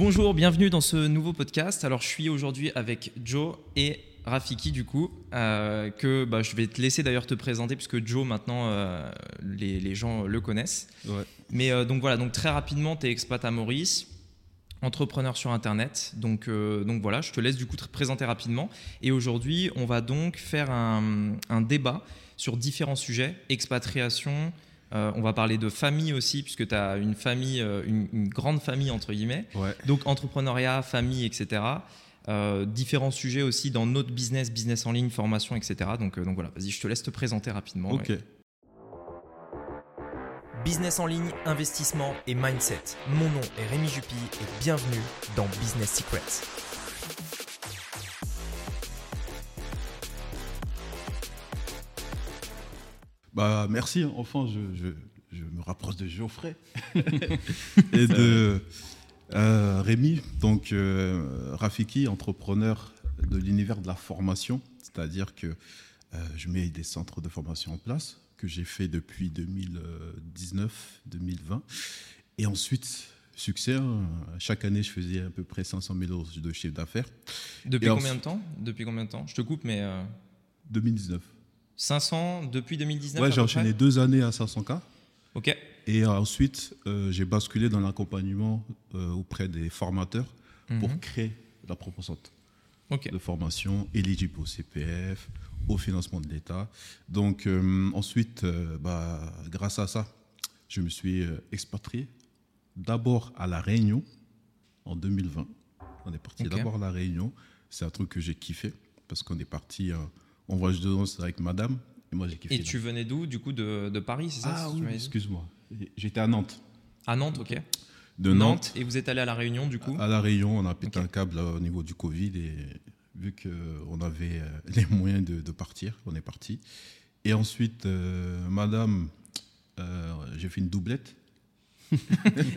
Bonjour, bienvenue dans ce nouveau podcast. Alors, je suis aujourd'hui avec Joe et Rafiki, du coup, euh, que bah, je vais te laisser d'ailleurs te présenter, puisque Joe, maintenant, euh, les, gens le connaissent. Mais euh, donc voilà, donc très rapidement, tu es expat à Maurice, entrepreneur sur Internet. Donc, donc voilà, je te laisse du coup te présenter rapidement. Et aujourd'hui, on va donc faire un, un débat sur différents sujets, expatriation, euh, on va parler de famille aussi, puisque tu as une famille, euh, une, grande famille, entre guillemets. Donc, entrepreneuriat, famille, etc. Euh, différents sujets aussi dans notre business, business en ligne, formation, etc. Donc, donc voilà, vas-y, je te laisse te présenter rapidement. Ok. Business en ligne, investissement et mindset. Mon nom est Rémi Jupy et bienvenue dans Business Secrets. Bah, merci. Enfin, je, je, me rapproche de Geoffrey et de euh, Rémi, donc euh, Rafiki, entrepreneur de l'univers de la formation. C'est-à-dire que euh, je mets des centres de formation en place que j'ai fait depuis 2019-2020. Et ensuite, succès. Hein. chaque année, je faisais à peu près 500 000 euros de chiffre d'affaires. Depuis combien de temps? Depuis combien de temps? Je te coupe, mais 2019. 500 depuis 2019 Ouais, j'ai enchaîné deux années à 500K. Ok. Et ensuite, euh, j'ai basculé dans l'accompagnement euh, auprès des formateurs pour mhm. créer la propre centre de formation éligible au CPF, au financement de l'État. Donc euh, ensuite, bah, grâce à ça, je me suis expatrié d'abord à La Réunion en 2020. On est parti d'abord à La Réunion. C'est un truc que j'ai kiffé parce qu'on est parti on voyage de noces avec madame. Et moi, j'ai kiffé. Et tu venais d'où Du coup, de, de Paris, c'est ça Ah oui, excuse-moi. J'étais à Nantes. À Nantes, ok. De Nantes, Et vous êtes allé à La Réunion, du coup À La Réunion, on a pété un câble au niveau du Covid. Et vu qu'on avait euh, les moyens de, partir, on est parti. Et ensuite, euh, madame, euh, j'ai fait une doublette.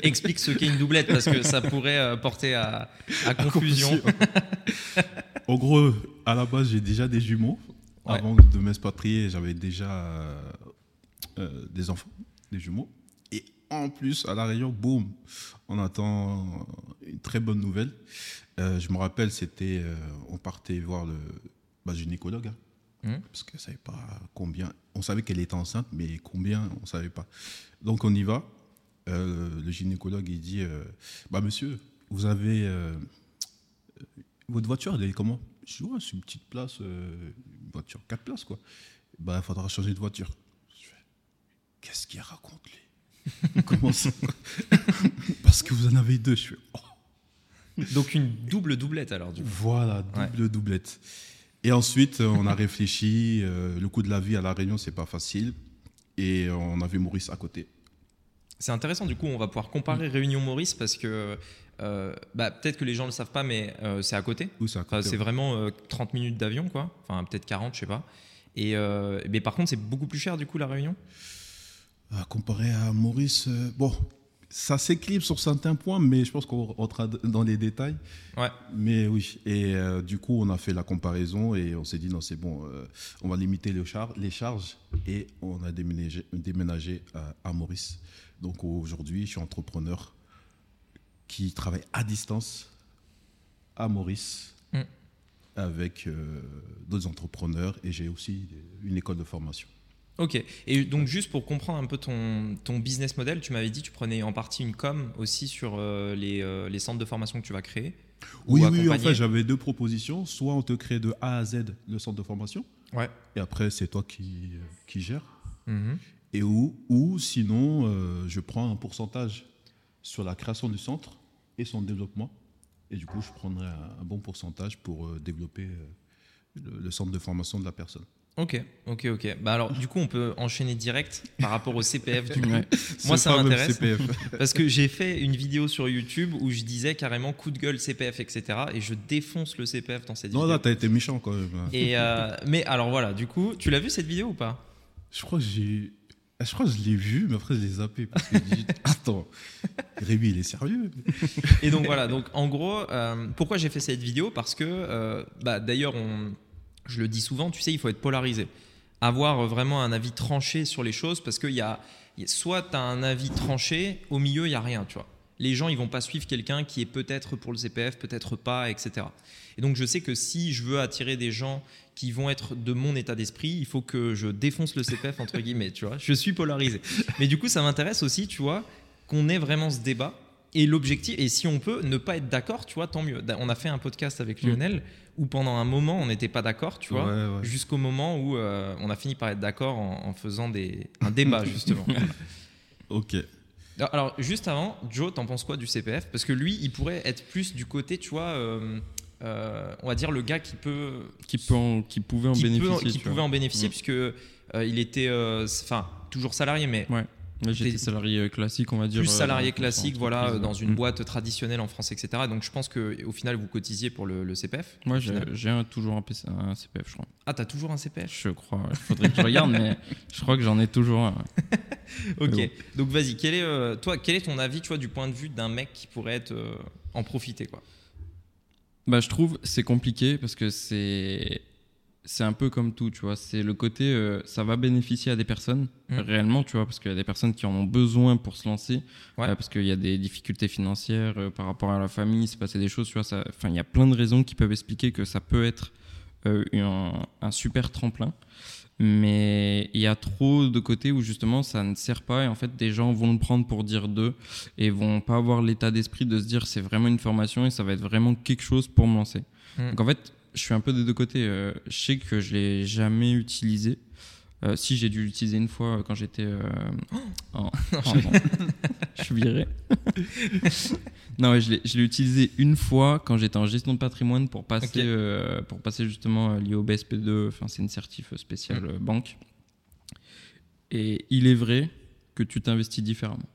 Explique ce qu'est une doublette parce que ça pourrait porter à, à confusion. en gros, à la base, j'ai déjà des jumeaux. Avant de m'expatrier, j'avais déjà euh, euh, des enfants, des jumeaux. Et en plus, à La Réunion, boum, on attend une très bonne nouvelle. Euh, je me rappelle, c'était, on partait voir le bah, gynécologue, hein, mmh. parce qu'on ne savait pas combien. On savait qu'elle était enceinte, mais combien, on ne savait pas. Donc on y va. le gynécologue, il dit, bah monsieur, vous avez votre voiture, elle est comment? Je dis, ouais, c'est une petite place, voiture 4 places, quoi. Bah, il faudra changer de voiture. Qu'est-ce qu'il raconte, lui? Comment ça? Parce que vous en avez deux. Je fais, oh. Donc une double doublette alors du coup. Voilà, double doublette. Et ensuite, euh, on a réfléchi. Euh, le coût de la vie à La Réunion, c'est pas facile. Et on avait Maurice à côté. C'est intéressant, du coup, on va pouvoir comparer Réunion Maurice parce que euh, bah, peut-être que les gens ne le savent pas, mais euh, c'est à côté. c'est vraiment 30 euh, minutes d'avion, quoi. Enfin, peut-être 40, je sais pas. Et, mais par contre, c'est beaucoup plus cher, du coup, la Réunion? Comparé à Maurice, bon, ça s'équilibre sur certains points, mais je pense qu'on rentrera dans les détails. Ouais. Mais oui, et du coup, on a fait la comparaison et on s'est dit, non, c'est bon, on va limiter les, char les charges et on a déménagé, déménagé à, à Maurice. Donc aujourd'hui, je suis entrepreneur qui travaille à distance à Maurice mm. avec euh, d'autres entrepreneurs et j'ai aussi une école de formation. Ok, et donc juste pour comprendre un peu ton, ton business model, tu m'avais dit que tu prenais en partie une com aussi sur euh, les, euh, les, centres de formation que tu vas créer Oui, oui, en fait j'avais deux propositions. Soit on te crée de A à Z le centre de formation, ouais. et après c'est toi qui, qui gères. Mm-hmm. Et ou, ou sinon je prends un pourcentage sur la création du centre et son développement. Et du coup, je prendrai un, bon pourcentage pour euh, développer euh, le, centre de formation de la personne. Ok, ok, ok. Bah alors, du coup, on peut enchaîner direct par rapport au CPF. Du coup. Moi, ça m'intéresse parce que j'ai fait une vidéo sur YouTube où je disais carrément coup de gueule CPF, etc. Et je défonce le CPF dans cette vidéo. Non, là, t'as été méchant quand même. Et euh, mais alors voilà, du coup, tu l'as vu cette vidéo ou pas? Je crois que j'ai je crois que je l'ai vu, mais après je l'ai zappé parce attends, Rémi il est sérieux? Et donc voilà, donc en gros, euh, pourquoi j'ai fait cette vidéo? Parce que, euh, bah, d'ailleurs, je le dis souvent, tu sais, il faut être polarisé, avoir vraiment un avis tranché sur les choses, parce qu'il y a, soit tu as un avis tranché, au milieu il y a rien, tu vois. Les gens, ils vont pas suivre quelqu'un qui est peut-être pour le CPF, peut-être pas, etc. Et donc, je sais que si je veux attirer des gens qui vont être de mon état d'esprit, il faut que je défonce le CPF, entre guillemets, tu vois. Je suis polarisé. Mais du coup, ça m'intéresse aussi, tu vois, qu'on ait vraiment ce débat. Et l'objectif, et si on peut ne pas être d'accord, tu vois, tant mieux. On a fait un podcast avec Mm. Lionel où pendant un moment, on n'était pas d'accord, tu vois, Ouais, ouais. jusqu'au moment où euh, on a fini par être d'accord en, en faisant des, un débat, justement. Ok. Alors, juste avant, Joe, t'en penses quoi du CPF Parce que lui, il pourrait être plus du côté, tu vois, euh, euh, on va dire le gars qui peut. Qui, peut en- qui pouvait en qui peut- bénéficier. qui pouvait vois. en bénéficier, Mm. puisque euh, il était. Enfin, toujours salarié, mais Ouais. J'étais salarié euh, classique, on va dire. plus euh, salarié classique, dans voilà, dans une Mm. boîte traditionnelle en France, etc. Donc je pense qu'au final, vous cotisiez pour le, le CPF. Moi, j'ai toujours un, PC un CPF, je crois. Ah, t'as toujours un CPF Je crois. Il faudrait que je regarde, mais je crois que j'en ai toujours un. Ok. Donc vas-y, quel est, euh, toi, quel est ton avis, tu vois, du point de vue d'un mec qui pourrait être, euh, en profiter, quoi? Bah, je trouve c'est compliqué parce que c'est c'est un peu comme tout, tu vois. C'est le côté euh, ça va bénéficier à des personnes Mm. réellement, tu vois, parce qu'il y a des personnes qui en ont besoin pour se lancer, Ouais. euh, parce qu'il y a des difficultés financières euh, par rapport à la famille, c'est passé des choses, tu vois. Enfin, il y a plein de raisons qui peuvent expliquer que ça peut être un, un super tremplin. Mais il y a trop de côtés où justement ça ne sert pas et en fait des gens vont le prendre pour dire d'eux et vont pas avoir l'état d'esprit de se dire c'est vraiment une formation et ça va être vraiment quelque chose pour me lancer. Mm. Donc en fait, je suis un peu des deux côtés. Euh, je sais que je l'ai jamais utilisé. Euh, si j'ai dû l'utiliser une fois euh, quand j'étais euh, en, en- je suis viré. non, ouais, je l'ai utilisé une fois quand j'étais en gestion de patrimoine pour passer, Ok. euh, pour passer justement euh, lié au BSP2. Enfin, c'est une certif spéciale banque. Et il est vrai que tu t'investis différemment.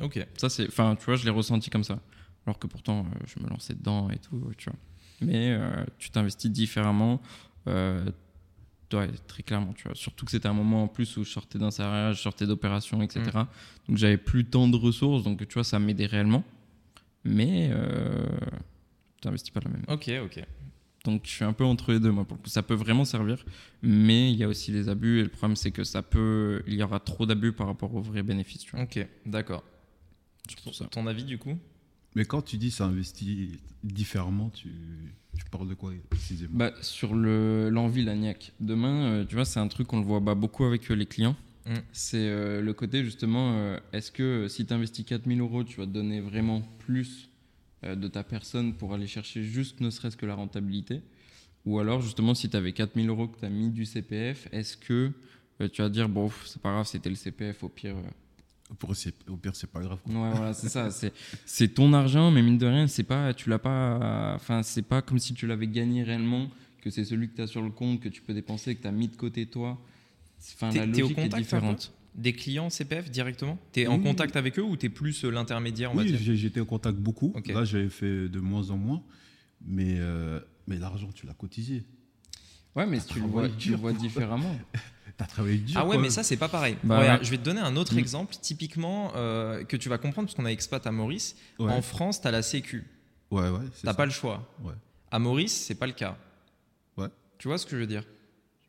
Ok. Ça, c'est, enfin, tu vois, je l'ai ressenti comme ça. Alors que pourtant, je me lançais dedans et tout, tu vois. Mais euh, tu t'investis différemment. Euh, ouais, très clairement, tu vois. Surtout que c'était un moment en plus où je sortais d'un salariat, je sortais d'opérations, etc. Donc j'avais plus tant de ressources, donc tu vois, ça m'aidait réellement. Mais euh, tu t'investis pas la même. Ok, ok. Donc je suis un peu entre les deux, moi. Pour le coup, ça peut vraiment servir, mais il y a aussi les abus. Et le problème, c'est que ça peut, il y aura trop d'abus par rapport aux vrais bénéfices, tu vois. Ok, d'accord. Ton avis, du coup? Mais quand tu dis ça investit différemment, tu, tu parles de quoi précisément? Bah, sur le- l'envie, la niaque. Demain, euh, tu vois, c'est un truc qu'on le voit bah, beaucoup avec euh, les clients. Mm. C'est euh, le côté justement, euh, est-ce que si tu investis 4000 euros, tu vas te donner vraiment plus euh, de ta personne pour aller chercher juste ne serait-ce que la rentabilité? Ou alors justement, si tu avais 4000 euros que tu as mis du CPF, est-ce que euh, tu vas dire, bon, c'est pas grave, c'était le CPF, au pire. Pour, Au pire, c'est pas grave. quoi. Ouais, voilà, c'est ça. C'est, c'est ton argent, mais mine de rien, c'est pas, tu l'as pas. Enfin, c'est pas comme si tu l'avais gagné réellement, que c'est celui que tu as sur le compte, que tu peux dépenser, que tu as mis de côté toi. Enfin, la au logique est contact un peu différente. Des clients CPF directement? T'es en Oui. contact avec eux ou t'es plus euh, l'intermédiaire, Oui, j'étais en contact beaucoup. Là, j'avais fait de moins en moins. Mais, euh, mais l'argent, tu l'as cotisé. Ouais, mais tu le vois, travaillé tu le vois différemment. Tu as travaillé dur. Ah ouais, quoi. mais ça, c'est pas pareil. Bah ouais. Je vais te donner un autre Mm. exemple, typiquement, euh, que tu vas comprendre, parce qu'on a expat à Maurice. Ouais, En France, t'as la Sécu. ouais, ouais. T'as pas le choix. Ouais. À Maurice, c'est pas le cas. Ouais. Tu vois ce que je veux dire?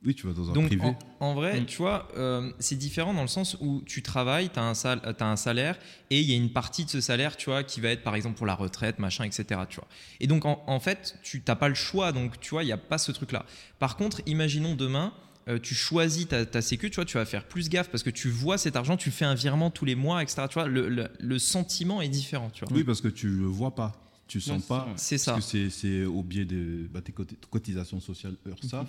Oui, tu vas dans un Donc, privé. en, en vrai, Mm. tu vois, euh, c'est différent dans le sens où tu travailles, tu as, un salaire, et il y a une partie de ce salaire, tu vois, qui va être par exemple pour la retraite, machin, etc. Tu vois. Et donc, en, en fait, tu n'as pas le choix, donc tu vois, il n'y a pas ce truc-là. Par contre, imaginons demain, euh, tu choisis ta, ta sécu, tu vois, tu vas faire plus gaffe parce que tu vois cet argent, tu fais un virement tous les mois, etc. Tu vois, le, le- le sentiment est différent, tu vois. Oui, parce que tu le vois pas. Tu sens pas. C'est ça. Parce que c'est- c'est au biais de bah, tes coti- cotisations sociales URSAF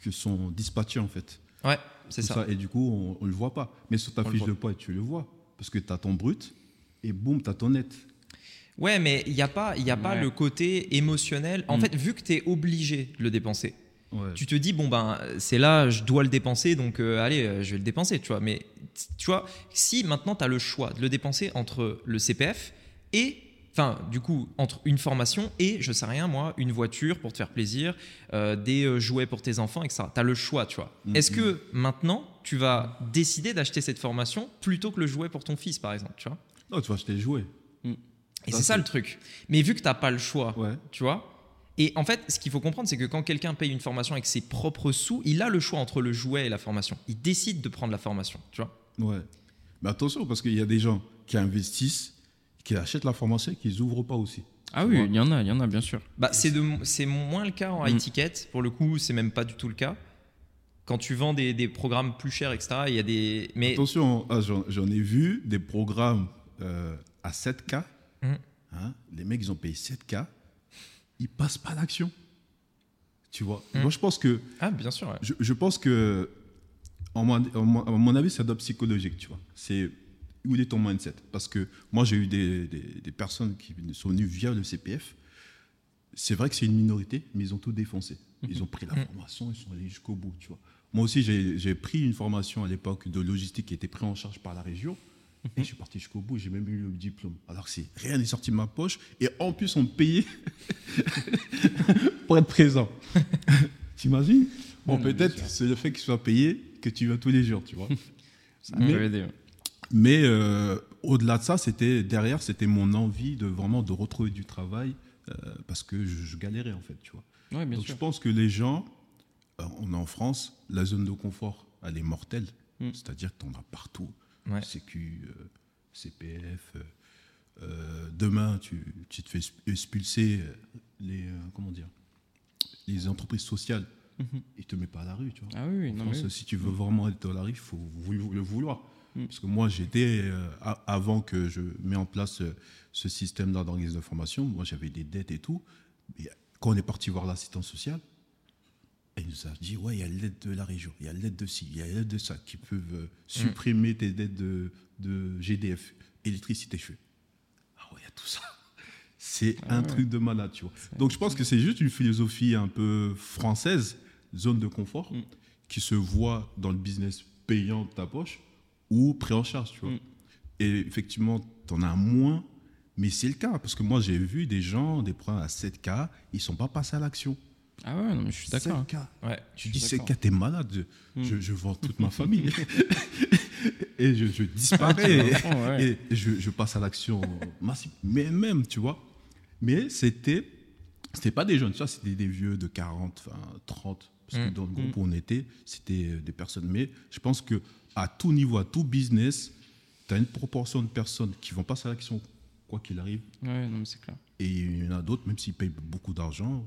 que sont dispatchées en fait. Ouais, c'est ça. Et du coup, on, on le voit pas. Mais sur ta On fiche de poids, tu le vois. Parce que tu as ton brut et boum, tu as ton net. Ouais, mais il n'y a pas, il y a pas Ouais. le côté émotionnel. En Mm. fait, vu que tu es obligé de le dépenser, Ouais. tu te dis bon ben c'est là je dois le dépenser donc euh, allez euh, je vais le dépenser tu vois mais tu vois si maintenant tu as le choix de le dépenser entre le CPF et enfin du coup entre une formation et je sais rien moi une voiture pour te faire plaisir euh, des jouets pour tes enfants etc tu as le choix tu vois Mhm. est-ce que maintenant tu vas décider d'acheter cette formation plutôt que le jouet pour ton fils par exemple tu vois? Non, tu vas acheter les jouets. et Ça, c'est ça le truc mais vu que tu pas le choix Ouais. tu vois et en fait, ce qu'il faut comprendre, c'est que quand quelqu'un paye une formation avec ses propres sous, il a le choix entre le jouet et la formation. Il décide de prendre la formation, tu vois. Ouais. Mais attention, parce qu'il y a des gens qui investissent qui achètent la formation et qui n'ouvrent pas aussi. Ah oui, il y en a, il y en a bien sûr. Bah, c'est de- c'est moins le cas en high Mm. ticket. Pour le coup, c'est même pas du tout le cas. Quand tu vends des, des programmes plus chers, etc., il y a des. Mais Attention, ah, j'en j'en ai vu des programmes euh, à 7K. Mhm. hein, les mecs, ils ont payé 7K. Ils passent pas à l'action. Tu vois Mhm. Moi, je pense que ah, bien sûr. ouais. Je, je pense que, en mon, en mon- à mon avis, c'est un psychologique, tu vois. C'est où est ton mindset Parce que moi, j'ai eu des, des- des personnes qui sont venues via le CPF. C'est vrai que c'est une minorité, mais ils ont tout défoncé. Ils ont pris la Mhm. formation, ils sont allés jusqu'au bout, tu vois. Moi aussi, j'ai pris une formation à l'époque de logistique qui était prise en charge par la région. Et je suis parti jusqu'au bout, j'ai même eu le diplôme. Alors que c'est rien n'est sorti de ma poche. Et en plus, on me payait pour être présent. T'imagines? Bon, peut-être c'est le fait qu'il soit payé que tu vas tous les jours, tu vois. Ça Mais- peut aider. ouais. Mais euh, au-delà de ça, c'était derrière, c'était mon envie de vraiment de retrouver du travail euh, parce que je, je galérais en fait, tu vois. Ouais, bien Donc sûr. je pense que les gens, euh, on est en France, la zone de confort, elle est mortelle. Mm. C'est-à-dire que tu en as partout. Ouais. Sécu, euh, CPF. euh, euh, demain, tu, tu te fais expulser euh, les, comment dire, les entreprises sociales. Mhm. Ils te mettent pas à la rue, tu vois. Ah oui, oui, En non, France, mais oui. si tu veux vraiment être à la rue, il faut le vouloir. Mm. Parce que moi, j'étais, euh, avant que je mette en place euh, ce système-là d'organisme de formation, moi, j'avais des dettes et tout. Et quand on est parti voir l'assistance sociale, elle nous a dit Ouais, il y a l'aide de la région, il y a l'aide de ci, il y a l'aide de ça, qui peuvent euh, supprimer tes dettes de, de GDF, électricité. Je fais Ah ouais, il y a tout ça. C'est Ah un ouais. truc de malade, tu vois. Donc, je pense que c'est juste une philosophie un peu française, zone de confort, Mm. qui se voit dans le business payant de ta poche ou pris en charge, tu vois. Mm. Et effectivement, tu en as moins, mais c'est le cas. Parce que moi, j'ai vu des gens, des points à 7K, ils sont pas passés à l'action. Ah ouais, non, mais je suis d'accord. 7K. Ouais. Tu Je dis. 7K, t'es malade. Je, Mm. je, je vends toute ma famille. et je, je disparais. Ouais. Et je, je passe à l'action massive. Mais même, tu vois. Mais c'était. C'était pas des jeunes, ça, c'était des vieux de 40, enfin 30. Parce que Mm. dans le groupe Mm. où on était, c'était euh, des personnes. Mais je pense que à tout niveau, à tout business, tu as une proportion de personnes qui vont passer à l'action, quoi qu'il arrive. Ouais, non, mais c'est clair. Et il y en a d'autres, même s'ils payent beaucoup d'argent,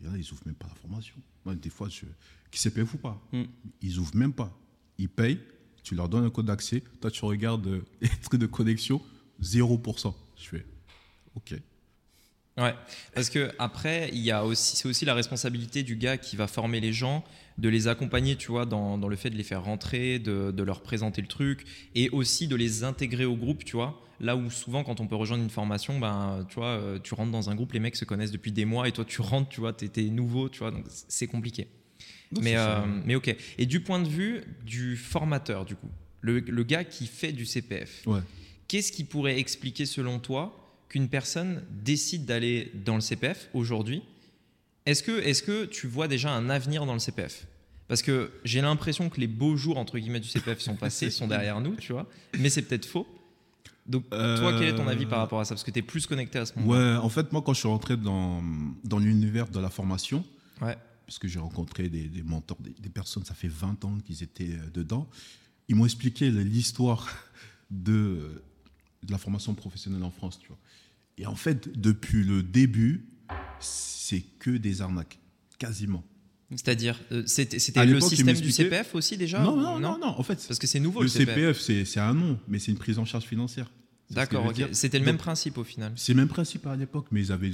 il y en a, ils ouvrent même pas la formation. Moi, des fois, je, qui CPF ou pas, Mm. ils ouvrent même pas. Ils payent, tu leur donnes un code d'accès, toi, tu regardes euh, les trucs de connexion, 0%. Je fais, ok. Ouais, parce que après, il y a aussi, c'est aussi la responsabilité du gars qui va former les gens, de les accompagner, tu vois, dans, dans le fait de les faire rentrer, de, de leur présenter le truc, et aussi de les intégrer au groupe, tu vois. Là où souvent, quand on peut rejoindre une formation, ben, tu vois, euh, tu rentres dans un groupe, les mecs se connaissent depuis des mois, et toi, tu rentres, tu vois, t'es, t'es nouveau, tu vois, donc c'est compliqué. Mais, c'est euh, mais ok. Et du point de vue du formateur, du coup, le, le gars qui fait du CPF, Ouais. qu'est-ce qui pourrait expliquer selon toi qu'une personne décide d'aller dans le CPF aujourd'hui Est-ce que, est que tu vois déjà un avenir dans le CPF Parce que j'ai l'impression que les beaux jours entre guillemets du CPF sont passés, sont derrière nous, tu vois. Mais c'est peut-être faux. Donc toi, quel est ton avis par rapport à ça? Parce que tu es plus connecté à ce moment. Ouais, en fait, moi, quand je suis rentré dans, dans l'univers de la formation, Ouais. puisque j'ai rencontré des, des mentors, des, des personnes, ça fait 20 ans qu'ils étaient euh, dedans, ils m'ont expliqué l'histoire de, de la formation professionnelle en France, tu vois. Et en fait, depuis le début, c'est que des arnaques, quasiment. C'est-à-dire, euh, c'était le système du CPF aussi déjà non, non, non, non, en fait, Parce que c'est nouveau le le, CPF. CPF, c'est un nom, mais c'est une prise en charge financière. D'accord, je veux ok. dire. C'était le Donc, même principe au final. C'est le même principe à l'époque, mais ils avaient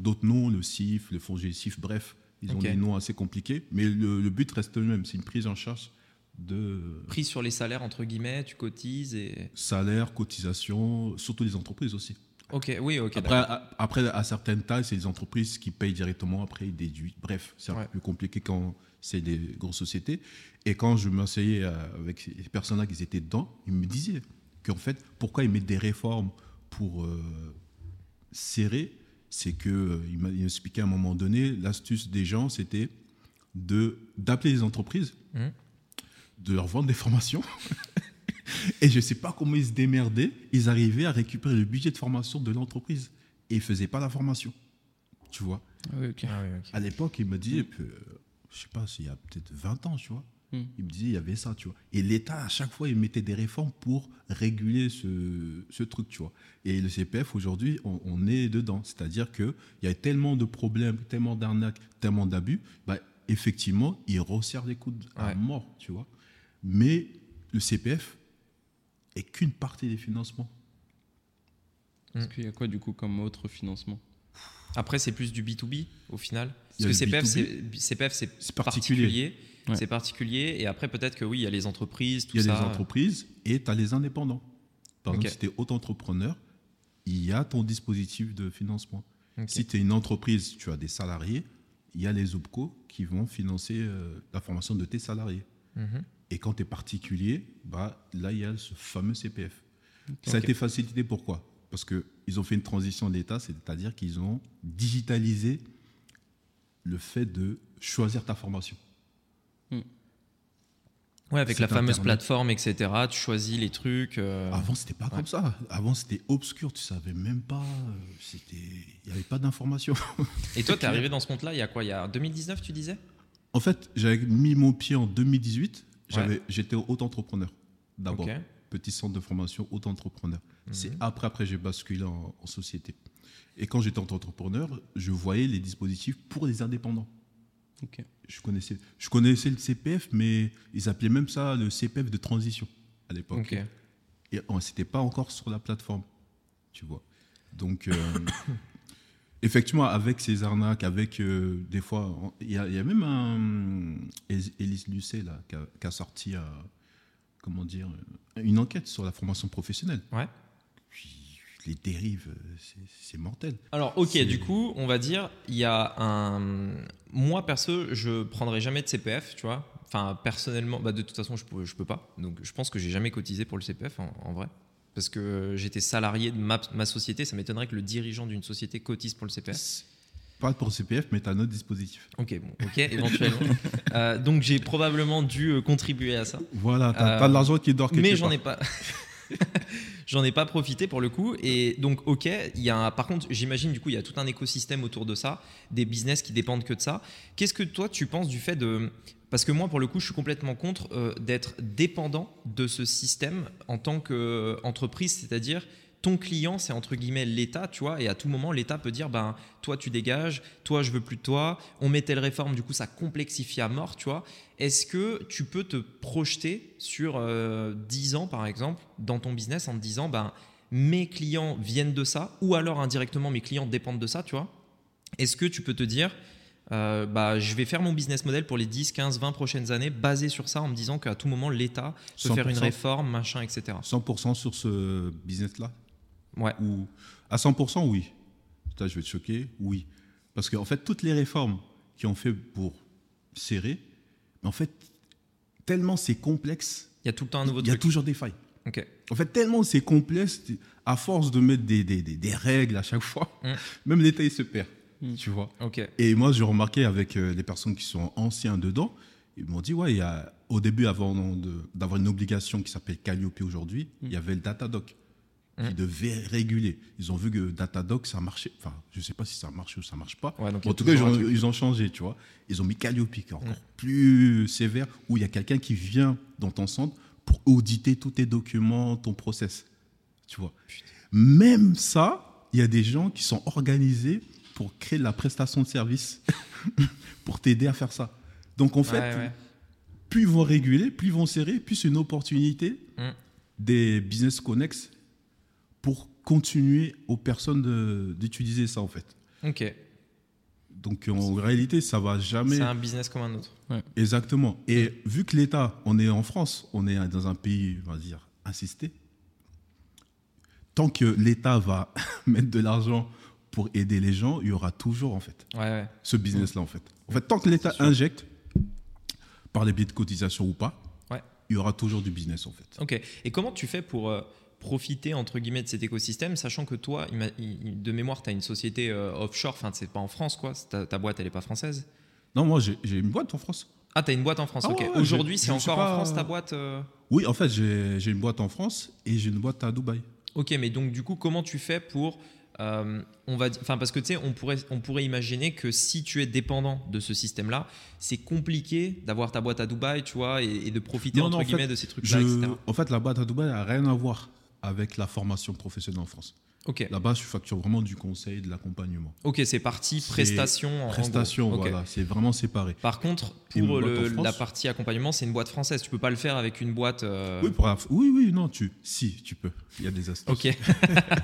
d'autres noms, le CIF, le fonds GSIF, bref, ils ont des noms assez compliqués, mais le, le but reste le même, c'est une prise en charge de Pris sur les salaires entre guillemets, tu cotises et. salaire, cotisation, surtout les entreprises aussi. Ok, oui, ok. après, à, après, à certaines tailles, c'est les entreprises qui payent directement, après ils déduisent. Bref, c'est un peu plus compliqué quand c'est des grosses sociétés. Et quand je m'asseyais euh, avec ces personnes-là qui étaient dedans, ils me disaient qu'en fait, pourquoi ils mettent des réformes pour euh, serrer, c'est que euh, il m'a à un moment donné, l'astuce des gens, c'était de d'appeler les entreprises, Mhm. De leur vendre des formations. Et je ne sais pas comment ils se démerdaient, ils arrivaient à récupérer le budget de formation de l'entreprise et ils ne faisaient pas la formation. Tu vois Ah oui. Ah oui. À l'époque, il m'a dit, euh, je sais pas, s'il y a peut-être 20 ans, tu vois, Hmm. Il me disait, il y avait ça, tu vois. Et l'État, à chaque fois, il mettait des réformes pour réguler ce, ce truc, tu vois. Et le CPF, aujourd'hui, on, on est dedans. C'est-à-dire qu'il y a tellement de problèmes, tellement d'arnaques, tellement d'abus, bah, effectivement, il resserre les coudes à Ouais. mort, tu vois. Mais le CPF est qu'une partie des financements. Parce qu'il y a quoi du coup comme autre financement? Après, c'est plus du B2B au final. Parce que le CPF, B2B. c'est CPF, c'est C'est particulier. particulier. Ouais. C'est particulier. Et après, peut-être que oui, il y a les entreprises, tout Il y a ça. les entreprises et tu as les indépendants. Par exemple, si tu es auto-entrepreneur, il y a ton dispositif de financement. Si tu es une entreprise, tu as des salariés, il y a les OPCO qui vont financer euh, la formation de tes salariés. Mhm. Et quand tu es particulier, bah, là, il y a ce fameux CPF. Ça a été facilité pourquoi? Parce qu'ils ont fait une transition d'État, c'est-à-dire qu'ils ont digitalisé le fait de choisir ta formation. Ouais, avec la fameuse plateforme, etc. Tu choisis les trucs. euh, Avant, c'était pas comme ça. Avant, c'était obscur. Tu savais même pas. euh, C'était, il n'y avait pas d'informations. Et toi, t'es arrivé dans ce compte-là il y a quoi? Il y a 2019, tu disais? En fait, j'avais mis mon pied en 2018. J'avais, Ouais. J'étais auto-entrepreneur. D'abord, petit centre de formation auto-entrepreneur. C'est Mhm. après, après, j'ai basculé en, en société. Et quand j'étais auto-entrepreneur, je voyais les dispositifs pour les indépendants. Je connaissais, je connaissais le CPF, mais ils appelaient même ça le CPF de transition à l'époque. Et on- c'était pas encore sur la plateforme, tu vois. Donc, euh, effectivement, avec ces arnaques, avec euh, des fois, il y, a il y a même un Élise Élise Lucet là qui a, qui a sorti, euh, comment dire, euh, une enquête sur la formation professionnelle. Ouais. Puis, les dérives, euh, c'est- mortel. Alors, ok, du coup, on va dire, il y a un. Moi, perso, je prendrai jamais de CPF, tu vois. Enfin, personnellement, bah, de toute façon, je peux, je peux pas. Donc, je pense que j'ai jamais cotisé pour le CPF, en, en vrai. Parce que j'étais salarié de ma, ma société. Ça m'étonnerait que le dirigeant d'une société cotise pour le CPF. Pas pour le CPF, mais tu as notre dispositif. Ok, bon, ok, éventuellement. Euh, donc, j'ai probablement dû euh, contribuer à ça. Voilà, tu as, Euh, de l'argent qui dort quelque mais j'en ai pas j'en ai pas profité pour le coup et donc ok il y a un- par contre j'imagine du coup il y a tout un écosystème autour de ça des business qui dépendent que de ça qu'est-ce que toi tu penses du fait de parce que moi pour le coup je suis complètement contre euh, d'être dépendant de ce système en tant qu'entreprise c'est-à-dire ton client, c'est entre guillemets l'État, tu vois, et à tout moment, l'État peut dire, ben, toi, tu dégages, toi, je veux plus de toi, on met telle réforme, du coup, ça complexifie à mort, tu vois. Est-ce que tu peux te projeter sur euh, 10 ans, par exemple, dans ton business en te disant, ben, mes clients viennent de ça, ou alors indirectement, mes clients dépendent de ça, tu vois? Est-ce que tu peux te dire, euh, bah, je vais faire mon business model pour les 10, 15, 20 prochaines années basé sur ça en me disant qu'à tout moment, l'État peut faire une 100%. réforme, machin, etc. 100% sur ce business-là Ouais. Ou à 100%, oui. Putain, je vais te choquer, oui. Parce qu'en fait, toutes les réformes qui ont fait pour serrer, en fait, tellement c'est complexe, Il y a tout le temps un nouveau il y a truc. toujours des failles. Ok. En fait, tellement c'est complexe, à force de mettre des, des, des- des règles à chaque fois, Mm. même l'État, il se perd. Mm. Tu vois Ok. Et moi, j'ai remarqué avec euh, les personnes qui sont anciens dedans, ils m'ont dit, ouais, il y a, au début, avant d'avoir une obligation qui s'appelle Calliope aujourd'hui, il y avait le Datadoc qui Mm. devait réguler. Ils ont vu que Datadoc, ça marchait. Enfin, je ne sais pas si ça marche ou ça marche pas. Ouais, en tout cas, ils ont, truc. ils ont changé, tu vois. Ils ont mis Calliope, qui est encore plus sévère, où il y a quelqu'un qui vient dans ton centre pour auditer tous tes documents, ton process. Tu vois. Même ça, il y a des gens qui sont organisés pour créer de la prestation de service pour t'aider à faire ça. Donc en fait, Ouais, ouais. plus ils vont réguler, plus ils vont serrer, plus c'est une opportunité Mm. des business connects pour continuer aux personnes d'utiliser ça en fait. Ok. Donc en réalité, ça va jamais C'est un business comme un autre. exactement. Et vu que l'État, on est en France, on est dans un pays, on va dire, insisté. Tant que l'État va mettre de l'argent pour aider les gens, il y aura toujours en fait Ouais, ouais. ce business-là en fait. En fait, tant que l'État injecte par les biais de cotisation ou pas, Ouais. il y aura toujours du business en fait. Ok. Et comment tu fais pour euh, profiter entre guillemets de cet écosystème, sachant que toi, de mémoire, tu as une société euh, offshore, enfin, c'est pas en France quoi, ta, ta boîte, elle est pas française. Non, moi j'ai une boîte en France. Ah, tu as une boîte en France, Ah ok. ouais, Aujourd'hui, c'est encore en France ta boîte euh Oui, en fait, j'ai j'ai une boîte en France et j'ai une boîte à Dubaï. Ok, mais donc du coup, comment tu fais pour euh, on va, enfin parce que tu sais, on pourrait, on pourrait imaginer que si tu es dépendant de ce système-là, c'est compliqué d'avoir ta boîte à Dubaï, tu vois, et, de profiter Non, entre non, en guillemets fait, de ces trucs-là, en fait, la boîte à Dubaï n'a rien à voir avec la formation professionnelle en France. Ok, Là-bas, je facture vraiment du conseil, de l'accompagnement. ok, c'est parti C'est prestation. Prestation, voilà, c'est vraiment séparé. Par contre, pour le- la partie accompagnement, c'est une boîte française. Tu peux pas le faire avec une boîte. euh, Oui, pour la- oui, oui, non, tu, si, tu peux. Il y a des astuces. Ok.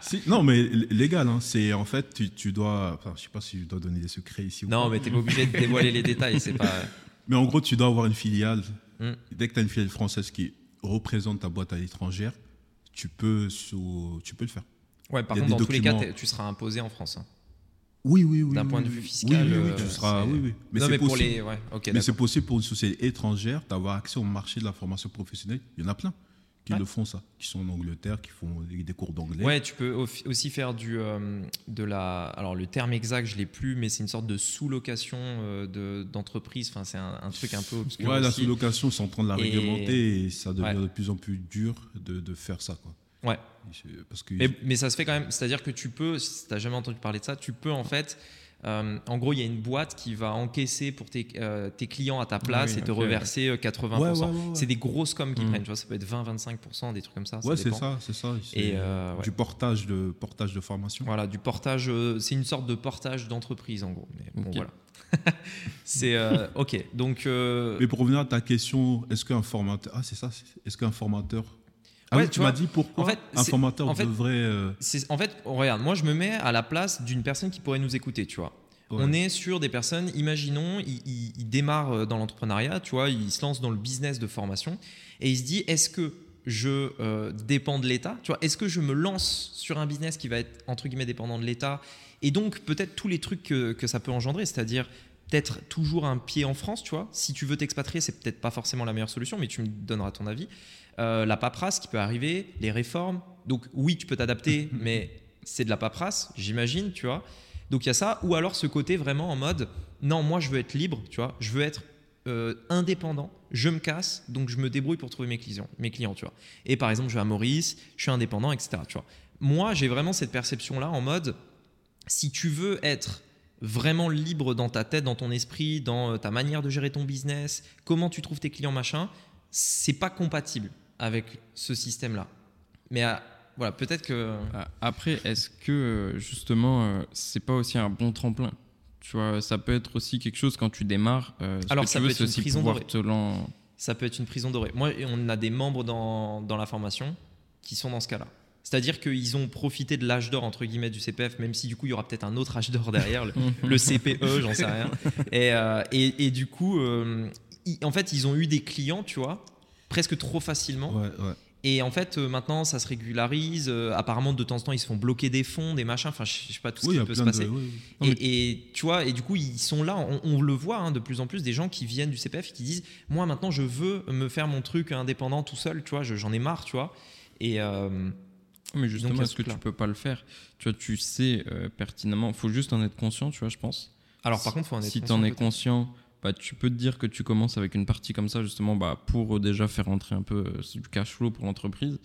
Si- non, mais légal, hein, c'est en fait, tu, tu dois. Enfin, je sais pas si je dois donner des secrets ici non, mais t'es pas obligé de dévoiler les détails. C'est pas. Mais en gros, tu dois avoir une filiale. Hmm. Dès que tu as une filiale française qui représente ta boîte à l'étranger, tu peux, sous- tu peux le faire. Ouais, par contre, dans tous les cas, tu seras imposé en France. hein. Oui, oui, oui. D'un oui, point de vue fiscal, Oui, oui, oui, tu seras. c'est- Oui, oui. Mais c'est possible. les. Ouais, possible pour une société étrangère d'avoir accès au marché de la formation professionnelle. Il y en a plein qui Ouais. le font, ça. Qui sont en Angleterre, qui font des cours d'anglais. Ouais, tu peux au- aussi faire du euh, de la. Alors le terme exact, je l'ai plus, mais c'est une sorte de sous-location euh, de- d'entreprise. Enfin, c'est un, un truc un peu obscur. Ouais, la sous-location, c'est en train de la Et- réglementer et ça devient Ouais. de plus en plus dur de, de faire ça. Quoi. Ouais. Parce que Mais, mais ça se fait quand même. C'est-à-dire que tu peux, si tu n'as jamais entendu parler de ça, tu peux en fait. Euh, en gros, il y a une boîte qui va encaisser pour tes, euh, tes clients à ta place Oui, et te reverser euh, 80%. Ouais, ouais, ouais, ouais. C'est des grosses coms qui Mm. prennent, tu vois, ça peut être 20-25%, des trucs comme ça. ouais, c'est ça, c'est ça. Et euh, du portage de portage de formation. Voilà, du portage, euh, c'est une sorte de portage d'entreprise en gros. Mais bon, voilà. c'est euh, ok. Donc, euh, Mais pour revenir à ta question, est-ce qu'un formateur, ah c'est ça, est-ce qu'un formateur, ah Ouais, oui, tu tu m'as dit pourquoi en fait, un formateur en fait, devrait, euh, en fait, regarde, moi je me mets à la place d'une personne qui pourrait nous écouter, tu vois. ouais. On est sur des personnes, imaginons, il, il- il démarre euh, dans l'entrepreneuriat, tu vois, il se lance dans le business de formation et il se dit est-ce que je euh, dépends de l'État Tu vois, est-ce que je me lance sur un business qui va être entre guillemets dépendant de l'État et donc peut-être tous les trucs que, que ça peut engendrer, c'est-à-dire peut-être toujours un pied en France, tu vois. Si tu veux t'expatrier, c'est peut-être pas forcément la meilleure solution, mais tu me donneras ton avis. Euh, la paperasse qui peut arriver, les réformes. Donc oui, tu peux t'adapter, mais c'est de la paperasse, j'imagine, tu vois. Donc il y a ça, ou alors ce côté vraiment en mode, non, moi je veux être libre, tu vois, je veux être euh, indépendant, je me casse, donc je me débrouille pour trouver mes clients, mes clients, tu vois. Et par exemple, je vais à Maurice, je suis indépendant, etc. Tu vois. Moi, j'ai vraiment cette perception-là en mode, si tu veux être vraiment libre dans ta tête, dans ton esprit, dans euh, ta manière de gérer ton business, comment tu trouves tes clients, machin, c'est pas compatible avec ce système-là. Mais euh, voilà, peut-être que. Ah, Après, est-ce que euh, justement, euh, c'est pas aussi un bon tremplin? Tu vois, ça peut être aussi quelque chose quand tu démarres. euh, ce Alors, que ça tu peut veux, être une prison dorée. ça peut être une prison dorée. Moi, on a des membres dans, dans la formation qui sont dans ce cas-là. C'est-à-dire qu'ils ont profité de l'âge d'or, entre guillemets, du CPF, même si du coup, il y aura peut-être un autre âge d'or derrière, le, le CPE, j'en sais rien. Et, euh, et, et du coup, euh, en fait, ils ont eu des clients, tu vois, presque trop facilement. Ouais, ouais. Et en fait, euh, maintenant, ça se régularise. Euh, apparemment, de temps en temps, ils se font bloquer des fonds, des machins. Enfin, je je sais pas tout ce Oui, qui peut se passer. de. oui, oui. Non, mais- Et, et tu vois, et du coup, ils sont là, on, on le voit hein, de plus en plus, des gens qui viennent du CPF et qui disent Moi, maintenant, je veux me faire mon truc indépendant tout seul, tu vois, je- j'en ai marre, tu vois. Et euh, Mais justement, est-ce ce que tu peux pas le faire? Tu vois, tu sais pertinemment. faut juste en être conscient, tu vois, je pense. alors, par contre, faut en être si tu conscient, en es conscient, bah, tu peux te dire que tu commences avec une partie comme ça, justement, bah, pour euh, déjà faire entrer un peu euh, du cash flow pour l'entreprise.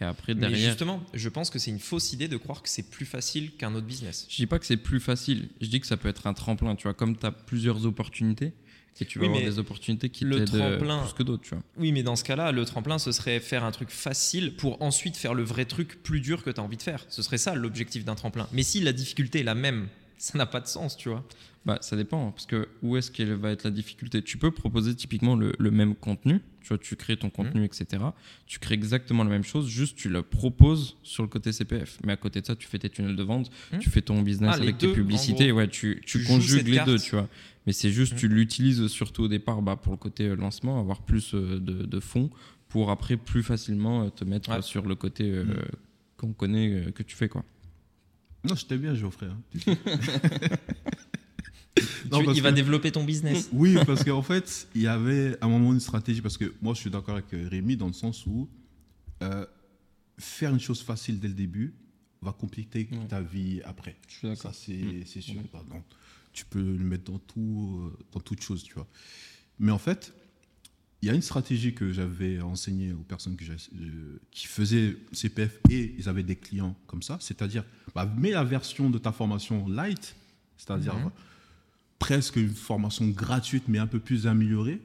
Et après, Mais derrière. justement, je pense que c'est une fausse idée de croire que c'est plus facile qu'un autre business. Je dis pas que c'est plus facile, je dis que ça peut être un tremplin, tu vois, comme tu as plusieurs opportunités, et tu vas Oui, avoir mais des opportunités qui le euh, tremplin- plus que d'autres, tu vois. Oui, mais dans ce cas-là, le tremplin, ce serait faire un truc facile pour ensuite faire le vrai truc plus dur que tu as envie de faire. Ce serait ça l'objectif d'un tremplin. Mais si la difficulté est la même, ça n'a pas de sens, tu vois. Bah, ça dépend, parce que où est-ce qu'elle va être la difficulté? Tu peux proposer typiquement le, le même contenu, tu vois, tu crées ton contenu, etc. Tu crées exactement la même chose, juste tu le proposes sur le côté CPF. Mais à côté de ça, tu fais tes tunnels de vente, Mhm. tu fais ton business Ah, avec tes deux, publicités, gros. ouais, tu, tu conjugues les deux, tu vois. Mais c'est juste, Mhm. tu l'utilises surtout au départ bah, pour le côté euh, lancement, avoir plus euh, de, de fonds, pour après plus facilement euh, te mettre Ouais. sur le côté euh, Mhm. qu'on connaît, euh, que tu fais, quoi. Non, j'étais bien, Geoffrey. hein. Tu- Non, parce il va que- développer ton business. Oui, parce qu'en fait, il y avait à un moment une stratégie, parce que moi je suis d'accord avec euh, Rémi dans le sens où euh, faire une chose facile dès le début va compliquer Ouais. ta vie après. Je suis Ça, c'est Mm. c'est sûr. Pardon. Tu peux le mettre dans, tout, euh, dans toute chose, tu vois. Mais en fait, il y a une stratégie que j'avais enseignée aux personnes que euh, qui faisaient CPF et ils avaient des clients comme ça, c'est-à-dire, bah, mets la version de ta formation light, c'est-à-dire. Presque une formation gratuite mais un peu plus améliorée,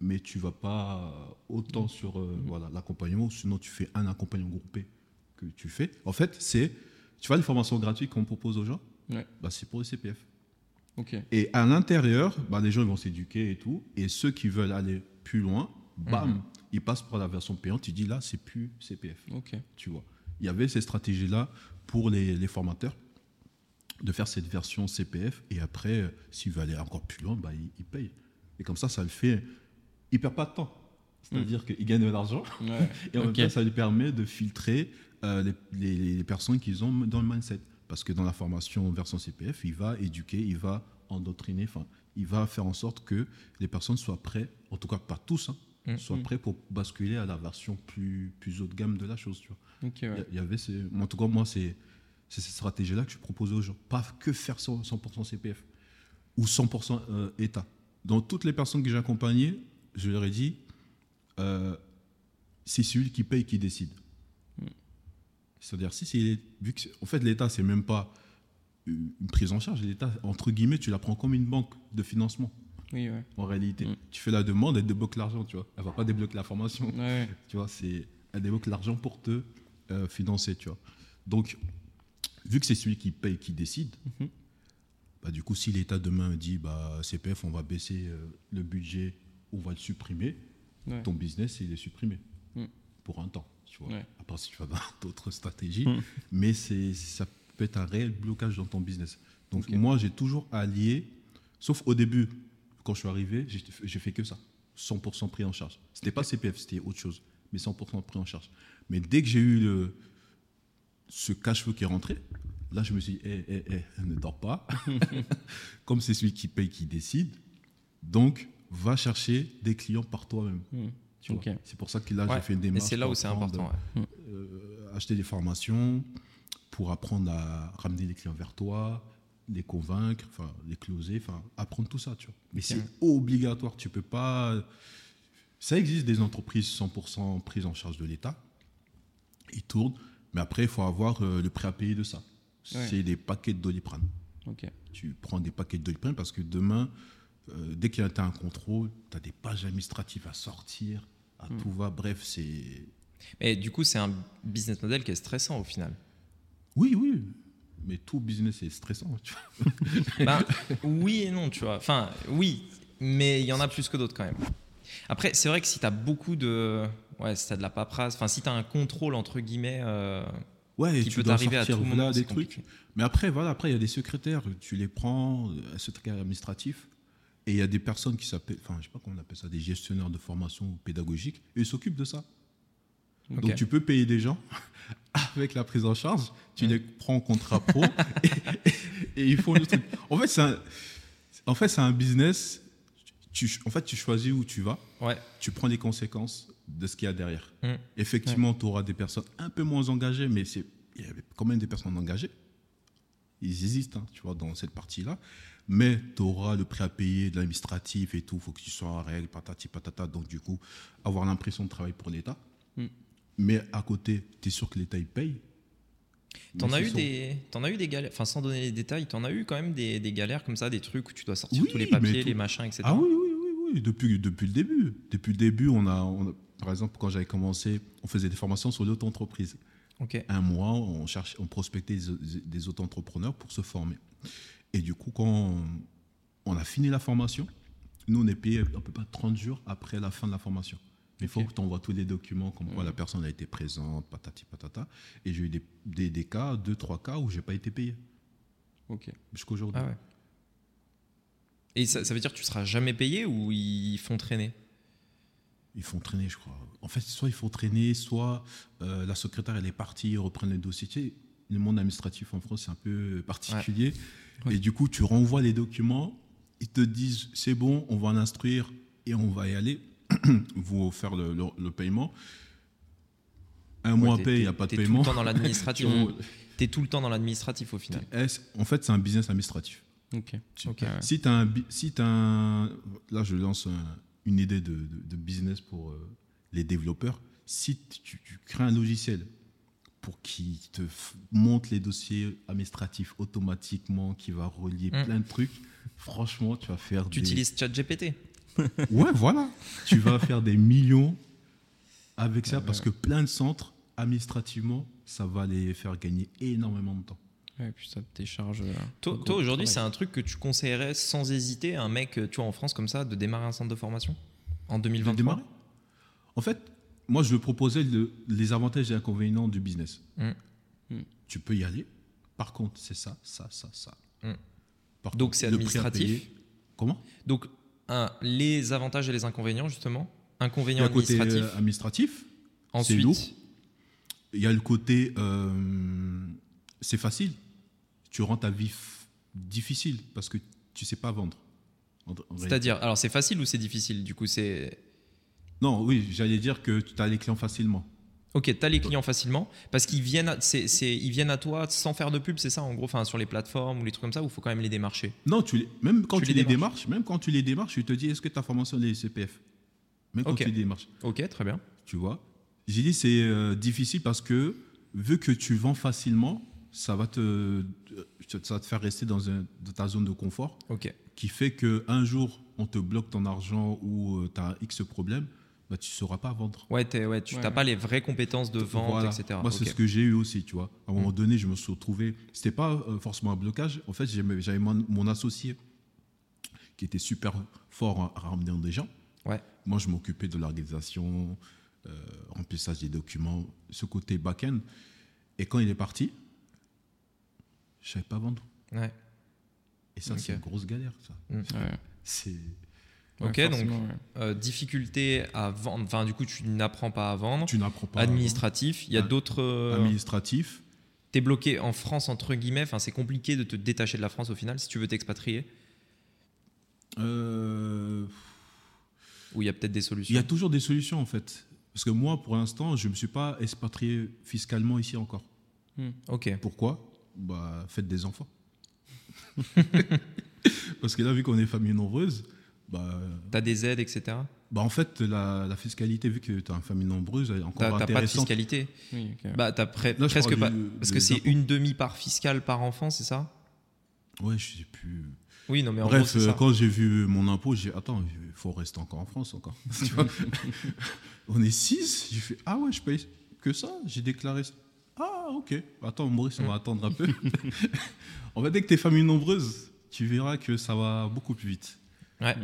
mais tu vas pas autant sur euh, voilà, l'accompagnement, sinon tu fais un accompagnement groupé que tu fais. En fait, c'est, tu vois, les formations gratuites qu'on propose aux gens, Ouais. bah, c'est pour les CPF. Ok. Et à l'intérieur, bah, les gens ils vont s'éduquer et tout. Et ceux qui veulent aller plus loin, bam, Mhm. ils passent par la version payante. Tu dis là, c'est plus CPF. Ok. Tu vois. Il y avait ces stratégies-là pour les, les formateurs de faire cette version CPF. Et après, euh, s'ils veulent aller encore plus loin, bah, ils payent. Et comme ça, ça le fait. Il perd pas de temps. C'est-à-dire qu'il gagne de l'argent. Ouais. Et en même Ok. temps, ça lui permet de filtrer euh, les, les- les personnes qu'ils ont dans le mindset. Parce que dans la formation version CPF, il va éduquer, il va endoctriner, enfin, il va faire en sorte que les personnes soient prêtes, en tout cas pas tous, hein, Mm. soient Mm. prêts pour basculer à la version plus, plus haut de gamme de la chose. Tu vois. Il ouais. il y avait ces- en tout cas, moi, c'est c'est cette stratégie-là que je propose aux gens. Pas que faire 100%, 100% CPF ou 100% euh, État. Dans toutes les personnes que j'ai accompagnées, je leur ai dit, euh, c'est celui qui paye qui décide. Mm. C'est-à-dire, si c'est. Vu que, en fait, l'État, c'est même pas une une prise en charge. L'État, entre guillemets, tu la prends comme une banque de financement, Oui, ouais. en réalité. Mm. Tu fais la demande, elle débloque l'argent, tu vois. Elle va pas débloquer la formation. Ouais. Tu vois, c'est, elle débloque l'argent pour te euh, financer, tu vois. Donc, vu que c'est celui qui paye qui décide, Mhm. bah, du coup, si l'État demain dit, bah, CPF, on va baisser euh, le budget, on va le supprimer, Ouais. ton business, il est supprimé Mm. pour un temps, tu vois. Ouais. À part si tu vas dans d'autres stratégies, Mm. mais ça peut être un réel blocage dans ton business. Donc, moi, j'ai toujours allié, sauf au début, quand je suis arrivé, j'ai, j'ai fait que ça. 100% pris en charge. C'était pas CPF, c'était autre chose, mais 100% pris en charge. Mais dès que j'ai eu le, ce cash-flow qui est rentré, là, je me suis dit, hé, hé, hé, ne dors pas. Comme c'est celui qui paye qui décide, donc va chercher des clients par toi-même. Mm. Ok. C'est pour ça que là, Ouais, j'ai fait une Et démarche. c'est là où c'est important. ouais. euh, acheter des formations pour apprendre à ramener les clients vers toi, les convaincre, enfin les closer, enfin apprendre tout ça, tu vois. Mais c'est obligatoire, tu peux pas. Ça existe des entreprises 100% prises en charge de l'État, ils tournent, mais après il faut avoir euh, le prêt à payer de ça. Ouais. C'est des paquets de doliprane. Tu prends des paquets de doliprane parce que demain, euh, dès qu'il y a un contrôle, tu as des pages administratives à sortir, à Hmm. tout va. Bref, c'est Et du coup, c'est un business model qui est stressant au final. Oui, oui. Mais tout business est stressant. Tu vois. Ben, oui et non, tu vois. Enfin, oui, mais il y en a plus que d'autres quand même. Après, c'est vrai que si tu as beaucoup de. Ouais, si tu as de la paperasse, enfin, si tu as un contrôle, entre guillemets, euh, Ouais, et qui tu peut dois t'arriver à tout voilà, moment, des trucs. Mais après, voilà, après il y a des secrétaires. Tu les prends, euh, un secrétaire administratif. Et il y a des personnes qui s'appellent, enfin, je sais pas comment on appelle ça, des gestionnaires de formation pédagogique. Et ils s'occupent de ça. Donc tu peux payer des gens avec la prise en charge. Tu les prends en contrat pro et, et ils font le truc. En fait, c'est un, en fait, c'est un business. Tu, en fait, tu choisis où tu vas. Ouais. tu prends les conséquences de ce qu'il y a derrière. Mm. Effectivement, tu auras des personnes un peu moins engagées, mais il y avait quand même des personnes engagées. Ils existent, hein, tu vois, dans cette partie-là. Mais tu auras le prêt à payer, de l'administratif et tout. Il faut que tu sois en règle, patati patata. Donc, du coup, avoir l'impression de travailler pour l'État. Mm. Mais à côté, tu es sûr que l'État, il paye. T'en as, eu des, t'en as eu des galères, enfin sans donner les détails, t'en as eu quand même des, des galères comme ça, des trucs où tu dois sortir Oui, tous les papiers, tout- les machins, etc. Ah oui, oui, oui, oui, depuis, depuis le début. Depuis le début, on a, on a- par exemple, quand j'avais commencé, on faisait des formations sur l'auto-entreprise. Un mois, on, cherche, on prospectait des, des auto-entrepreneurs pour se former. Et du coup, quand on, on a fini la formation, nous, on est payé à peu près 30 jours après la fin de la formation. Il faut que tu envoies tous les documents, comme quoi Mhm. la personne a été présente, patati patata. Et j'ai eu des, des, des cas, deux, trois cas où j'ai pas été payé Ok. jusqu'aujourd'hui. Ah ouais. Et ça, ça veut dire que tu seras jamais payé ou ils font traîner? Ils font traîner, je crois. En fait, soit ils font traîner, soit euh, la secrétaire, elle est partie, ils reprennent les dossiers. Tu sais, le monde administratif en France, c'est un peu particulier. Ouais. Et du coup, tu renvoies les documents, ils te disent, c'est bon, on va l'instruire et on va y aller. Vous faire le, le- le paiement. Un mois après, il n'y a pas de t'es tout paiement. le temps dans l'administratif. Tu- T'es tout le temps dans l'administratif au final. En fait, c'est un business administratif. Ok. Tu- Ok, ouais. Si tu as un, si t'as un- Là, je lance un, une idée de, de- de business pour euh, les développeurs. Si tu, tu crées un logiciel pour qu'il te monte les dossiers administratifs automatiquement, qui va relier Mm. plein de trucs, franchement, tu vas faire Tu des... utilises ChatGPT Ouais, voilà. tu vas faire des millions avec ça Ouais, parce ouais. que plein de centres, administrativement, ça va les faire gagner énormément de temps. Ouais, et puis ça te décharge. euh, Toi, de aujourd'hui, c'est un truc que tu conseillerais sans hésiter à un mec, euh, tu vois, en France comme ça, de démarrer un centre de formation en De 2023 démarrer. En fait, moi, je proposais le- les avantages et inconvénients du business. Mm. Mm. Tu peux y aller. Par contre, c'est ça, ça, ça, ça. Mm. Par Donc, c'est administratif. payer- Comment? Donc, un, les avantages et les inconvénients, justement. Il y Inconvénients a le côté administratifs. euh, administratif. c'est lourd. Ensuite, Il y a le côté, euh, c'est facile. Tu rends ta vie difficile parce que tu sais pas vendre. C'est-à-dire, alors c'est facile ou c'est difficile Du coup, c'est. Non, oui, j'allais dire que tu as les clients facilement. Ok, tu as les clients facilement parce qu'ils viennent, à- ils viennent à toi sans faire de pub, c'est ça en gros, enfin, sur les plateformes ou les trucs comme ça, où il faut quand même les démarcher? Non, tu les, même quand Tu tu, les les démarches. démarches, même quand tu les démarches, tu te dis est-ce que ta formation est CPF Même quand Ok. tu les démarches, Ok, très bien. tu vois? J'ai dit c'est euh, difficile parce que vu que tu vends facilement, ça va te, euh, ça va te faire rester dans, un- dans ta zone de confort, qui fait que un jour on te bloque ton argent ou tu as X problème, bah, tu ne sauras pas vendre. Ouais, ouais, tu n'as ouais. pas les vraies compétences de vente, Voilà. etc. Moi, c'est ce que j'ai eu aussi, tu vois. À un moment Mm. donné, je me suis retrouvé. C'était pas euh, forcément un blocage. En fait, j'avais mon, mon associé qui était super fort à ramener des gens. Ouais. Moi, je m'occupais de l'organisation, euh, remplissage des documents, ce côté back-end. Et quand il est parti, je savais pas vendre. Ouais. Et ça, c'est une grosse galère. Ça. Mm. Ouais. C'est Ouais, Ok, donc euh, difficulté à vendre, enfin du coup tu n'apprends pas à vendre. tu n'apprends pas. à Administratif, il y a d'autres. euh, Administratif. T'es bloqué en France entre guillemets, enfin c'est compliqué de te détacher de la France au final si tu veux t'expatrier. Euh, Ou il y a peut-être des solutions. Il y a toujours des solutions en fait. Parce que moi, pour l'instant, je ne me suis pas expatrié fiscalement ici encore. Ok. Pourquoi? Bah, Faites des enfants. Parce que là, vu qu'on est famille nombreuse, bah, T'as des aides, etc. bah, en fait, la, la fiscalité, vu que tu as une famille nombreuse, elle est encore t'as pas de fiscalité. Oui. Bah Là, je presque pas. du- Parce que c'est une demi-part fiscale par enfant, c'est ça? Ouais, je sais plus. Oui, non mais en Bref, gros ça. quand j'ai vu mon impôt, j'ai dit, attends, il faut rester encore en France encore. Tu vois? On est six. J'ai fait, ah ouais, je paye que ça. J'ai déclaré ça. Ah, ok. Attends, Maurice, on Mm. va attendre un peu. en fait, dès que tu es famille nombreuse, tu verras que ça va beaucoup plus vite. Ouais.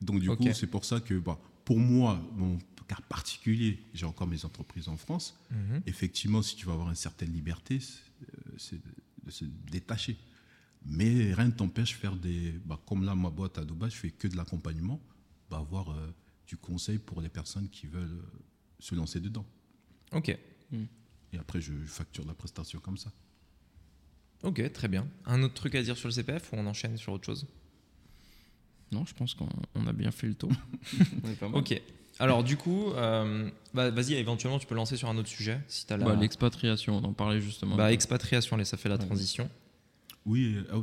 Donc, du coup, c'est pour ça que, bah, pour moi, mon cas particulier, j'ai encore mes entreprises en France. Mhm. Effectivement, si tu veux avoir une certaine liberté, c'est- euh, de se détacher. Mais rien ne t'empêche de faire des. bah, comme là, ma boîte à Dubaï, je fais que de l'accompagnement, bah, avoir euh, du conseil pour les personnes qui veulent euh, se lancer dedans. Ok. Et après, je facture la prestation comme ça. Ok, très bien. Un autre truc à dire sur le CPF ou on enchaîne sur autre chose? Non, je pense qu'on on a bien fait le tour. On est pas mal. Ok. Alors du coup, euh, bah, vas-y, éventuellement tu peux lancer sur un autre sujet si tu as la... Bah, L'expatriation, on en parlait justement. Bah, expatriation, là, ça fait la Ouais. transition. Oui, euh, ah,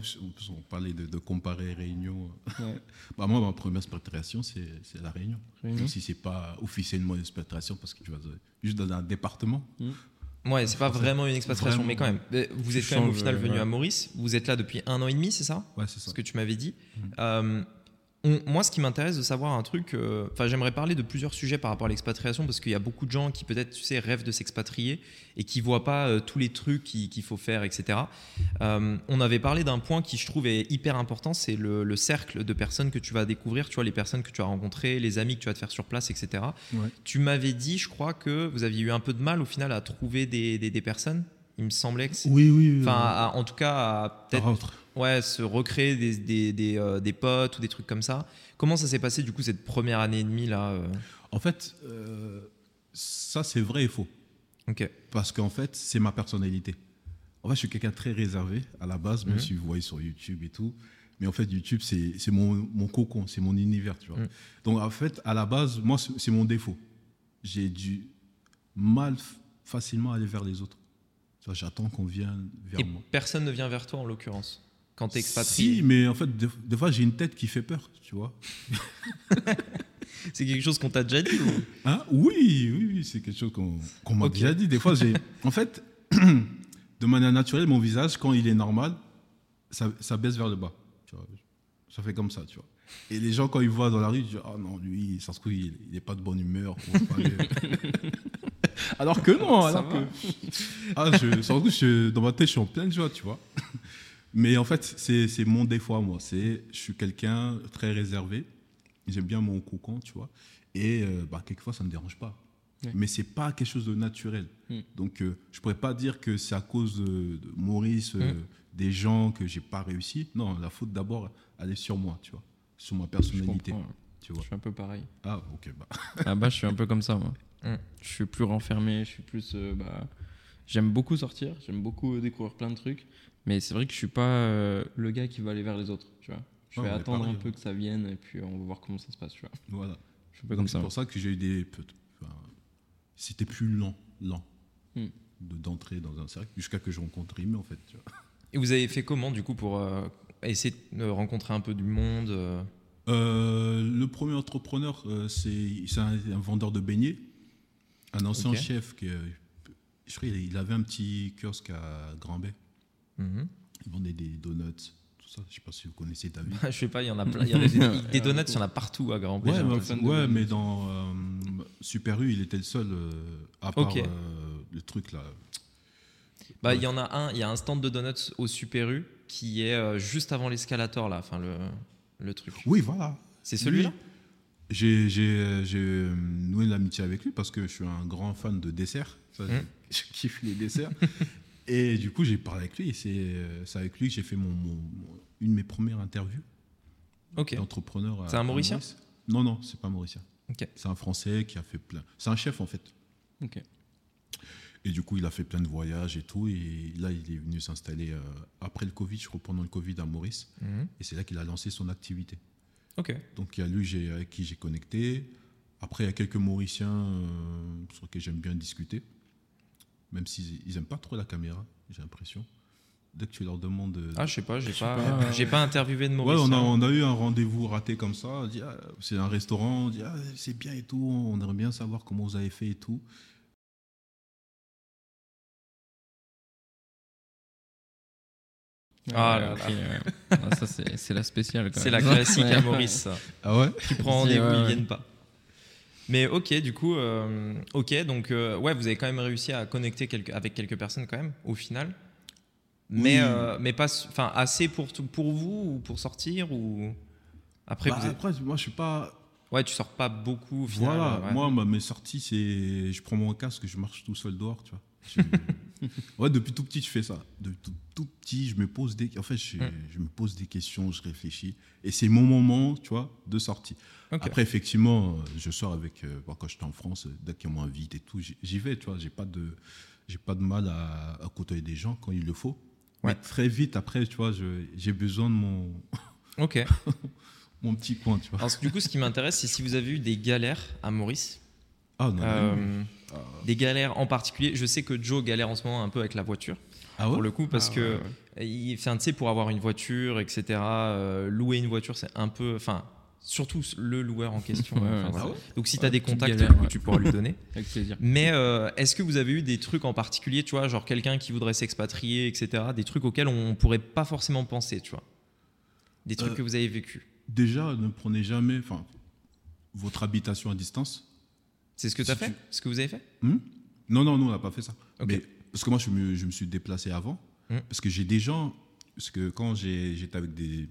on parlait de, de comparer Réunion. Ouais. Bah, moi, ma première expatriation, c'est c'est la Réunion. Réunion. Même si c'est pas officiellement une expatriation, parce que tu vas juste dans un département. Ouais, c'est pas vraiment une expatriation, mais quand même. Mais Vous êtes quand même au final euh, venu à Maurice. Vous êtes là depuis un an et demi, c'est ça? Ouais, c'est ça. ce que tu m'avais dit. Mhm. Euh, on- moi, ce qui m'intéresse de savoir un truc, euh, enfin, j'aimerais parler de plusieurs sujets par rapport à l'expatriation parce qu'il y a beaucoup de gens qui peut-être, tu sais, rêvent de s'expatrier et qui voient pas euh, tous les trucs qui- qu'il faut faire, etc. Euh, on avait parlé d'un point qui, je trouve, est hyper important, c'est le, le cercle de personnes que tu vas découvrir, tu vois, les personnes que tu as rencontrées, les amis que tu vas te faire sur place, etc. Ouais. Tu m'avais dit, je crois que vous aviez eu un peu de mal au final à trouver des, des- des personnes. Il me semblait que Oui, oui. Enfin, à- en tout cas, peut-être. Ouais, se recréer des, des, des, euh, des potes ou des trucs comme ça. Comment ça s'est passé du coup cette première année et demie là euh En fait, euh, ça, c'est vrai et faux. Ok. Parce qu'en fait, c'est ma personnalité. En fait, je suis quelqu'un très réservé à la base, même Mhm. si vous voyez sur YouTube et tout. Mais en fait, YouTube, c'est mon, mon cocon, c'est mon univers, tu vois. Mhm. Donc, en fait, à la base, moi, c'est mon défaut. J'ai du mal facilement aller vers les autres. J'attends qu'on vienne vers Et moi. personne ne vient vers toi en l'occurrence? Quand t'es expatrié. Si, mais en fait, des, des fois, j'ai une tête qui fait peur, tu vois. C'est quelque chose qu'on t'a déjà dit ou... Hein? Oui, oui, oui, c'est quelque chose qu'on m'a déjà dit. Des fois, j'ai. En fait, de manière naturelle, mon visage, quand il est normal, ça, ça baisse vers le bas. Tu vois. Ça fait comme ça, tu vois. Et les gens, quand ils voient dans la rue, ils disent Ah non, lui, ça se trouve, il n'est pas de bonne humeur. faut pas aller- alors que non, alors que. Ah, je, sans doute, je- dans ma tête, je suis en pleine joie, tu vois. Mais en fait, c'est mon défaut à moi. Je suis quelqu'un très réservé. J'aime bien mon cocon, tu vois. Et euh, bah, quelquefois, ça ne me dérange pas. Ouais. Mais c'est pas quelque chose de naturel. Mm. Donc, euh, je pourrais pas dire que c'est à cause de, de Maurice, euh, Mm. des gens que j'ai pas réussi. Non, la faute d'abord, elle est sur moi, tu vois. Sur ma Je personnalité, comprends. tu Je vois. suis un peu pareil. Ah, ok, bah. Ah bah, je suis un peu comme ça, moi. Mm. Je suis plus renfermé, je suis plus. euh, bah, j'aime beaucoup sortir, j'aime beaucoup découvrir plein de trucs, mais c'est vrai que je suis pas euh, le gars qui va aller vers les autres, tu vois. Je vais attendre pareil, un peu hein. que ça vienne et puis on va voir comment ça se passe, tu vois. Voilà. Je suis peu C'est pour ça que j'ai eu des. enfin, C'était plus lent, lent Mm. de d'entrer dans un cercle jusqu'à que je rencontre Rimé, en fait. Tu vois. Et vous avez fait comment du coup pour euh, essayer de rencontrer un peu du monde euh? Euh, le premier entrepreneur, euh, c'est c'est un, un vendeur de beignets, un ancien chef qui, je crois, il avait un petit kiosque à Grand-Bay. Mhm. Il vendait des donuts, tout ça. Je sais pas si vous connaissez, t'as vu Je sais pas, il y en a plein. y a des, des donuts, il y en a partout à Grand Ouais, mais, un fan de ouais, donuts. mais dans euh, Super U, il était le seul, euh, à part euh, le truc là. Bah, il y en a un, il y a un stand de donuts au Super U qui est euh, juste avant l'escalator là, enfin le, le truc. Oui, voilà. C'est celui-là? J'ai noué l'amitié avec lui parce que je suis un grand fan de desserts. Ça, Mm. Je kiffe les desserts. et du coup, j'ai parlé avec lui et c'est euh, c'est avec lui que j'ai fait mon, une de mes premières interviews Ok. d'entrepreneur. C'est un Mauricien Maurice. Non, non, c'est pas Mauricien. C'est un Français qui a fait plein. C'est un chef en fait. Et du coup, il a fait plein de voyages et tout. Et là, il est venu s'installer euh, après le Covid, je crois, pendant le Covid à Maurice. Mhm. Et c'est là qu'il a lancé son activité. Donc il y a lui avec qui j'ai connecté. Après, il y a quelques Mauriciens euh, sur lesquels j'aime bien discuter. Même s'ils n'aiment pas trop la caméra, j'ai l'impression. Dès que tu leur demandes. Ah, je sais pas, j'ai sais pas, pas. j'ai pas interviewé de ouais, Maurice. on a, on a eu un rendez-vous raté comme ça. ah, C'est un restaurant, on dit ah, c'est bien et tout. On aimerait bien savoir comment vous avez fait et tout. Ah Ouais, là ok, là. ouais. Ah, ça, c'est la spéciale. C'est la classique à. Maurice. ça. Ah ouais? Tu prends Si, rendez-vous, ouais, ils ouais. viennent pas. Mais ok, du coup, euh, ok, donc euh, ouais, vous avez quand même réussi à connecter quelques- avec quelques personnes quand même, au final. Mais, Oui. euh, mais pas, enfin, assez pour, tout- pour vous ou pour sortir ou après Bah, vous Après, moi, je suis pas. ouais, tu sors pas beaucoup au final. Voilà, ouais. moi, ma- mes sorties, c'est. Je prends mon casque, je marche tout seul dehors, tu vois. Je- ouais, depuis tout petit, je fais ça. Depuis tout, tout petit, je me pose des. En fait, je, Mm. je me pose des questions, je réfléchis. Et c'est mon moment, tu vois, de sortie. Après, effectivement, je sors avec. euh, bon, quand j'étais en France, euh, dès qu'on m'invite et tout, j'y j'y vais, tu vois. J'ai pas de. J'ai pas de mal à, à côtoyer des gens quand il le faut. Ouais. Mais très vite, après, tu vois, j'ai besoin de mon, Ok. mon petit coin, tu vois. Alors, du coup, ce qui m'intéresse, c'est si vous avez eu des galères à Maurice. Ah, non, Euh, Ah. Des galères en particulier. Je sais que Joe galère en ce moment un peu avec la voiture, ah ouais pour le coup, parce Ah, que ouais. Il, enfin, tu sais, pour avoir une voiture, etc., euh, louer une voiture, c'est un peu. Enfin, surtout le loueur en question. Ouais, enfin, ouais, voilà. Ah ouais Donc, si tu Ouais, as des contacts, galère, du coup, ouais. tu pourras lui donner. Avec plaisir. Mais euh, est-ce que vous avez eu des trucs en particulier, tu vois, genre quelqu'un qui voudrait s'expatrier, etc., des trucs auxquels on pourrait pas forcément penser, tu vois? Des trucs Euh, que vous avez vécu? Déjà, ne prenez jamais enfin, votre habitation à distance. C'est ce que tu si as fait tu- Ce que vous avez fait Hmm non, non, non, on n'a pas fait ça. Mais, parce que moi, je me, je me suis déplacé avant. Hmm. Parce que j'ai des gens. Parce que quand j'étais avec des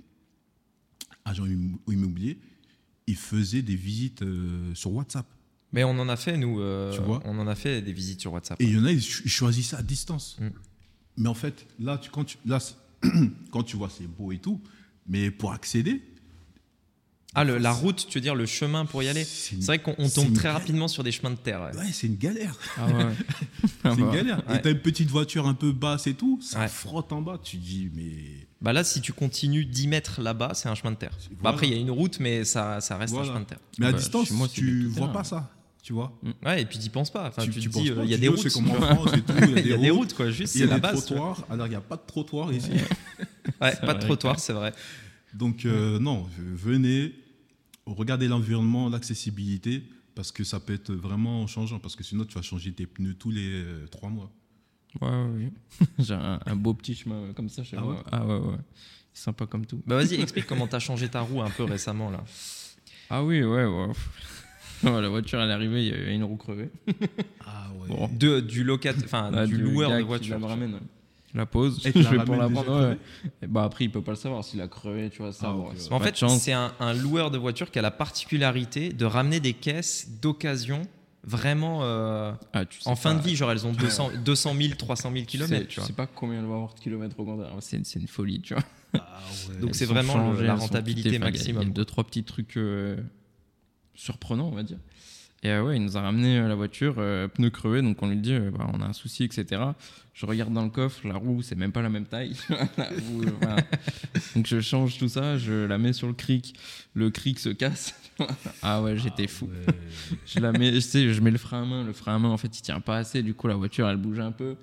agents immo- immobiliers, ils faisaient des visites euh, sur WhatsApp. Mais on en a fait, nous. euh, Tu vois On en a fait des visites sur WhatsApp. Et il y en a, ils, ch- ils choisissaient à distance. Hmm. Mais en fait, là, tu, quand, tu, là c'est- quand tu vois, c'est beau et tout. Mais pour accéder, Ah, le- la route, tu veux dire le chemin pour y aller c'est une, C'est vrai qu'on on c'est tombe très galère. rapidement sur des chemins de terre. ouais. ouais, c'est une galère. Ah ouais. Ah C'est une galère. Ouais. Et t'as une petite voiture un peu basse et tout, ça Ouais. frotte en bas. Tu dis, mais. Bah là, si tu continues 10 mètres là-bas, c'est un chemin de terre. Bah après, il y a une route, mais ça, ça reste Voilà. un chemin de terre. Mais à Bah, distance, moi, c'est tu vois pas ça. Tu vois Ouais, et puis t'y penses pas. Enfin, tu, te penses dis, pas, euh, il y a tu des routes. C'est comme en France et tout. Il y a Il y a des routes. quoi. Juste, Il y c'est a des tu trottoirs. Alors, il n'y a pas de trottoir ici. Ouais, C'est pas de vrai, trottoir, c'est vrai. Donc, euh, non, venez. regardez l'environnement, l'accessibilité, parce que ça peut être vraiment changeant. Parce que sinon, tu vas changer tes pneus tous les euh, trois mois. Ouais, ouais, ouais. J'ai un, un beau petit chemin comme ça chez Ah moi. ouais? Ah ouais, ouais. Sympa comme tout. Bah vas-y, explique comment t'as changé ta roue un peu récemment là. Ah oui, ouais, la voiture, elle est arrivée, il y avait une roue crevée. Ah ouais. Bon. De, du locat, enfin Ah, du du loueur de qui voiture. la ramène. Je la pose, Et je tu la vais pour la prendre. ouais. crevée Et bah après, il peut pas le savoir s'il a crevé, tu vois. Ça, Ah, bon, ouais. En fait, c'est un, un loueur de voiture qui a la particularité de ramener des caisses d'occasion vraiment euh, Ah, tu sais en fin pas- de vie. Genre, elles ont 200, 200 000, 300 000 tu sais- kilomètres. Tu vois. sais pas combien elle va avoir de kilomètres au compteur. C'est c'est une folie, tu vois. Ah ouais. Donc, Elles c'est vraiment changées, la elles rentabilité maximum. Il y a deux, trois petits trucs euh, surprenants, on va dire. Et euh, ouais, il nous a ramené euh, la voiture, euh, pneu crevé, donc on lui dit, euh, bah, on a un souci, etc. Je regarde dans le coffre, la roue, c'est même pas la même taille. La roue, euh, voilà. donc je change tout ça, je la mets sur le cric, le cric se casse. ah ouais, j'étais fou. Ouais. Je la mets, je sais, je mets le frein à main, le frein à main, en fait, il tient pas assez, du coup, la voiture, elle bouge un peu.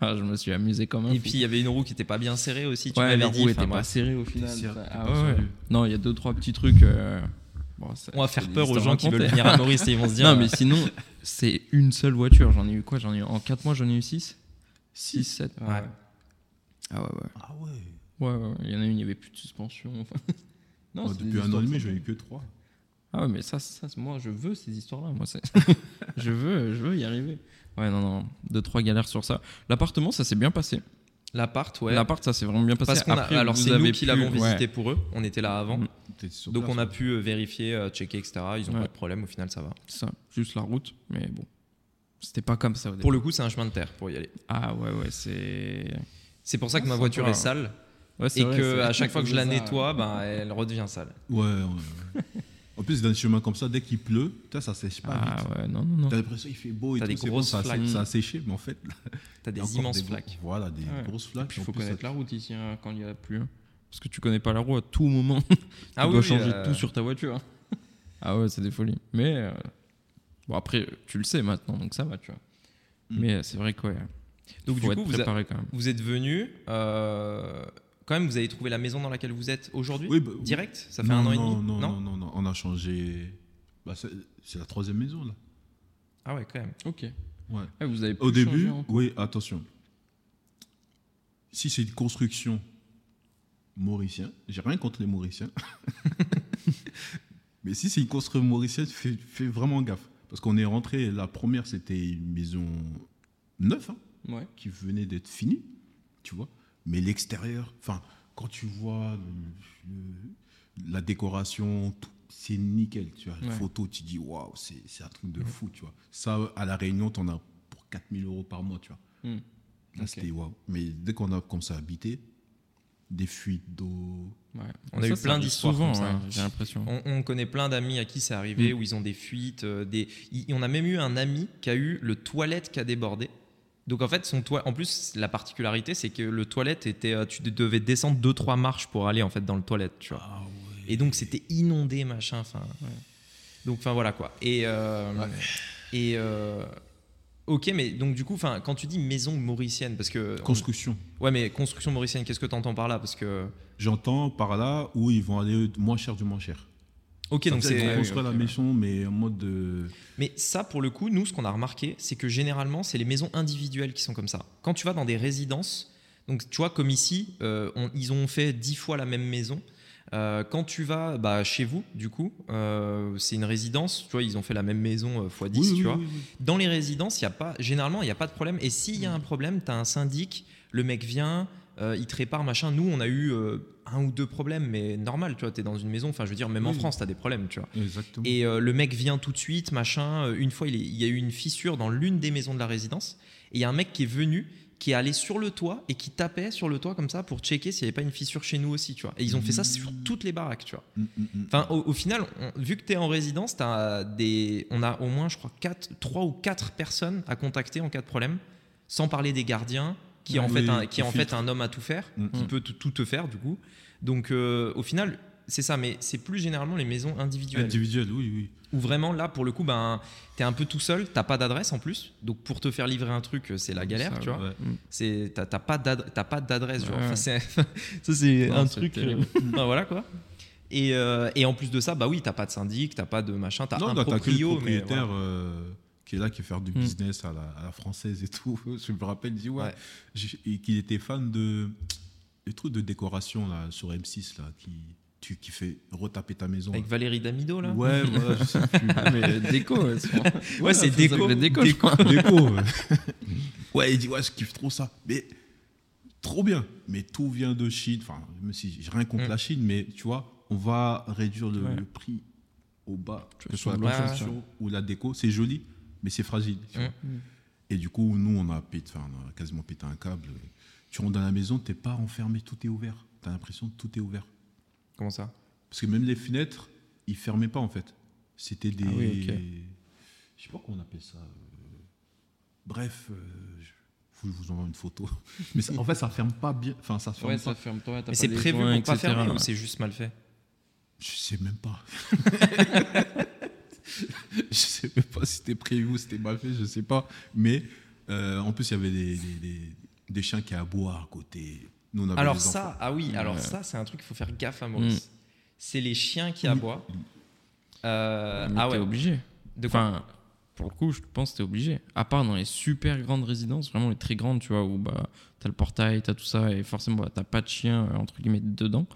Ah, je me suis amusé quand même. Et puis, il y avait une roue qui était pas bien serrée aussi. Tu ouais, m'avais la roue Enfin, était pas serrée au final. Ah ouais, Non, il y a deux, trois petits trucs. Bon, ça- On va faire peur aux gens qui veulent venir à Maurice et ils vont se dire. Non, mais euh, sinon, c'est une seule voiture. J'en ai eu quoi? J'en ai eu en 4 mois, j'en ai eu 6 6, 7. Ouais. Ah ouais, ouais. Ah ouais. Ouais, ouais, ouais. Il y en a une, il n'y avait plus de suspension. enfin. Non, Oh, depuis un an et demi, j'en ai eu que trois. Ah ouais, mais ça, ça moi, je veux ces histoires-là. Moi, c'est- je veux, je veux y arriver. Ouais, non, non, deux, trois galères sur ça. L'appartement, ça s'est bien passé. L'appart, ouais. L'appart, ça s'est vraiment bien passé. Parce qu'on a, Après, alors c'est nous qui pu- l'avons ouais. visité pour eux. On était là avant. Mm. Sur Donc place, on a pu euh, vérifier, euh, checker, etc. Ils ont Ouais. pas de problème. Au final, ça va. Ça, juste la route, mais bon. C'était pas comme ça au début. Pour le coup, c'est un chemin de terre pour y aller. Ah ouais, ouais, c'est. C'est pour ça que Ah, ma voiture est sale Ouais, c'est et vrai, que à chaque fois que je la nettoie, ben, elle redevient sale. Ouais, ouais, ouais. En plus, dans des chemins comme ça, dès qu'il pleut, ça sèche pas Ah vite. ouais, non, non, non. T'as l'impression qu'il fait beau et T'as tout. des grosses bon, ça, a- flaques. ça a séché, mais en fait, T'as des immenses flaques. Voilà, des Ouais. grosses flaques. Puis il faut plus, connaître ça- la route ici hein, quand il y a plu. Hein. Parce que tu connais pas la route à tout moment. Ah tu oui, dois oui, changer euh, tout sur ta voiture. ah ouais, c'est des folies. Mais euh, bon, après, tu le sais maintenant, donc ça va, tu vois. Mm. Mais euh, c'est vrai que ouais, Donc faut du coup, vous, a- préparé quand même. vous êtes venu. euh, quand même, vous avez trouvé la maison dans laquelle vous êtes aujourd'hui? Oui, bah, Direct? Ça fait non, un an et non, demi? non, non, non, non, on a changé. Bah, c'est la troisième maison, là. Ah ouais, quand même. Ok. Ouais. Ah, vous avez Au début, en- oui, attention. Si c'est une construction mauricienne, j'ai rien contre les mauriciens. Mais si c'est une construction mauricienne, fais, fais vraiment gaffe. Parce qu'on est rentré, la première, c'était une maison neuve, hein, Ouais. qui venait d'être finie, tu vois. Mais l'extérieur, enfin, quand tu vois le- le- la décoration, tout, c'est nickel, tu vois. La Ouais. photo, tu dis, waouh, c'est un truc de fou, tu vois. Ça, à La Réunion, t'en as pour 4000 euros par mois, tu vois. Hmm. Là, c'était waouh. Mais dès qu'on a commencé à habiter, des fuites d'eau. Ouais. On a Ça, eu plein d'histoires souvent, comme ça. hein, j'ai l'impression. On, on connaît plein d'amis à qui c'est arrivé, Mm. où ils ont des fuites. euh, des... il- on a même eu un ami qui a eu le toilette qui a débordé. Donc en fait, son toi... en plus, la particularité, c'est que le toilette était. euh, tu devais descendre 2-3 marches pour aller en fait dans le toilette, tu vois. Ah Et donc c'était inondé, machin. Enfin, donc enfin voilà quoi. Et euh, et euh, ok, mais donc du coup, enfin, quand tu dis maison mauricienne, parce que Construction. ouais, mais construction mauricienne, qu'est-ce que tu entends par là? Parce que J'entends par là où ils vont aller moins cher du moins cher. ok, donc Ça c'est vont construire ok, la maison, mais en mode de. Mais ça, pour le coup, nous, ce qu'on a remarqué, c'est que généralement, c'est les maisons individuelles qui sont comme ça. Quand tu vas dans des résidences, donc tu vois, comme ici, euh, on- ils ont fait dix fois la même maison. Euh, quand tu vas bah, chez vous, du coup, euh, c'est une résidence, tu vois, ils ont fait la même maison euh, x 10, Oui, tu oui, vois. oui. Dans les résidences, il y a pas, généralement, il n'y a pas de problème. Et s'il Mm. y a un problème, tu as un syndic, le mec vient, euh, il te répare, machin. Nous, on a eu euh, un ou deux problèmes, mais normal, tu vois, tu es dans une maison, enfin, je veux dire, même en. France, tu as des problèmes, tu vois. Exactement. Et euh, le mec vient tout de suite, machin. Une fois, il, est- il y a eu une fissure dans l'une des maisons de la résidence. Et il y a un mec qui est venu, qui est allé sur le toit et qui tapait sur le toit comme ça pour checker s'il n'y avait pas une fissure chez nous aussi, tu vois. Et ils ont fait ça sur toutes les baraques, tu vois. Mm, mm, mm. Enfin, au, au final, on- vu que tu es en résidence, as des, on a au moins, je crois, 3 ou 4 personnes à contacter en cas de problème, sans parler des gardiens, qui est en, Oui, fait, un, qui est en fait un homme à tout faire, Mm. qui peut tout, tout te faire, du coup. Donc, euh, au final, c'est ça, mais c'est plus généralement les maisons individuelles. Individuel, oui, oui. Où vraiment, là, pour le coup, ben, t'es un peu tout seul, t'as pas d'adresse en plus. Donc, pour te faire livrer un truc, c'est la galère, Ça, tu vois. ouais. Mm. C'est, t'as, t'as pas d'adresse, t'as pas d'adresse, genre. Ouais. Enfin, ça, c'est un truc. euh, voilà, quoi. Et, euh, et en plus de ça, bah oui, t'as pas de syndic, t'as pas de machin, t'as Non, un non, t'as que le mais propriétaire voilà. euh, qui est là, qui fait du Mm. business à la, à la française et tout. Je me rappelle, il dit ouais, Ouais. qu'il était fan de des trucs de décoration là sur M6 là, qui tu, qui fait retaper ta maison. Avec Valérie Damido là. Ouais, voilà, je sais plus. Ah, mais déco, Ouais, c'est déco. déco, je crois. Déco. ouais. ouais, il dit ouais, je kiffe trop ça. Mais trop bien. Mais tout vient de Chine. Enfin, même si j'ai rien contre Mm. la Chine, mais tu vois, on va réduire le, Ouais. le prix au bas, Tu que ce soit la construction ou la déco. C'est joli, mais c'est fragile. tu Mm. vois. Et du coup, nous, on a, pété, enfin, on a quasiment pété un câble. Tu rentres dans la maison, t'es pas enfermé, tout est ouvert. T'as l'impression que tout est ouvert. Comment ça? Parce que même les fenêtres, ils fermaient pas en fait. C'était des. Ah oui, ok. Je sais pas comment on appelle ça. euh, Bref, euh, je vous envoie une photo. Mais ça- en fait, ça ferme pas bien. Enfin, ça ferme Ouais, pas. ça ferme toi. Mais c'est prévu pour pas fermer ou c'est juste mal fait? Je sais même pas. je sais même pas si c'était prévu ou c'était mal fait, je sais pas. Mais euh, en plus, il y avait des, des, des- des chiens qui aboient à côté. Nous, on avait Alors ça, enfants. ah oui, alors Ouais. ça, c'est un truc qu'il faut faire gaffe à Mm. Maurice. C'est les chiens qui Mm. aboient. Euh, Mais ah t'es ouais. obligé. De quoi Enfin, pour le coup, je pense que t'es obligé. À part dans les super grandes résidences, vraiment les très grandes, tu vois, où bah, t'as le portail, t'as tout ça, et forcément, bah, t'as pas de chien, euh, entre guillemets, dedans.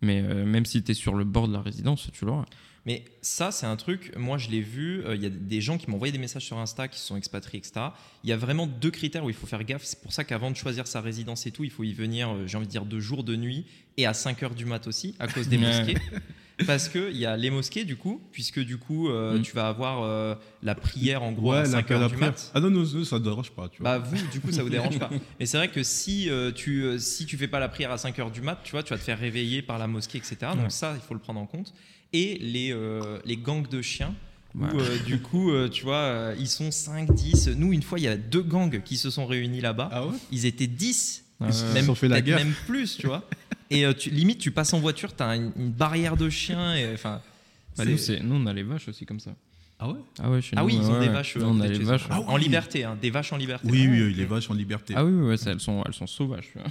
Mais euh, même si t'es sur le bord de la résidence, tu l'auras. Mais ça, c'est un truc, moi je l'ai vu, euh, il y a des gens qui m'ont envoyé des messages sur Insta qui se sont expatriés, etc. Il y a vraiment deux critères où il faut faire gaffe. C'est pour ça qu'avant de choisir sa résidence et tout, il faut y venir, euh, j'ai envie de dire, de jour, de nuit et à 5 heures du mat aussi, à cause des mosquées. Parce qu'il y a les mosquées, du coup, puisque du coup, euh, Mm. tu vas avoir euh, la prière en gros à Ouais, 5 la, heures du prière. mat. Ah non, non, ça ne dérange pas. Tu vois. Bah vous, du coup, ça vous dérange pas. Mais c'est vrai que si euh, tu si tu fais pas la prière à 5 heures du mat, tu vois, tu vas te faire réveiller par la mosquée, etc. Donc Ouais. ça, il faut le prendre en compte. Et les euh, les gangs de chiens. Où, Ouais. euh, du coup, euh, tu vois, euh, ils sont 5, 10. Nous, une fois, il y a deux gangs qui se sont réunis là-bas. ah ouais Ils étaient 10, Ouais, ouais. même, fait la guerre. même plus, tu vois. Et euh, tu, limite, tu passes en voiture, tu as une, une barrière de chiens. Enfin, Bah, nous, nous, on a les vaches aussi comme ça. Ah ouais Ah ouais, chez ah nous, oui, ils ont ouais, des vaches. Nous, euh, on a peut-être les chez eux. vaches. Ah en oui. liberté, hein, des vaches en liberté. Oui, oui, oui, Mm. les vaches en liberté. Ah oui, oui, ouais, ça, elles, sont, elles sont sauvages. tu vois.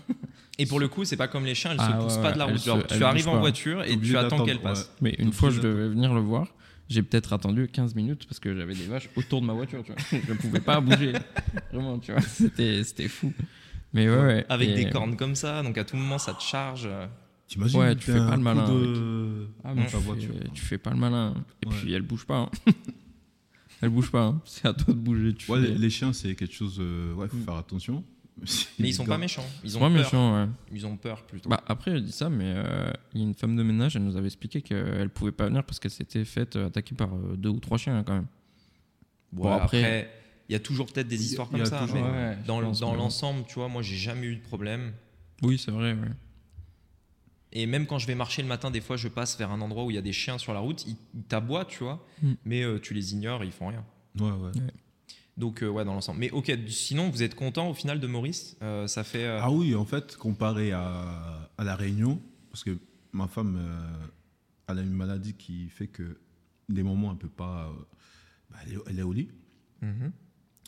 Et pour le coup, c'est pas comme les chiens, elles Ah se poussent ouais, pas de la route. Genre, se- tu arrives bougent en pas. voiture et Obligé tu attends d'attendre, qu'elles passent. Mais une Obligé fois, je devais venir le voir. J'ai peut-être attendu 15 minutes parce que j'avais des vaches autour de ma voiture. Tu vois. Je ne pouvais pas bouger. Vraiment, tu vois. C'était, c'était fou. Mais ouais, ouais. Avec Et- des cornes comme ça, donc à tout moment ça te charge. T'imagines Ouais, tu t'as fais pas le malin de- Ah, dans mais ta tu, voiture. fais, tu fais pas le malin. Et Ouais. puis elle bouge pas. hein. elle bouge pas. hein. C'est à toi de bouger. Tu Ouais, fais- les, les chiens, c'est quelque chose. euh, ouais, faut Mm. faire attention. Mais ils sont pas méchants. Ils ont Moi, peur. méchant, ouais. Ils ont peur plutôt. Bah, après, je dis ça, mais euh, il y a une femme de ménage, elle nous avait expliqué qu'elle pouvait pas venir parce qu'elle s'était faite euh, attaquer par euh, deux ou trois chiens quand même. Bon, bon, après, après- il y a toujours peut-être des histoires comme a ça. toujours, mais dans l'ensemble, tu vois, moi j'ai jamais eu de problème. Oui, c'est vrai. Ouais. Et même quand je vais marcher le matin, des fois je passe vers un endroit où il y a des chiens sur la route, ils, ils t'aboient, tu vois, Mm. mais euh, tu les ignores, ils font rien. Ouais, ouais. Donc euh, ouais, dans l'ensemble. Mais ok, sinon vous êtes content au final de Maurice Euh, Ça fait. euh, Ah oui, en fait, comparé à, à La Réunion, parce que ma femme, euh, elle a une maladie qui fait que des moments, elle peut pas. euh, bah, elle, est, elle est au lit. mhm.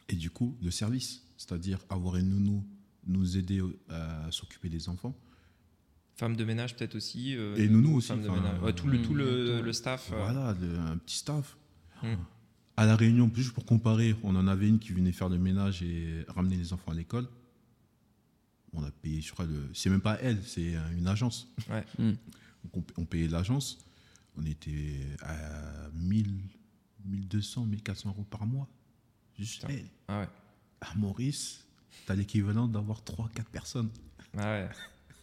Et du coup, le service, c'est-à-dire avoir une nounou, nous aider euh, à s'occuper des enfants. Femme de ménage peut-être aussi. euh, Et nounou aussi, femme de enfin, ménage. Ouais, tout le, tout le, le staff. euh, Voilà, le- un petit staff. Mm. À La Réunion, juste pour comparer, on en avait une qui venait faire le ménage et ramener les enfants à l'école. On a payé, je crois, le... c'est même pas elle, c'est euh, une agence. Ouais. Mm. Donc on, on payait l'agence. On était à 1000, 1200, 1400 euros par mois. Juste Putain. elle. Ah ouais. À Maurice, t'as l'équivalent d'avoir 3-4 personnes. Ah ouais.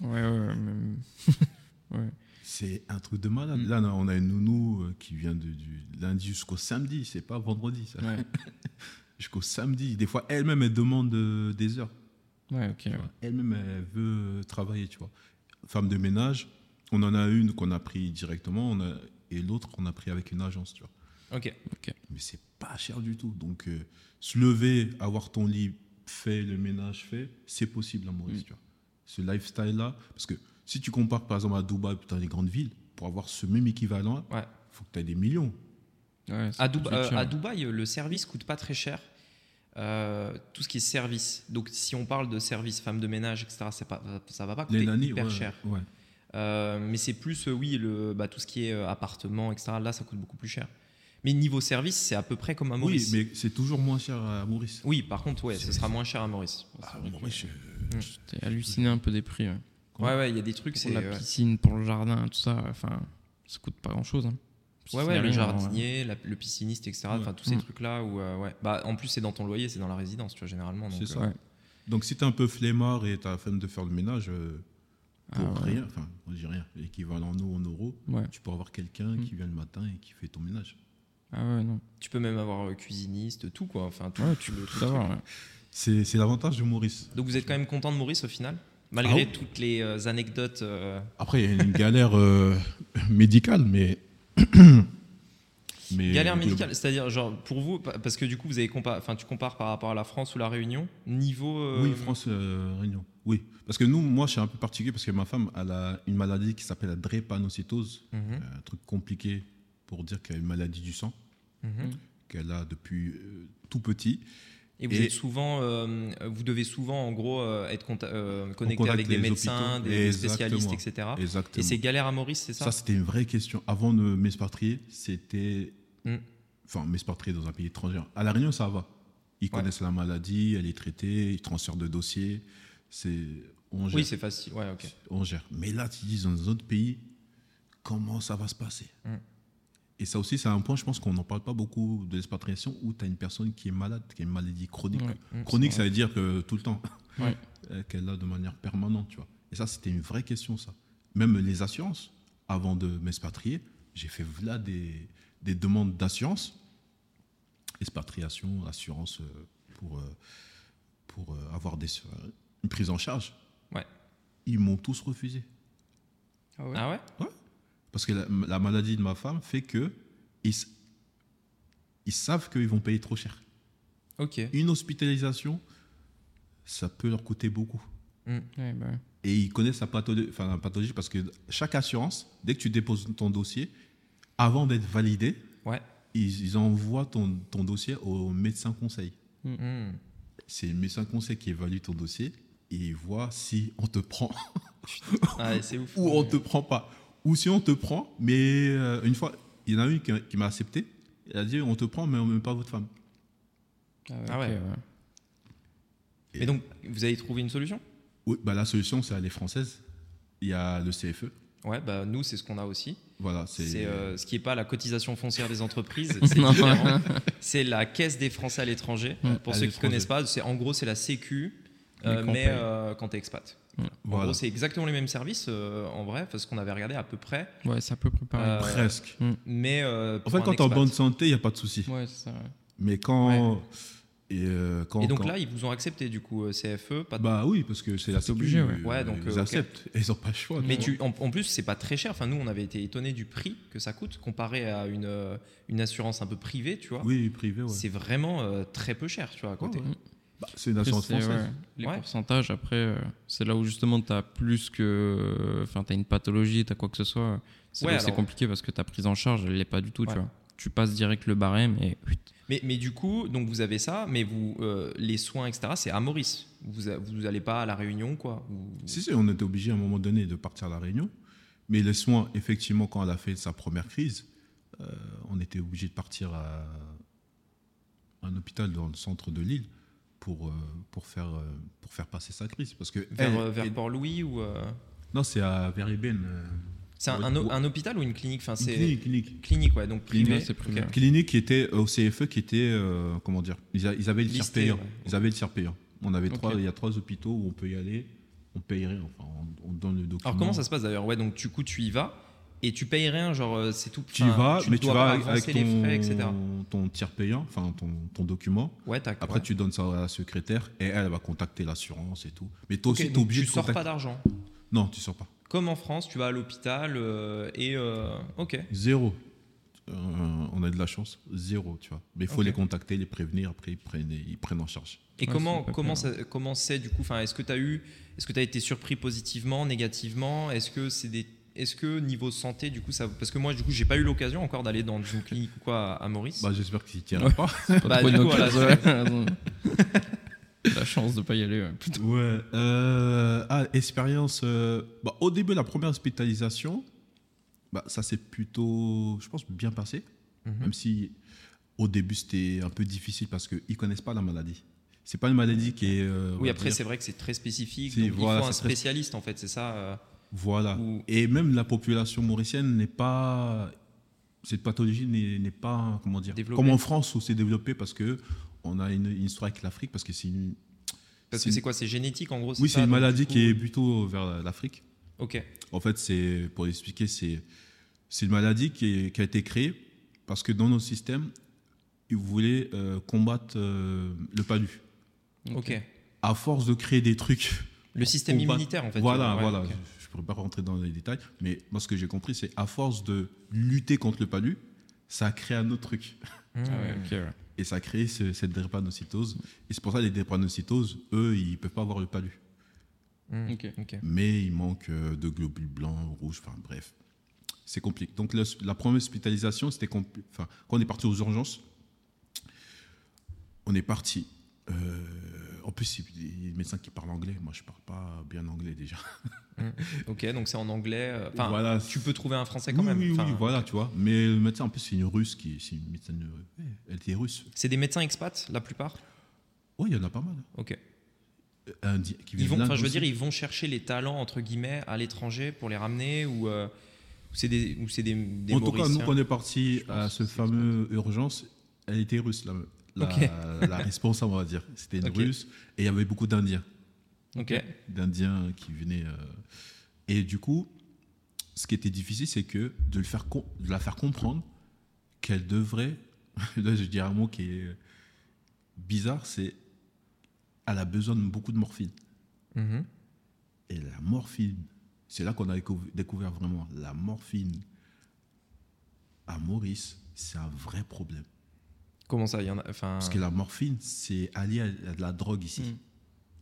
Ouais, ouais, ouais, même- ouais. C'est un truc de malade. Mm. Là, on a une nounou euh, qui vient de, du lundi jusqu'au samedi. C'est pas vendredi, ça. Ouais. Jusqu'au samedi. Des fois, elle-même, elle demande euh, des heures. Ouais, ok. Elle-même, elle veut travailler, tu vois. Femme de ménage, on en a une qu'on a pris directement on a- et l'autre qu'on a pris avec une agence, tu vois. Ok. Mais c'est pas cher du tout. Donc, euh, se lever, avoir ton lit fait, le ménage fait, c'est possible à Maurice, Mm. tu vois. Ce lifestyle-là, parce que si tu compares par exemple à Dubaï, dans les grandes villes, pour avoir ce même équivalent, il Ouais. faut que tu aies des millions. Ouais, À, Dub- euh, à Dubaï, le service coûte pas très cher. Euh, tout ce qui est service. Donc, si on parle de service, femme de ménage, etc., c'est pas, ça va pas coûter Les nannies, hyper ouais, cher. ouais. Euh, mais c'est plus, euh, oui, le, bah, tout ce qui est euh, appartement, etc. Là, ça coûte beaucoup plus cher. Mais niveau service, c'est à peu près comme à Oui, Maurice. mais c'est toujours moins cher à Maurice. Oui, par contre, ouais, ce sera moins cher à Maurice. Ah, Maurice, je- J'étais halluciné un peu des prix. ouais. Ouais, ouais, il y a des trucs, Pour c'est. la ouais. piscine, pour le jardin, tout ça, enfin, ça coûte pas grand chose. Ouais, ouais, le jardinier, la- le pisciniste, etc. Enfin, tous ces Mm. trucs-là où, euh, ouais. Bah, en plus, c'est dans ton loyer, c'est dans la résidence, tu vois, généralement. donc, C'est ça. euh, Ouais. Donc si t'es un peu flemmard et t'as la flemme de faire le ménage, euh, pour Ah ouais. rien, enfin, on dit rien, l'équivalent en eau en euros, Ouais. tu peux avoir quelqu'un Mm. qui vient le matin et qui fait ton ménage. Ah ouais, non. Tu peux même avoir euh, cuisiniste, tout, quoi. Enfin, tout, Ouais, tout tu le- peux tout tout le avoir. truc. ouais. C'est c'est l'avantage de Maurice. Donc, vous êtes quand même content de Maurice au final? Malgré Ah oui. toutes les euh, anecdotes. euh, Après, il y a une galère euh, médicale, mais... mais Galère médicale, c'est-à-dire, genre, pour vous, pa- parce que du coup, vous avez compa- enfin, tu compares par rapport à la France ou la Réunion, niveau. euh, Oui, France euh, Réunion. Oui, parce que nous, moi, je suis un peu particulier parce que ma femme, elle a une maladie qui s'appelle la drépanocytose, Mhm, un truc compliqué pour dire qu'elle a une maladie du sang mhm. qu'elle a depuis euh, tout petit. Et vous Et- êtes souvent, euh, vous devez souvent, en gros, euh, être euh, connecté avec des médecins, hôpitaux. des, spécialistes, etc. Exactement. Et c'est galère à Maurice, c'est ça, Ça, c'était une vraie question. Avant de m'expatrier, c'était. Mm. Enfin, m'expatrier dans un pays étranger. À La Réunion, ça va. Ils Ouais. connaissent la maladie, elle est traitée, ils transfèrent de dossiers. C'est. On gère. Oui, c'est facile. Ouais, ok. on gère. Mais là, tu dis dans un autre pays, comment ça va se passer? Mm. Et ça aussi, c'est un point, je pense qu'on n'en parle pas beaucoup de l'expatriation, où tu as une personne qui est malade, qui a une maladie chronique. Ouais. Chronique, ça veut dire que tout le temps, Ouais. euh, qu'elle a de manière permanente, tu vois. Et ça, c'était une vraie question, ça. Même les assurances, avant de m'expatrier, j'ai fait là des, des demandes d'assurance, expatriation, assurance euh, pour, euh, pour avoir des, une prise en charge. Ouais. Ils m'ont tous refusé. Ah ouais Parce que la, la maladie de ma femme fait que ils, ils savent qu'ils vont payer trop cher. Ok. Une hospitalisation, ça peut leur coûter beaucoup. Mm. Ouais, bah ouais. Et ils connaissent la pathologie, enfin, la pathologie parce que chaque assurance, dès que tu déposes ton dossier, avant d'être validé, Ouais. ils, ils envoient ton, ton dossier au médecin conseil. Mm. C'est le médecin conseil qui évalue ton dossier et il voit si on te prend Ah, ouais, c'est ouf. ou on te prend pas. Ou si on te prend, mais euh, une fois, il y en a une qui, qui m'a accepté. Elle a dit on te prend, mais on ne met pas votre femme. Ah ouais. ok, Et donc, vous avez trouvé une solution? Oui, bah, la solution, c'est aller française. Il y a le CFE. Ouais, bah nous, c'est ce qu'on a aussi. Voilà, c'est. Euh, ce qui n'est pas la cotisation foncière des entreprises, c'est Non. différent. C'est la caisse des Français à l'étranger. Pour À ceux qui ne connaissent pas, c'est en gros c'est la Sécu, Mais euh, mais euh, quand tu es expat. En Voilà. gros, c'est exactement les mêmes services euh, en vrai, parce qu'on avait regardé à peu près. Ouais, ça peut préparer. Euh, Presque. Mais euh, En fait, quand tu es en bonne santé, il n'y a pas de souci. Ouais, c'est ça. ouais. Mais quand. Et, euh, quand, Et donc quand- là, ils vous ont accepté du coup CFE, pas de- Bah oui, parce que c'est la C'est obligé, ouais. Ouais, donc, ils acceptent. Et ils n'ont pas le choix. Mais tu en, en plus, c'est pas très cher. Enfin, nous, on avait été étonnés du prix que ça coûte comparé à une, une assurance un peu privée, tu vois. Oui, privé, ouais. C'est vraiment euh, très peu cher, tu vois, à côté. Bah, c'est une assurance française. ouais, les Ouais. pourcentages, après, euh, c'est là où justement tu as plus que. Enfin, tu as une pathologie, tu as quoi que ce soit. C'est Ouais, alors- compliqué parce que ta prise en charge, elle l'est pas du tout, Ouais. tu vois. Tu passes direct le barème et. Mais, mais du coup, donc vous avez ça, mais vous, euh, les soins, etc., c'est à Maurice. Vous, a- vous allez pas à la Réunion, quoi. Vous- Si, si, on était obligé à un moment donné de partir à La Réunion. Mais les soins, effectivement, quand elle a fait sa première crise, euh, on était obligé de partir à un hôpital dans le centre de l'île pour, euh, pour, faire, euh, pour faire passer sa crise. Parce que Vers, elle- euh, vers elle- Port-Louis ou. euh, Non, c'est à Veribène. euh, C'est un, Ouais, un un hôpital ou une clinique? Enfin, une c'est clinique, clinique. clinique, ouais, donc privé. Ouais, c'est privé, ok. ouais. Clinique qui était au CFE, qui était, euh, comment dire, ils, a- ils avaient le tiers payant. ouais. Ils avaient le tiers payant. On avait Ok. trois, il y a trois hôpitaux où on peut y aller, on paye rien, enfin, on, on donne le document. Alors comment ça se passe d'ailleurs? Ouais, donc du coup, tu y vas et tu payes rien, genre euh, c'est tout. Tu y vas, mais tu vas avec ton, les frais, etc. ton tiers payant, enfin ton, ton document. Ouais, tac. Après, ouais. tu donnes ça à la secrétaire et elle va contacter l'assurance et tout. Mais toi Ok, aussi, tu obligé tu de sors contacter. pas d'argent. Non, tu sors pas. Comme en France, tu vas à l'hôpital euh, et euh, ok. Zéro. Euh, on a de la chance, zéro, tu vois. Mais il faut les contacter, les prévenir, après ils prennent, ils prennent en charge. Et Ouais, comment comment ça, comment c'est du coup Enfin, est-ce que tu as eu est-ce que tu as été surpris positivement, négativement? Est-ce que c'est des est-ce que niveau santé du coup ça parce que moi du coup j'ai pas eu l'occasion encore d'aller dans une clinique ou quoi à, Maurice. Bah, J'espère qu'ils ne tiennent Ouais. pas. Pas Bah, trop du coup, voilà, ouais. La chance de pas y aller. plutôt. Ouais. euh, ah, expérience. euh, bah, au début, la première hospitalisation, bah, ça s'est plutôt, je pense, bien passé. Mhm. Même si au début, c'était un peu difficile parce qu'ils ne connaissent pas la maladie. C'est pas une maladie qui est. euh, Oui, après, dire- c'est vrai que c'est très spécifique. C'est- Donc, voilà, il faut un spécialiste, en fait, c'est ça euh, Voilà. ou- Et même la population mauricienne n'est pas. Cette pathologie n'est pas. Comment dire Développée. Comme en France où c'est développé parce que on a une, une histoire avec l'Afrique parce que c'est une. Parce que c'est quoi C'est génétique, en gros Oui, c'est une maladie coup- qui est plutôt vers l'Afrique. Ok. En fait, c'est pour expliquer, c'est c'est une maladie qui, est- qui a été créée parce que dans nos systèmes, ils voulaient euh, combattre euh, le palu. Ok. À force de créer des trucs. Le système combattre- immunitaire, en fait. Voilà, Ouais, voilà. Je ne pourrais pas rentrer dans les détails, mais moi, ce que j'ai compris, c'est à force de lutter contre le palu, ça a créé un autre truc. Mmh. Ah ouais, ouais. Et ça a créé ce- cette drépanocytose. Et c'est pour ça que les drépanocytoses, eux, ils ne peuvent pas avoir le palu. Mmh. Ok. Ok. mais il manque euh, de globules blancs, rouges, enfin bref. C'est compliqué. Donc le- la première hospitalisation, c'était compli- quand on est parti aux urgences, on est parti. euh, en plus, il y a des médecins qui parlent anglais. Moi, je parle pas bien anglais déjà. Ok, donc c'est en anglais. euh, Enfin, voilà. tu peux trouver un français quand oui, même. Oui, voilà, tu vois. Mais le médecin, en plus, c'est une russe qui, c'est une médecin, ouais, elle était russe. C'est des médecins expats, la plupart? Oui, il y en a pas mal. Ok. Euh, Indi- qui Ils vont, enfin, je veux aussi. dire, ils vont chercher les talents, entre guillemets, à l'étranger pour les ramener ou euh, c'est des, ou c'est des, des En tout cas, nous, quand on est parti à ce fameux urgence, elle était russe, la, la, Ok. la responsable, on va dire. C'était une russe et il y avait beaucoup d'Indiens. D'Indiens qui venaient. euh, Et du coup, ce qui était difficile, c'est que de, le faire de la faire comprendre qu'elle devrait. Là, je dis un mot qui est bizarre c'est. Elle a besoin de beaucoup de morphine. Mhm. Et la morphine, c'est là qu'on a décou- découvert vraiment la morphine à Maurice, c'est un vrai problème. Comment ça Il y en a. Enfin. Parce que la morphine, c'est allié à de la drogue ici. Mm.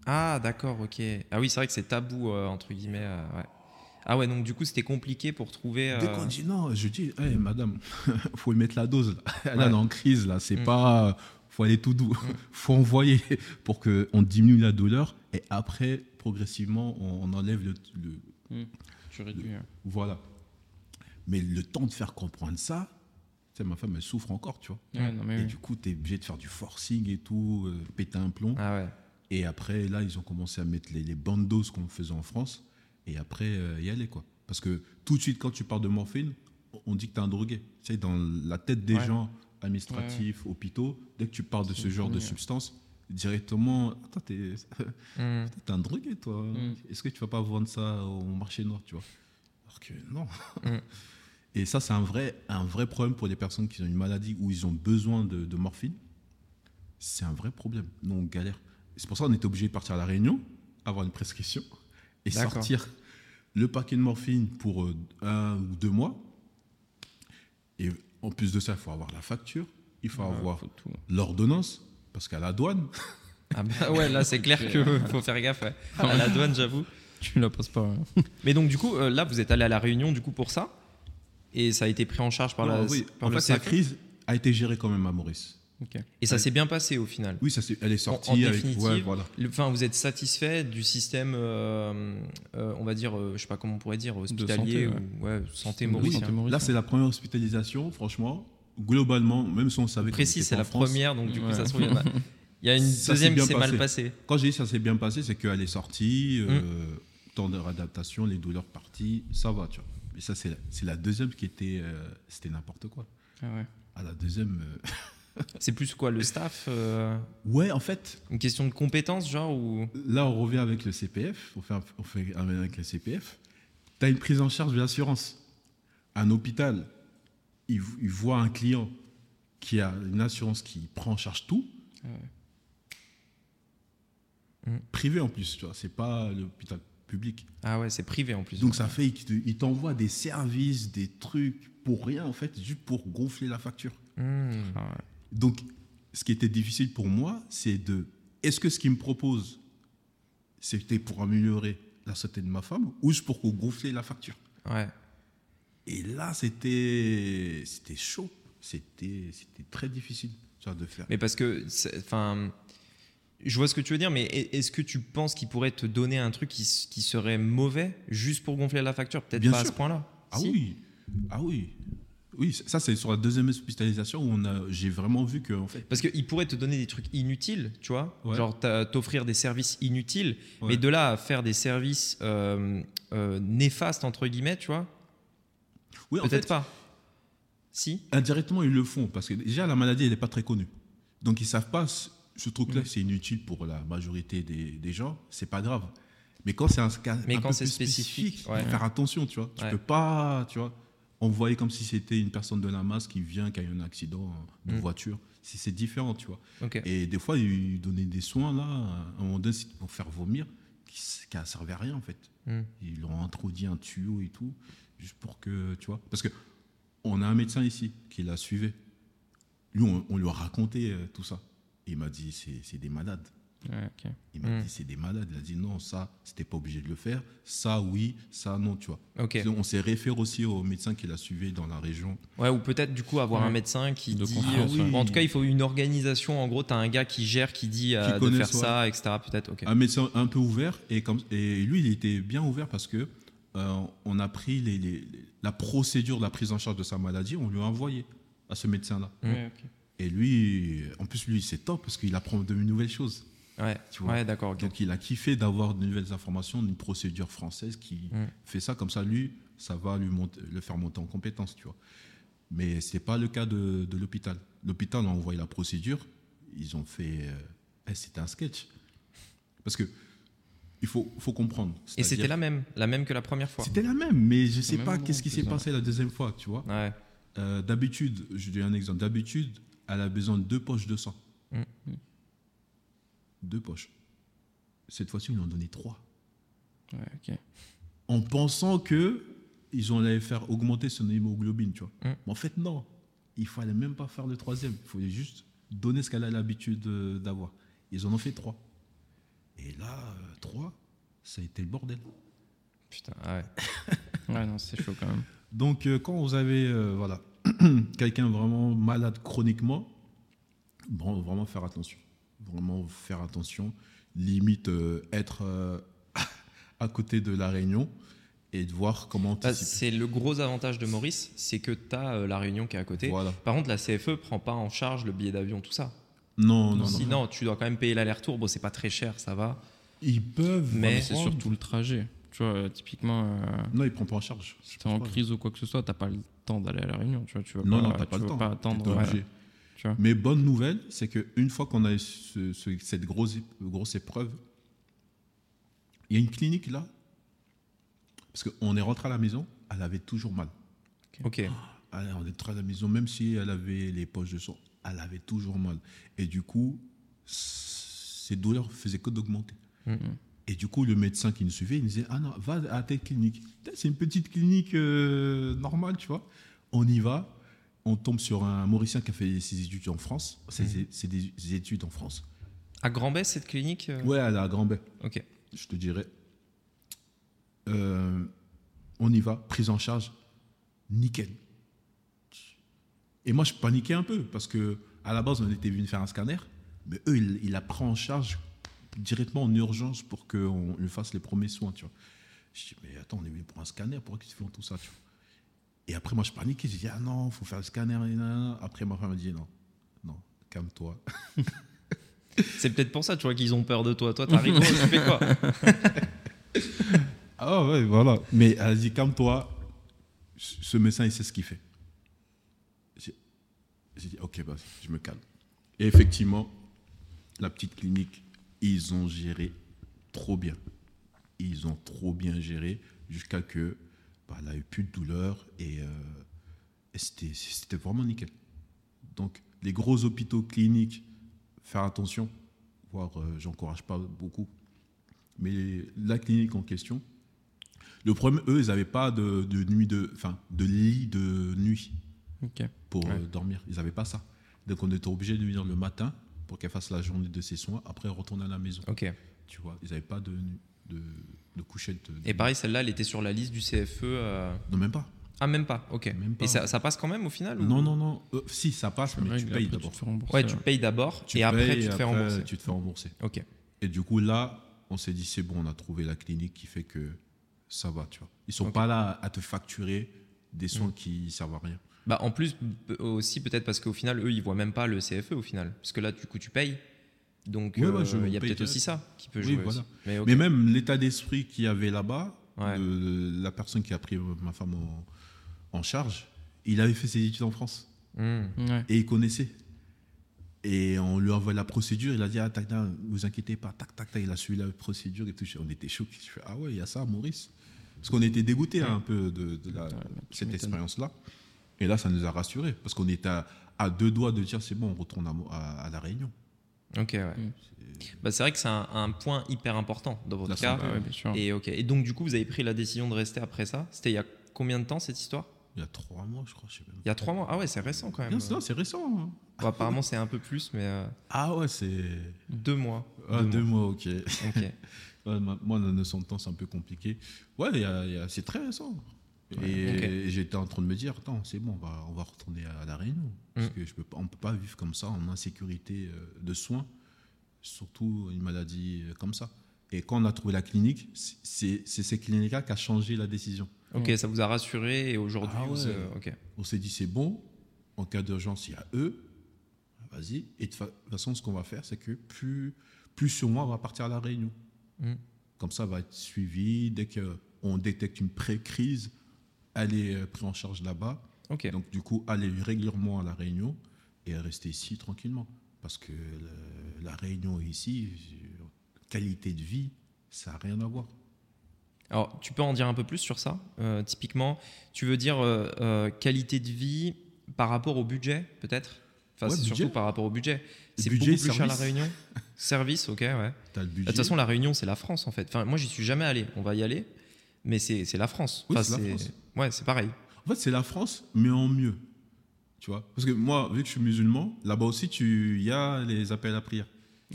Ah, d'accord, ok. Ah oui, c'est vrai que c'est tabou, euh, entre guillemets. euh, ouais. Ah ouais, donc du coup, c'était compliqué pour trouver. euh, Dès qu'on dit non, je dis, Hey, madame, faut lui mettre la dose. Là. Elle Ouais. est en crise, là. C'est Mm. pas. faut aller tout doux. faut envoyer pour qu'on diminue la douleur. Et après, progressivement, on, enlève le, le- Tu réduis. ouais. Voilà. Mais le temps de faire comprendre ça, tu sais, ma femme, elle souffre encore, tu vois. Ouais, non, mais Et oui. du coup, tu es obligé de faire du forcing et tout, euh, péter un plomb. Ah ouais. Et après, là, ils ont commencé à mettre les, doses qu'on faisait en France. Et après, euh, y aller, quoi. Parce que tout de suite, quand tu parles de morphine, on- dit que tu es un drogué. Tu sais, dans la tête des Ouais. gens administratifs, hôpitaux, dès que tu parles de ce genre de substance, directement, attends, t'es t'es un drogué, toi. Mm. Est-ce que tu vas pas vendre ça au marché noir, tu vois? Alors que non. Mm. Et ça, c'est un vrai, un vrai problème pour les personnes qui ont une maladie où ils ont besoin de, de morphine. C'est un vrai problème. Nous, on galère. C'est pour ça qu'on était obligé de partir à la Réunion, avoir une prescription et sortir le paquet de morphine pour euh, un ou deux mois. Et en plus de ça, il faut avoir la facture, il faut Ouais, avoir l'ordonnance, parce qu'à la douane, Ah bah ouais, là, c'est clair qu'il faut faire gaffe. ouais. À la douane, j'avoue. Tu la passes pas. hein. Mais donc, du coup, euh, là, vous êtes allé à la Réunion, du coup, pour ça Et ça a été pris en charge par Non, la. oui, par en le fait, la crise a été gérée quand même à Maurice. Ok. Et ça s'est bien passé au final. Oui, ça, c'est- elle est sortie en avec. ouais, voilà. Le- Enfin, vous êtes satisfait du système, euh, euh, on va dire, euh, je sais pas comment on pourrait dire, hospitalier santé, ou ouais, santé Oui, mauricien. santé mauricien. Là, c'est la première hospitalisation, franchement. Globalement, même si on savait qu'on Précis, c'est en la France, première, donc du coup, Ouais. ça se trouve, il y en a- Il y a une Ça deuxième qui s'est mal passé. passée. Quand j'ai dit ça s'est bien passé, c'est qu'elle est sortie, Mm. temps de réadaptation, les douleurs parties, ça va, tu vois. Et ça, c'est la, la deuxième qui était. euh, C'était n'importe quoi. Ah ouais. À la deuxième. euh, C'est plus quoi, le staff euh, Ouais, en fait, Une question de compétence, genre ou... là, on revient avec le CPF. On fait, un- on fait un avec le CPF. Tu as une prise en charge de l'assurance. Un hôpital, il, il voit un client qui a une assurance qui prend en charge tout. Ah ouais. Privé en plus, tu vois. C'est pas l'hôpital public. Ah ouais, c'est privé en plus. Donc ça fait il t'envoie des services, des trucs pour rien en fait, juste pour gonfler la facture. Hmm. Ah ouais. Donc ce qui était difficile pour moi, c'est de est-ce que ce qu'il me propose, c'était pour améliorer la santé de ma femme ou juste pour gonfler la facture? Ouais. Et là, c'était c'était chaud, c'était c'était très difficile de faire. Mais parce que, enfin, Je vois ce que tu veux dire, mais est-ce que tu penses qu'il pourrait te donner un truc qui, serait mauvais juste pour gonfler la facture? Peut-être pas à ce point-là. Ah Si oui, ah oui. Oui, ça c'est sur la deuxième hospitalisation où on a, j'ai vraiment vu que en fait, Parce qu'il pourrait te donner des trucs inutiles, tu vois, Ouais. genre t'offrir des services inutiles, Ouais. mais de là à faire des services euh, euh, néfastes, entre guillemets, tu vois, oui, en peut-être fait, pas. Si indirectement ils le font parce que déjà la maladie elle n'est pas très connue, donc ils savent pas ce, truc-là Mm. c'est inutile pour la majorité des, des gens, c'est pas grave. Mais quand c'est un cas Mais un quand c'est spécifique, faut ouais. faire attention, tu vois. Tu Ouais. peux pas, tu vois, envoyer comme si c'était une personne de la masse qui vient, qui a eu un accident de Mm. voiture. C'est c'est différent, tu vois. Et des fois, ils donnaient des soins, là, à un moment donné, pour faire vomir, qui ne servait à rien, en fait. Hmm. Ils leur ont introduit un tuyau et tout, juste pour que, tu vois. Parce que on a un médecin ici qui la suivait. Lui, on, on lui a raconté euh, tout ça. Il m'a dit, c'est c'est des malades. Ouais. Il m'a Hmm. dit, c'est des malades. Il a dit, non, ça, c'était pas obligé de le faire. Ça, oui, ça, non, tu vois. On s'est référé aussi au médecin qui la suivait dans la région. Ouais, ou peut-être du coup avoir Ouais. un médecin qui De dit. euh, bon, en tout cas, il faut une organisation. En gros, tu as un gars qui gère, qui dit euh, de connaît faire ça. ça, etc. Peut-être. Un médecin un peu ouvert et comme et lui il était bien ouvert parce que euh, on a pris les, les- les- la procédure de la prise en charge de sa maladie on lui a envoyé à ce médecin là Mm. Ouais, ok. Et lui en plus lui c'est top parce qu'il apprend de nouvelles choses Ouais. tu vois. Ouais, d'accord. ok. donc il a kiffé d'avoir de nouvelles informations d'une procédure française qui Mm. fait ça comme ça lui ça va lui monter, le faire monter en compétence tu vois mais c'est pas le cas de, de l'hôpital l'hôpital a envoyé la procédure ils ont fait euh, eh, c'était un sketch parce que il faut, faut comprendre Et c'était la même, la même que la première fois. c'était la même, mais je sais même pas qu'est-ce qui s'est passé la deuxième fois, tu vois. Ouais. Euh, D'habitude, je dis un exemple, d'habitude, elle a besoin de deux poches de sang. Mm. Deux poches. Cette fois-ci, ils lui ont donné trois. Ouais, ok. En pensant que ils ont allé faire augmenter son hémoglobine, tu vois. Mm. Mais en fait, non. Il fallait même pas faire le troisième. Il fallait juste donner ce qu'elle a l'habitude euh, d'avoir. Ils en ont fait trois. Et là, euh, trois, ça a été le bordel. Putain. ah ouais. Ouais, non, c'est chaud quand même. Donc, euh, quand vous avez euh, voilà, quelqu'un vraiment malade chroniquement, bon, vraiment faire attention. Vraiment faire attention. Limite, euh, être euh, à côté de la réunion et de voir comment Bah, c'est le gros avantage de Maurice, c'est que tu as la réunion qui est à côté. Voilà. Par contre, la CFE prend pas en charge le billet d'avion, tout ça. Non, non, non. Sinon, tu dois quand même payer l'aller-retour. Bon, c'est pas très cher, ça va. Ils peuvent. Mais Mais c'est surtout le trajet. Tu vois, euh, typiquement, euh, Non, ils prennent pas en charge. si t'es en crise ou quoi que ce soit, t'as pas le temps d'aller à la réunion. Tu vois, tu vas Non, pas, non, t'as tu pas le temps. pas attendre. Voilà, tu. Mais bonne nouvelle, c'est qu'une fois qu'on a eu ce- ce- cette grosse, grosse épreuve, il y a une clinique là, parce qu'on est rentré à la maison, elle avait toujours mal. Ok. Elle, on est rentré à la maison, même si elle avait les poches de sang, elle avait toujours mal. Et du coup, ses douleurs faisaient que d'augmenter. Mhm. Et du coup, le médecin qui nous suivait, il nous disait Ah non, va à telle clinique. C'est une petite clinique euh, normale, tu vois. On y va, on tombe sur un Mauricien qui a fait ses études en France. C'est c'est des études en France. À Grand-Bay, cette clinique euh, Ouais, à la Grand-Baie, Ok. je te dirais. Euh, on y va, prise en charge, nickel. Et moi, je paniquais un peu parce que à la base, on était venu faire un scanner, mais eux, ils, ils la prennent en charge directement en urgence pour qu'on lui fasse les premiers soins, tu vois. Je dis, mais attends, on est venu pour un scanner, pourquoi ils font tout ça, tu vois Et après, moi, je paniquais, j'ai dit, ah non, il faut faire le scanner. Après, ma femme m'a dit, non, non, calme-toi. C'est peut-être pour ça, tu vois, qu'ils ont peur de toi. Toi, t'arrives, tu fais quoi Ah ouais, voilà. Mais elle dit, calme-toi, ce médecin, il sait ce qu'il fait. J'ai j'ai dit, ok, bah, je me calme. Et effectivement, la petite clinique, ils ont géré trop bien. Ils ont trop bien géré jusqu'à que bah, elle a eu plus de douleur et, euh, et c'était vraiment nickel. Donc, les gros hôpitaux cliniques, faire attention, voire euh, j'encourage pas beaucoup. Mais la clinique en question, le problème, eux, ils n'avaient pas de, de nuit de, enfin, de lit de nuit Ok. pour Ouais. euh, dormir. Ils n'avaient pas ça. Donc on était obligé de venir le matin pour qu'elle fasse la journée de ses soins, après retourner à la maison. Ok. Tu vois, ils n'avaient pas de, de, de couchette. de- Et pareil, celle-là, elle était sur la liste du CFE. euh, Non, même pas. Ah, même pas, ok. Même pas. Et ça, ça passe quand même au final ou- Non, non, non. Euh, si, ça passe, mais tu payes d'abord. te fais rembourser, Ouais, tu payes d'abord et après tu te fais rembourser. Tu te fais rembourser. Ok. Et du coup, là, on s'est dit, c'est bon, on a trouvé la clinique qui fait que ça va, tu vois. Ils sont pas là à te facturer des soins Mm. qui servent à rien. Bah, en plus, aussi peut-être parce qu'au final, eux, ils voient même pas le CFE au final. Parce que là, du coup, tu payes. Donc, Ouais, euh, ouais, il y a peut-être aussi ça qui peut Oui, jouer. voilà. aussi. Mais, même l'état d'esprit qu'il y avait là-bas, Ouais. de la personne qui a pris ma femme en, en charge, il avait fait ses études en France Hmm. Ouais. et il connaissait. Et on lui envoie la procédure, il a dit Ah, tac, tac, vous inquiétez pas, tac, tac, tac, il a suivi la procédure et tout. On était choqués. Je fais Ah ouais, il y a ça, Maurice. Parce qu'on était dégoûtés hein, un peu de, de la- tu cette expérience-là. Et là, ça nous a rassurés parce qu'on était à, à deux doigts de dire C'est bon, on retourne à, Mo- à- à La Réunion. Ok, ouais. Mm. Bah, c'est vrai que c'est un, un point hyper important dans votre La cas. Bah ouais, bien sûr. Et, donc, du coup, vous avez pris la décision de rester après ça. C'était il y a combien de temps cette histoire? Il y a trois mois, je crois. Je sais même Il y a trois mois. Ah ouais, c'est récent quand même. Non, c'est- récent. hein. Bon, apparemment, c'est un peu plus, mais euh, Ah ouais, c'est. deux mois. Ah, deux mois, ok. Ok. Ouais, ma- moi, la notion de temps, c'est un peu compliqué. Ouais, il y a- il y a- c'est très récent. Et j'étais en train de me dire, attends, c'est bon, on va, on va retourner à la Réunion. Parce Mm. que je peux pas, on ne peut pas vivre comme ça, en insécurité euh, de soins, surtout une maladie euh, comme ça. Et quand on a trouvé la clinique, c'est c'est ces cliniques-là qui a changé la décision. Ok, ça vous a rassuré et aujourd'hui, Ah ouais. euh, ok. On s'est dit, c'est bon, en cas d'urgence, il y a eux, vas-y. Et de fa- toute façon, ce qu'on va faire, c'est que plus, plus sur moi, on va partir à la Réunion. Mm. Comme ça, va être suivi. Dès qu'on détecte une pré-crise, elle est euh, prise en charge là-bas. Donc, du coup, aller régulièrement à la Réunion et rester ici tranquillement. Parce que le- la Réunion ici, euh, qualité de vie, ça n'a rien à voir. Alors, tu peux en dire un peu plus sur ça Euh, Typiquement, tu veux dire euh, euh, qualité de vie par rapport au budget, peut-être? Enfin, Ouais, c'est surtout par rapport au budget. C'est Budget, beaucoup plus cher à la service. Réunion Service, ok, ouais. Tu as le budget. De toute façon, la Réunion, c'est la France, en fait. Enfin, moi, j'y suis jamais allé. On va y aller, mais c'est c'est la France. Oui, Enfin, c'est la France. Ouais, c'est pareil. En fait, c'est la France, mais en mieux. Tu vois? Parce que moi, vu que je suis musulman, là-bas aussi, tu- il y a les appels à prière.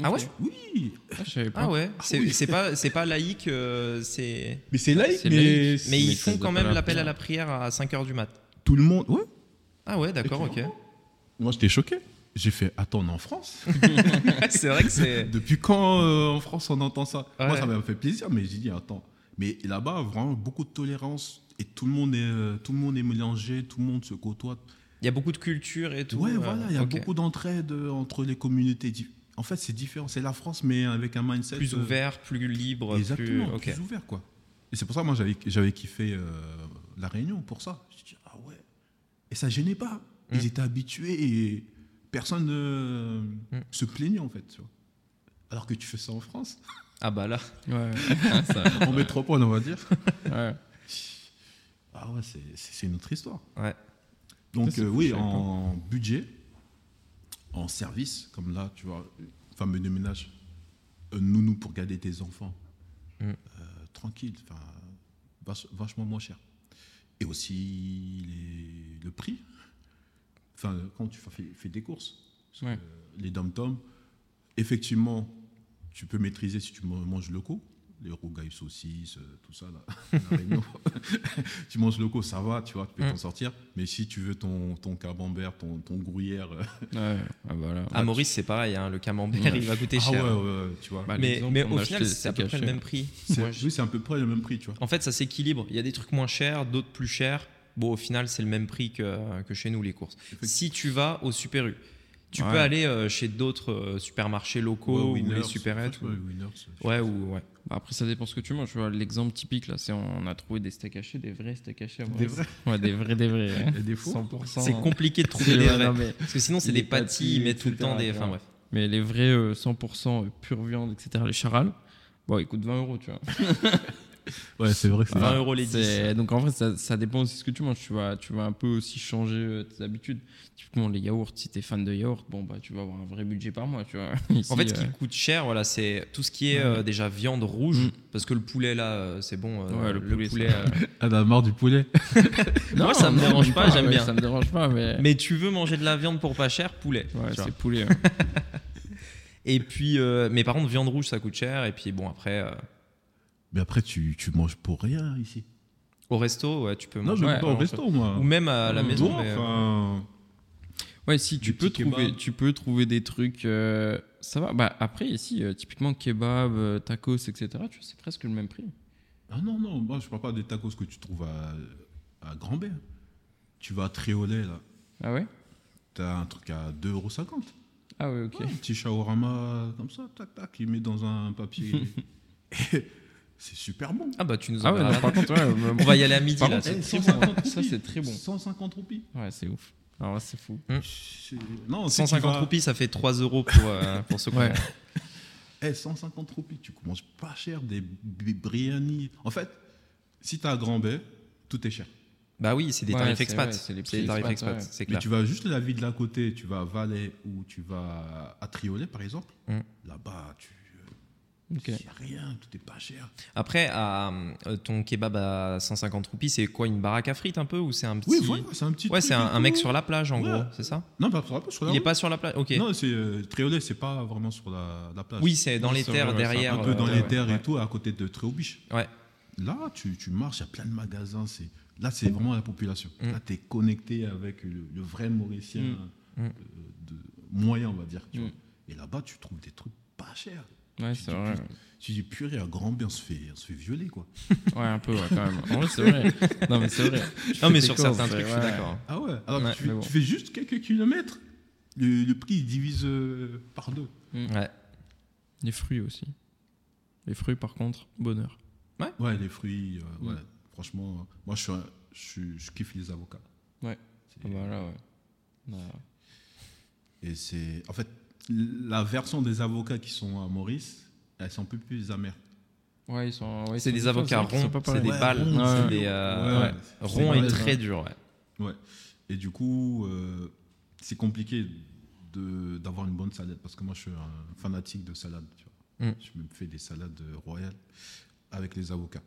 Ah ouais? Oui Ah, je savais pas. Ah ouais, c'est oui. pas, c'est pas laïque, euh, c'est. Mais c'est laïque, mais, laïque. Mais Mais ils font quand même l'appel à la prière à 5h du mat. tout le monde. Ouais. Ah ouais, d'accord, ok. Moi, j'étais choqué. J'ai fait, attends, on est en France? C'est vrai que c'est. Depuis quand euh, en France on entend ça? Moi, ça m'a fait plaisir, mais j'ai dit, attends. Mais là-bas, vraiment, beaucoup de tolérance et tout le monde est, euh, tout le monde est mélangé, tout le monde se côtoie. Il y a beaucoup de culture et tout. ouais, euh, voilà, il y a beaucoup d'entraide euh, entre les communautés. En fait, c'est différent. C'est la France, mais avec un mindset. Plus ouvert, plus libre, Exactement, plus. Ok. plus ouvert, quoi. Et c'est pour ça, moi, j'avais, kiffé euh, La Réunion pour ça. Je dis, ah ouais. Et ça gênait pas. Ils Mm. étaient habitués et personne ne Mm. se plaignait, en fait. tu vois. Alors que tu fais ça en France, Ah bah là. Ouais. Ça- en métropole, on va dire. ouais. Ah ouais, c'est, une autre histoire. Ouais. Donc, Ça, euh, oui, en budget, en service, comme là, tu vois, fameux de ménage, un nounou pour garder tes enfants, Mm. euh, tranquille, enfin, vach- vachement moins cher. Et aussi les- le prix, enfin, quand tu fais, fais des courses, Ouais. les dom-toms, effectivement, tu peux maîtriser si tu man- manges locaux. Les rougailles saucisses, euh, tout ça, là. tu manges locaux, ça va, tu vois, tu peux Mm. t'en sortir. Mais si tu veux ton, ton camembert, ton, ton gruyère. euh, Ouais. Ah, voilà. À Maurice, c'est pareil, hein, le camembert, Ouais. il va coûter ah cher. ouais, ouais, ouais, tu vois. Bah, mais mais au a final, c'est à peu près le même prix. C'est- Moi, je- Oui, c'est à peu près le même prix, tu vois. En fait, ça s'équilibre. Il y a des trucs moins chers, d'autres plus chers. Bon, au final, c'est le même prix que, que chez nous, les courses. Si tu vas au Super U, tu Ouais. peux aller euh, chez d'autres euh, supermarchés locaux Ouais, ou les supérettes. ouais, ou- Ouais, ou ouais. Bah, après, ça dépend ce que tu manges. L'exemple typique, là, c'est on a trouvé des steaks hachés, des vrais steaks hachés. Des vrais Ouais, des vrais, des vrais. hein. Des faux 100%. C'est compliqué de trouver ouais, vrais. non, mais, Parce que sinon, c'est des pâtis, ils mettent tout le temps des. Enfin bref. mais les vrais euh, 100% pure viande, etc., les charales, bon, ils coûtent 20 euros, tu vois. Ouais, c'est vrai. que c'est- 20 euros les 10. C'est- Donc en vrai, ça, ça dépend aussi de ce que tu manges. Tu vas, tu vas un peu aussi changer euh, tes habitudes. Typiquement, les yaourts, si t'es fan de yaourt, bon, bah, tu vas avoir un vrai budget par mois, tu vois. Ici, En fait, ce euh, qui coûte cher, voilà, c'est tout ce qui est Ouais. euh, déjà viande rouge, Mm. parce que le poulet là, euh, c'est bon. euh, Ouais, le poulet, ça- euh, Ah, t'as marre du poulet Moi, ça me non, dérange pas, j'aime bien. Ça me dérange pas, mais. Mais tu veux manger de la viande pour pas cher, poulet. Ouais, c'est poulet. Et puis, euh, mais par contre, viande rouge, ça coûte cher. Et puis bon, après, euh, Mais après, tu, tu manges pour rien ici. Au resto, ouais, tu peux Non, manger. mais ouais, pas au resto, moi. Ou même à la maison. Ouais, mais, euh, enfin, Ouais, si tu peux trouver, tu peux trouver des trucs, euh, ça va. Bah après ici, euh, typiquement kebab, euh, tacos, etc. Tu vois, c'est presque le même prix. Ah non, non, moi je parle pas des tacos que tu trouves à, à Grand B. Tu vas à Triolet, là. Ah ouais? T'as un truc à 2,50€. Ah ouais, ok. Ouais, un petit shawarma comme ça, tac, tac, il met dans un papier. Et c'est super bon. Ah bah tu nous Ah en ouais, non, par contre, ouais, On va y aller à midi Par là. contre, bon. Ça, c'est très bon. 150 roupies. Ouais, c'est ouf. Alors là, c'est fou. C'est- Non, si tu 150 vas- roupies, ça fait 3 euros pour, euh, pour qui Ouais. Eh, 150 roupies, tu commences pas cher des biryani. En fait, si t'as à Grand Bay, tout est cher. Bah oui, c'est des Ouais, tarifs c'est- expats. des tarifs expats, ouais. c'est Mais tu vas juste la ville d'à côté, tu vas à Valais ou tu vas à Triolet par exemple. Mm. Là-bas, tu. Ok. Il n'y a rien, tout est pas cher. Après, euh, ton kebab à 150 roupies, c'est quoi une baraque à frites un peu ou c'est un petit Oui, c'est un petit. Ouais, c'est un, mec sur la plage en Ouais. gros, c'est ça Non, pas, pas sur la Il est route. pas sur la plage. Ok. Non, c'est euh, c'est pas vraiment sur la, la plage. oui, c'est dans les c'est terres c'est derrière. un peu euh, dans ouais, les terres Ouais. et tout, à côté de Tréaubiche. Ouais. Là, tu, tu marches, il y a plein de magasins. C'est là, c'est vraiment la population. Mm. Là, tu es connecté avec le, le vrai Mauricien Mm. euh, de, moyen, on va dire. tu Mm. vois. Et là-bas, tu trouves des trucs pas chers. Ouais, c'est vrai. Tu dis, purée, à Grand B, on se fait, on se fait violer, quoi. Ouais, un peu, ouais, quand même. En vrai, c'est vrai. Non, mais c'est vrai. Tu Non, mais sur certains trucs, je suis ouais. d'accord. Ah ouais Alors Ouais, tu, fais, mais bon. tu fais juste quelques kilomètres, le, le prix il divise euh, par deux. Ouais. Les fruits aussi. Les fruits, par contre, bonheur. Ouais, les fruits, euh, Mm. ouais. Franchement, moi, je, suis un- je, suis- je kiffe les avocats. Ouais. C'est- Ah bah là, ouais. Là, Et c'est. En fait, la version des avocats qui sont à Maurice, elles sont un peu plus amères. Ouais, ils sont. ouais, ils C'est des avocats ronds, c'est des Ouais, balles, ronds, c'est ouais. des euh, Ouais, ouais. c'est ronds et très hein. durs. Ouais. Ouais. Et du coup, euh, c'est compliqué de- d'avoir une bonne salade parce que moi, je suis un fanatique de salade. Tu vois. Mm. Je me fais des salades royales avec les avocats.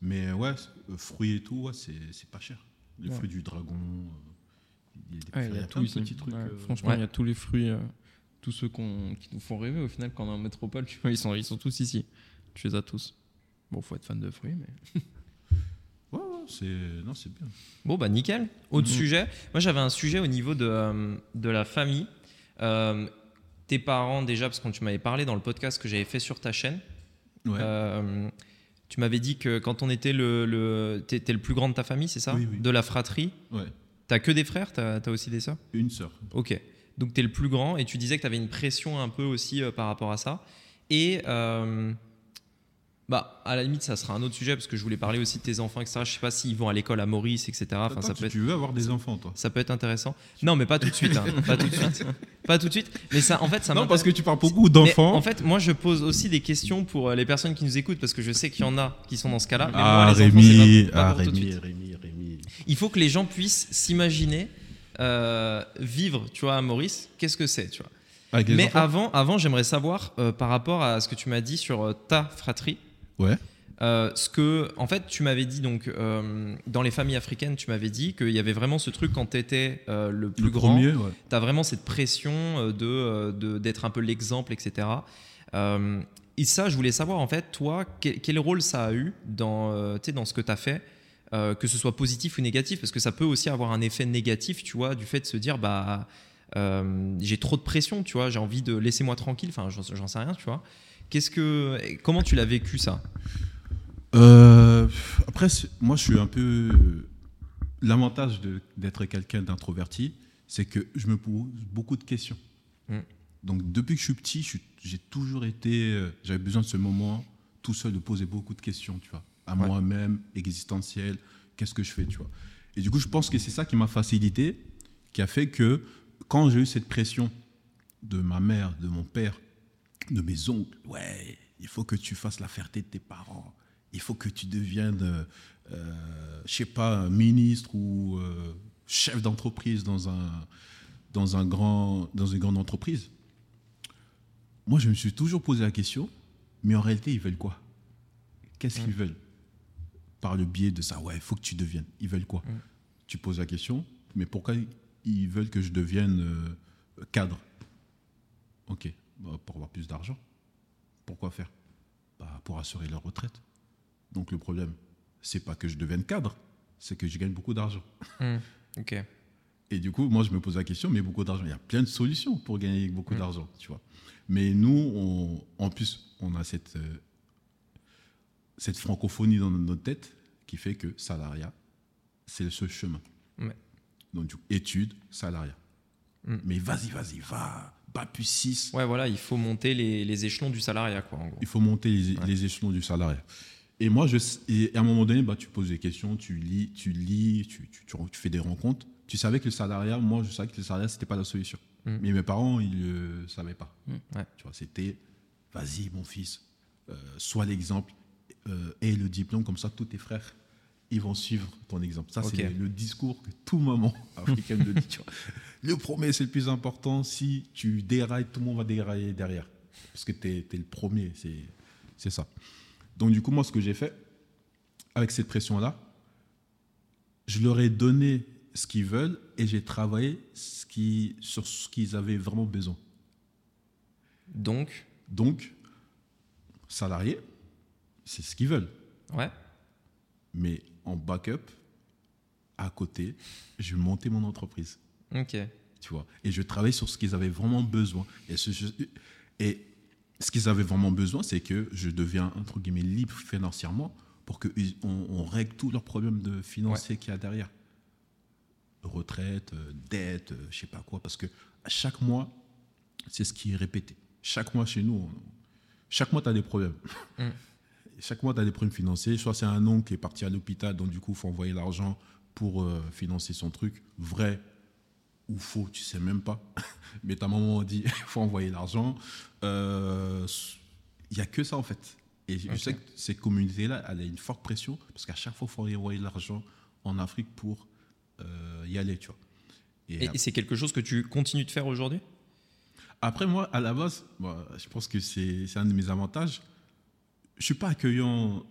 Mais ouais, fruits et tout, ouais, c'est c'est pas cher. Les Ouais. fruits du dragon, euh, il y a, des, Ouais, il y a plein tout de ici. petits trucs. Ouais, euh, franchement, il y a tous les fruits, euh, tous ceux qui nous font rêver au final quand on est en métropole, tu vois, ils sont, ils sont tous ici. Tu les as tous. Bon, faut être fan de fruits, mais. Ouais, ouais, c'est non, c'est bien. Bon, bah nickel. Autre Mhm. sujet. Moi, j'avais un sujet au niveau de, euh, de la famille. Euh, tes parents, déjà, parce que tu m'avais parlé dans le podcast que j'avais fait sur ta chaîne, Ouais. euh, tu m'avais dit que quand on était le. le T'étais le plus grand de ta famille, c'est ça? Oui, oui. De la fratrie? ouais. T'as que des frères? T'as as aussi des sœurs? Une sœur. Ok. Donc tu es le plus grand et tu disais que tu avais une pression un peu aussi euh, par rapport à ça. Et euh, bah, à la limite, ça sera un autre sujet parce que je voulais parler aussi de tes enfants, etc. Je sais pas s'ils vont à l'école à Maurice, etc. Enfin, ça tu, peut être. tu veux avoir des enfants, toi? Ça peut être intéressant. Non, mais pas tout de suite. hein. Pas tout de suite. Pas tout de suite. Mais ça, en fait, ça Non, parce que tu parles beaucoup d'enfants. En fait, moi, je pose aussi des questions pour euh, les personnes qui nous écoutent parce que je sais qu'il y en a qui sont dans ce cas-là. Ah, moi, les enfants, Rémi, c'est pas- pas ah, Rémi. Rémi, Rémi. Il faut que les gens puissent s'imaginer euh, vivre, tu vois, à Maurice. Qu'est-ce que c'est, tu vois Avec les Mais enfants avant, avant j'aimerais savoir euh, par rapport à ce que tu m'as dit sur euh, ta fratrie. Ouais. ce que, en fait, tu m'avais dit donc dans les familles africaines, tu m'avais dit qu'il y avait vraiment ce truc quand tu étais le plus Le grand. premier, ouais. Tu as vraiment cette pression de d'être un peu l'exemple, etc. Et ça, je voulais savoir en fait, toi, quel, quel rôle ça a eu dans, dans ce que tu as fait, euh, que ce soit positif ou négatif, parce que ça peut aussi avoir un effet négatif, tu vois, du fait de se dire, bah, euh, j'ai trop de pression, tu vois, j'ai envie de laisser moi tranquille, enfin, j'en sais rien, tu vois. Qu'est-ce que, comment tu l'as vécu ça? Euh, après, moi, je suis un peu. L'avantage d'être quelqu'un d'introverti, c'est que je me pose beaucoup de questions. Mm. Donc, depuis que je suis petit, j'ai toujours été. J'avais besoin de ce moment tout seul de poser beaucoup de questions, tu vois, à Ouais. moi-même, existentiel. Qu'est-ce que je fais, tu vois. Et du coup, je pense que c'est ça qui m'a facilité, qui a fait que quand j'ai eu cette pression de ma mère, de mon père, de mes oncles, ouais, il faut que tu fasses la fierté de tes parents, il faut que tu deviennes, euh, euh, je sais pas, ministre ou euh, chef d'entreprise dans, un, dans, un grand, dans une grande entreprise. Moi, je me suis toujours posé la question, mais en réalité, ils veulent quoi? Qu'est-ce qu'ils veulent? Par le biais de ça, ouais, il faut que tu deviennes. Ils veulent quoi? Mm. Tu poses la question, mais pourquoi ils veulent que je devienne euh, cadre? Ok, bah, pour avoir plus d'argent. Pourquoi faire? Bah, Pour assurer leur retraite. Donc le problème, c'est pas que je devienne cadre, c'est que je gagne beaucoup d'argent. Hmm. Ok. Et du coup, moi, je me pose la question, mais beaucoup d'argent, il y a plein de solutions pour gagner beaucoup Mm. d'argent, tu vois. Mais nous, on- en plus, on a cette, euh, cette francophonie dans notre tête qui fait que salariat, c'est le seul chemin. Ouais. Donc, du coup, études, salariat. Mm. Mais vas-y, vas-y, va, pas plus 6. Ouais, voilà, il faut monter les, les échelons du salariat, quoi, en gros. Il faut monter les, Ouais. les échelons du salariat. Et moi, je, et à un moment donné, bah, tu poses des questions, tu lis, tu lis, tu, tu- tu- tu fais des rencontres. Tu savais que le salariat, moi, je savais que le salariat, c'était pas la solution. Mm. Mais mes parents, ils ne savaient pas. Mm. Ouais. Tu vois, c'était, vas-y, mon fils, euh, sois l'exemple, euh, aie le diplôme, comme ça, tous tes frères, ils vont suivre ton exemple. Ça, c'est le, le discours que tout maman africaine me dit. tu vois. Le premier, c'est le plus important. Si tu dérailles, tout le monde va dérailler derrière. Parce que tu es, le premier, c'est, ça. Donc, du coup, moi, ce que j'ai fait, avec cette pression-là, je leur ai donné ce qu'ils veulent et j'ai travaillé ce qui, sur ce qu'ils avaient vraiment besoin. Donc, Donc, salariés, c'est ce qu'ils veulent. ouais, Mais en backup, à côté, je montais mon entreprise. ok. Tu vois. Et je travaillais sur ce qu'ils avaient vraiment besoin. Et ce, et ce qu'ils avaient vraiment besoin, c'est que je deviens, entre guillemets, libre financièrement pour qu'on on règle tous leurs problèmes de financiers qu'il y a derrière. Retraite, euh, dette, euh, je sais pas quoi. Parce que chaque mois, c'est ce qui est répété. Chaque mois chez nous, on- chaque mois, tu as des problèmes. Mm. Chaque mois, tu as des problèmes financiers. Soit c'est un oncle qui est parti à l'hôpital, donc du coup, il faut envoyer l'argent pour euh, financer son truc. Vrai ou faux, tu sais même pas. Mais ta maman dit il faut envoyer l'argent. Euh, Il n'y a que ça en fait. Et je sais que ces communautés-là, elle a une forte pression parce qu'à chaque fois, il faut envoyer l'argent en Afrique pour euh, y aller, tu vois. Et, Et, et c'est quelque chose que tu continues de faire aujourd'hui? Après, moi, à la base, je pense que c'est un de mes avantages. Je suis pas accueillant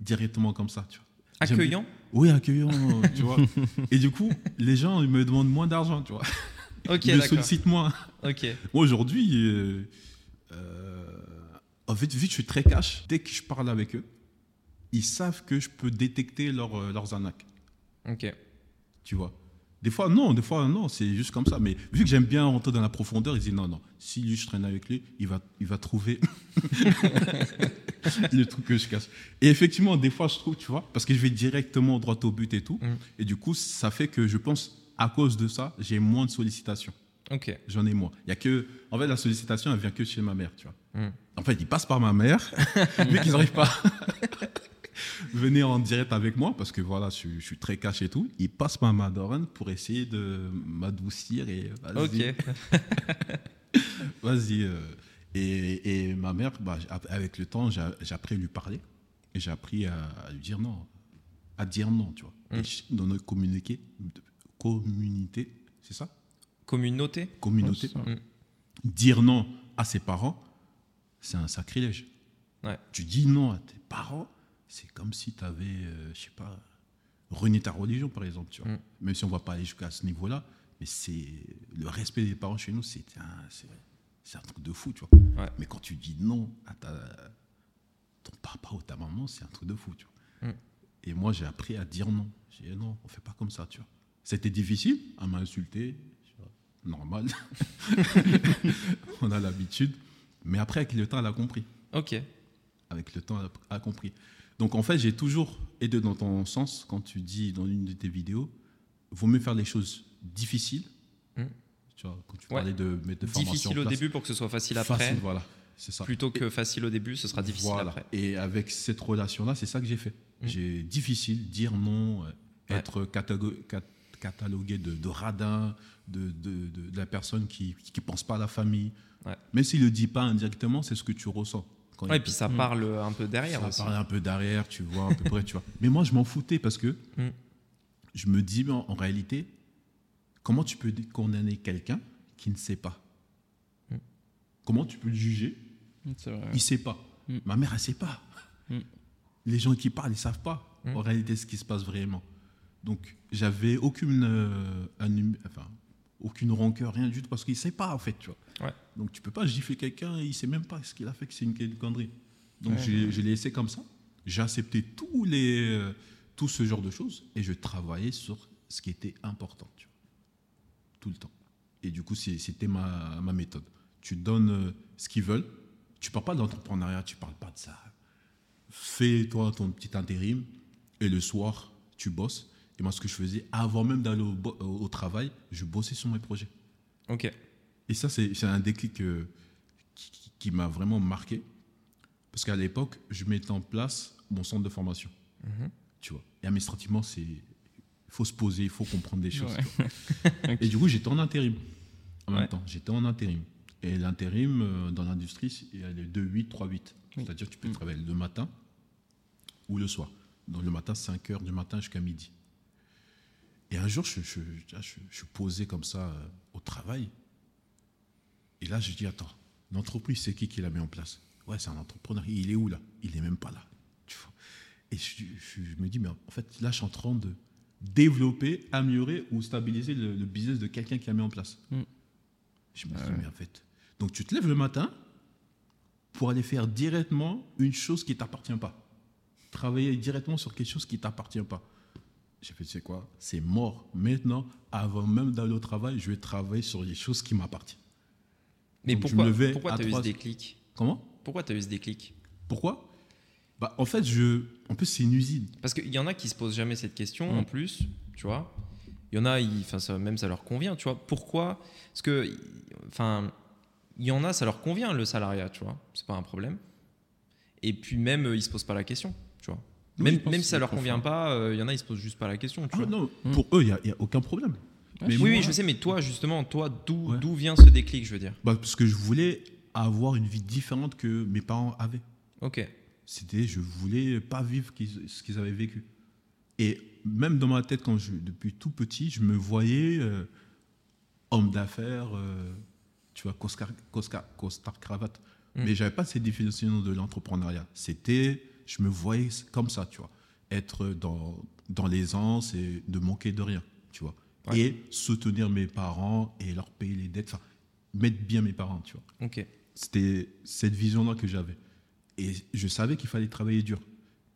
directement comme ça, tu vois. Accueillant? Oui, accueillant, tu vois. Et du coup, les gens, ils me demandent moins d'argent, tu vois. Ok, ils me sollicitent moins. Ok. Moi, aujourd'hui, euh, euh, en fait, que je suis très cash, dès que je parle avec eux, ils savent que je peux détecter leur, euh, leurs arnaques, Ok. tu vois. Des fois, non, des fois, non, c'est juste comme ça. Mais vu que j'aime bien rentrer dans la profondeur, ils disent non, non, si lui, je traîne avec lui, il va, il va trouver le truc que je cache. Et effectivement, des fois, je trouve, tu vois, parce que je vais directement droit au but et tout. Mm. Et du coup, ça fait que je pense, à cause de ça, j'ai moins de sollicitations. Ok. J'en ai moins. Il y a que, en fait, la sollicitation, elle vient que chez ma mère, tu vois. Mm. En fait, ils passent par ma mère, vu qu'ils n'arrivent pas à venir en direct avec moi, parce que voilà, je, suis- je suis très cash et tout. Ils passent par ma daronne pour essayer de m'adoucir et vas-y, Ok. vas-y. euh. Et, et ma mère, bah, avec le temps, j'ai appris à lui parler et j'ai appris à, à lui dire non, à dire non, tu vois. Mm. Et je- dans notre communiqué, communauté, c'est ça? Communauté? Communauté. Ouais, c'est Mm. dire non à ses parents, c'est un sacrilège. Ouais. Tu dis non à tes parents, c'est comme si tu avais, je sais pas, renié ta religion, par exemple. Tu vois. Mm. Même si on va pas aller jusqu'à ce niveau-là, mais c'est le respect des parents chez nous, c'est un, truc de fou, tu vois. Ouais. Mais quand tu dis non à ta, ton papa ou ta maman, c'est un truc de fou, tu vois. Mm. Et moi, j'ai appris à dire non. J'ai dit non, on fait pas comme ça, tu vois. C'était difficile, à m'insulter, normal. on a l'habitude. Mais après, avec le temps, elle a compris. Ok. Avec le temps, elle a compris. Donc, en fait, j'ai toujours aidé dans ton sens quand tu dis dans une de tes vidéos, vaut mieux faire les choses difficiles. Mm. Tu vois, quand tu Ouais. parlais de mettre de Difficile en au place. début pour que ce soit facile après. Facile, voilà. C'est ça. Plutôt que facile au début, ce sera difficile Voilà. après. Et avec cette relation-là, c'est ça que j'ai fait. Mm. J'ai difficile, dire non, euh, Ouais. être catalogué de, de radin, de, de, de- de la personne qui ne pense pas à la famille. Ouais. Même s'il ne le dit pas indirectement, c'est ce que tu ressens. Quand Ouais, il et puis ça Mm. parle un peu derrière ça aussi. parle un peu derrière, tu vois, à peu près, tu vois. Mais moi, je m'en foutais parce que Mm. je me dis, mais en, en réalité, comment tu peux condamner quelqu'un qui ne sait pas Mm. Comment tu peux le juger vrai. il sait pas. Ma mère, elle sait pas. Les gens qui parlent, ils savent pas en réalité ce qui se passe vraiment. Donc, j'avais aucune, euh, anim- enfin, aucune rancœur, rien du tout, parce qu'il sait pas, en fait, tu vois. Ouais. Donc, tu peux pas gifler quelqu'un, il sait même pas ce qu'il a fait, que c'est une, une connerie. Donc, Ouais. j'ai j'ai laissé comme ça. J'ai accepté tous les, euh, tout ce genre de choses et je travaillais sur ce qui était important, tu vois. tout le temps. Et du coup, c'était ma, ma méthode. Tu donnes euh, ce qu'ils veulent. Tu parles pas d'entrepreneuriat, tu parles pas de ça. Fais-toi ton petit intérim et le soir, tu bosses. Et moi, ce que je faisais, avant même d'aller au- au travail, je bossais sur mes projets. Ok. Et ça, c'est un déclic euh, qui, m'a vraiment marqué. Parce qu'à l'époque, je mettais en place mon centre de formation. Mhm. Tu vois. Et administrativement, c'est. Il faut se poser, il faut comprendre des choses. Ouais. Et du coup, j'étais en intérim. En Ouais. même temps, j'étais en intérim. Et l'intérim, euh, dans l'industrie, il y a les 2-8, 3-8. Oui. C'est-à-dire que tu peux Mm. travailler le matin ou le soir. Donc le matin, 5 heures du matin jusqu'à midi. Et un jour, je, je, je, je- je suis posé comme ça euh, au travail. Et là, je dis, attends, l'entreprise, c'est qui qui l'a mis en place? Ouais, c'est un entrepreneur. Il est où là? Il n'est même pas là. Tu vois Et je, je- je me dis, mais en fait, là, je suis en train de développer, améliorer ou stabiliser le, le business de quelqu'un qui l'a mis en place. Mm. Je me Ah dis, ouais. mais en fait. Donc, tu te lèves le matin pour aller faire directement une chose qui ne t'appartient pas. Travailler directement sur quelque chose qui ne t'appartient pas. J'ai fait, tu sais quoi? C'est mort. Maintenant, avant même d'aller au travail, je vais travailler sur les choses qui m'appartiennent. Mais Donc, pourquoi pourquoi tu as eu ce déclic Comment? Pourquoi tu as eu ce déclic? Pourquoi? Bah, En fait, je... en plus, c'est une usine. Parce qu'il y en a qui se posent jamais cette question Mm. en plus, tu vois. Il y en a, ils- enfin, ça, même ça leur convient, tu vois. Pourquoi? Parce que, enfin, il y en a, ça leur convient le salariat, tu vois. C'est pas un problème. Et puis même, euh, ils se posent pas la question, tu vois. Oui, même même si ça leur convient pas, euh, il y en a, ils se posent juste pas la question, tu Ah, vois. non, Mm. pour eux, il n'y a, il y a aucun problème. Mais Oui, moi, oui, je sais, mais toi, justement, toi, d'où Ouais. d'où vient ce déclic, je veux dire bah, parce que je voulais avoir une vie différente que mes parents avaient. Ok. C'était, je voulais pas vivre ce qu'ils avaient vécu. Et même dans ma tête, quand je, depuis tout petit, je me voyais euh, homme d'affaires, euh, tu vois, costard, costard, costard cravate. Mm. Mais j'avais pas cette définition de l'entrepreneuriat. C'était, je me voyais comme ça, tu vois, être dans, dans l'aisance et de manquer de rien, tu vois. Ouais. Et soutenir mes parents et leur payer les dettes, enfin, mettre bien mes parents, tu vois. C'était cette vision-là que j'avais. Et je savais qu'il fallait travailler dur.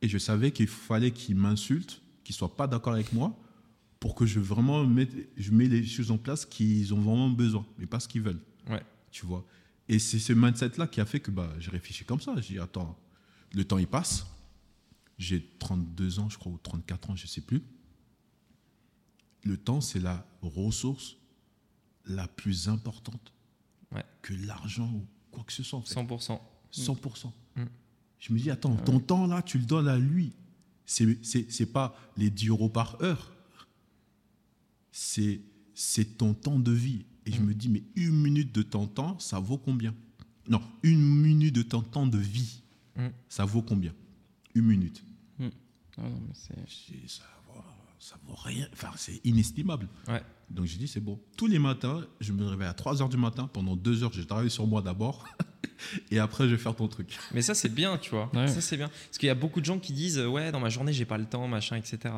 Et je savais qu'il fallait qu'ils m'insultent, qu'ils ne soient pas d'accord avec moi, pour que je vraiment mette, je mets les choses en place qu'ils ont vraiment besoin, mais pas ce qu'ils veulent. Ouais. Tu vois. Et c'est ce mindset-là qui a fait que bah, j'ai réfléchi comme ça. J'ai dit, attends, le temps il passe. J'ai 32 ans, je crois, ou 34 ans, je ne sais plus. Le temps, c'est la ressource la plus importante Ouais. que l'argent ou quoi que ce soit. en fait. 100%. 100%. Mm. Je me dis, attends, ton temps là, tu le donnes à lui. C'est c'est pas les 10 euros par heure. C'est ton temps de vie. Et je Mm. me dis, mais une minute de ton temps, ça vaut combien? Non, une minute de ton temps de vie, Mm. ça vaut combien? Une minute. Ah non, mais c'est- C'est- Ça vaut, rien. Enfin, c'est inestimable. Ouais. Donc j'ai dit, c'est bon. Tous les matins, je me réveille à 3 heures du matin. Pendant 2 heures, je travaille sur moi d'abord. et après, je vais faire ton truc. Mais ça, c'est bien, tu vois. Ouais. Ça, c'est bien. Parce qu'il y a beaucoup de gens qui disent, ouais, dans ma journée, j'ai pas le temps, machin, etc.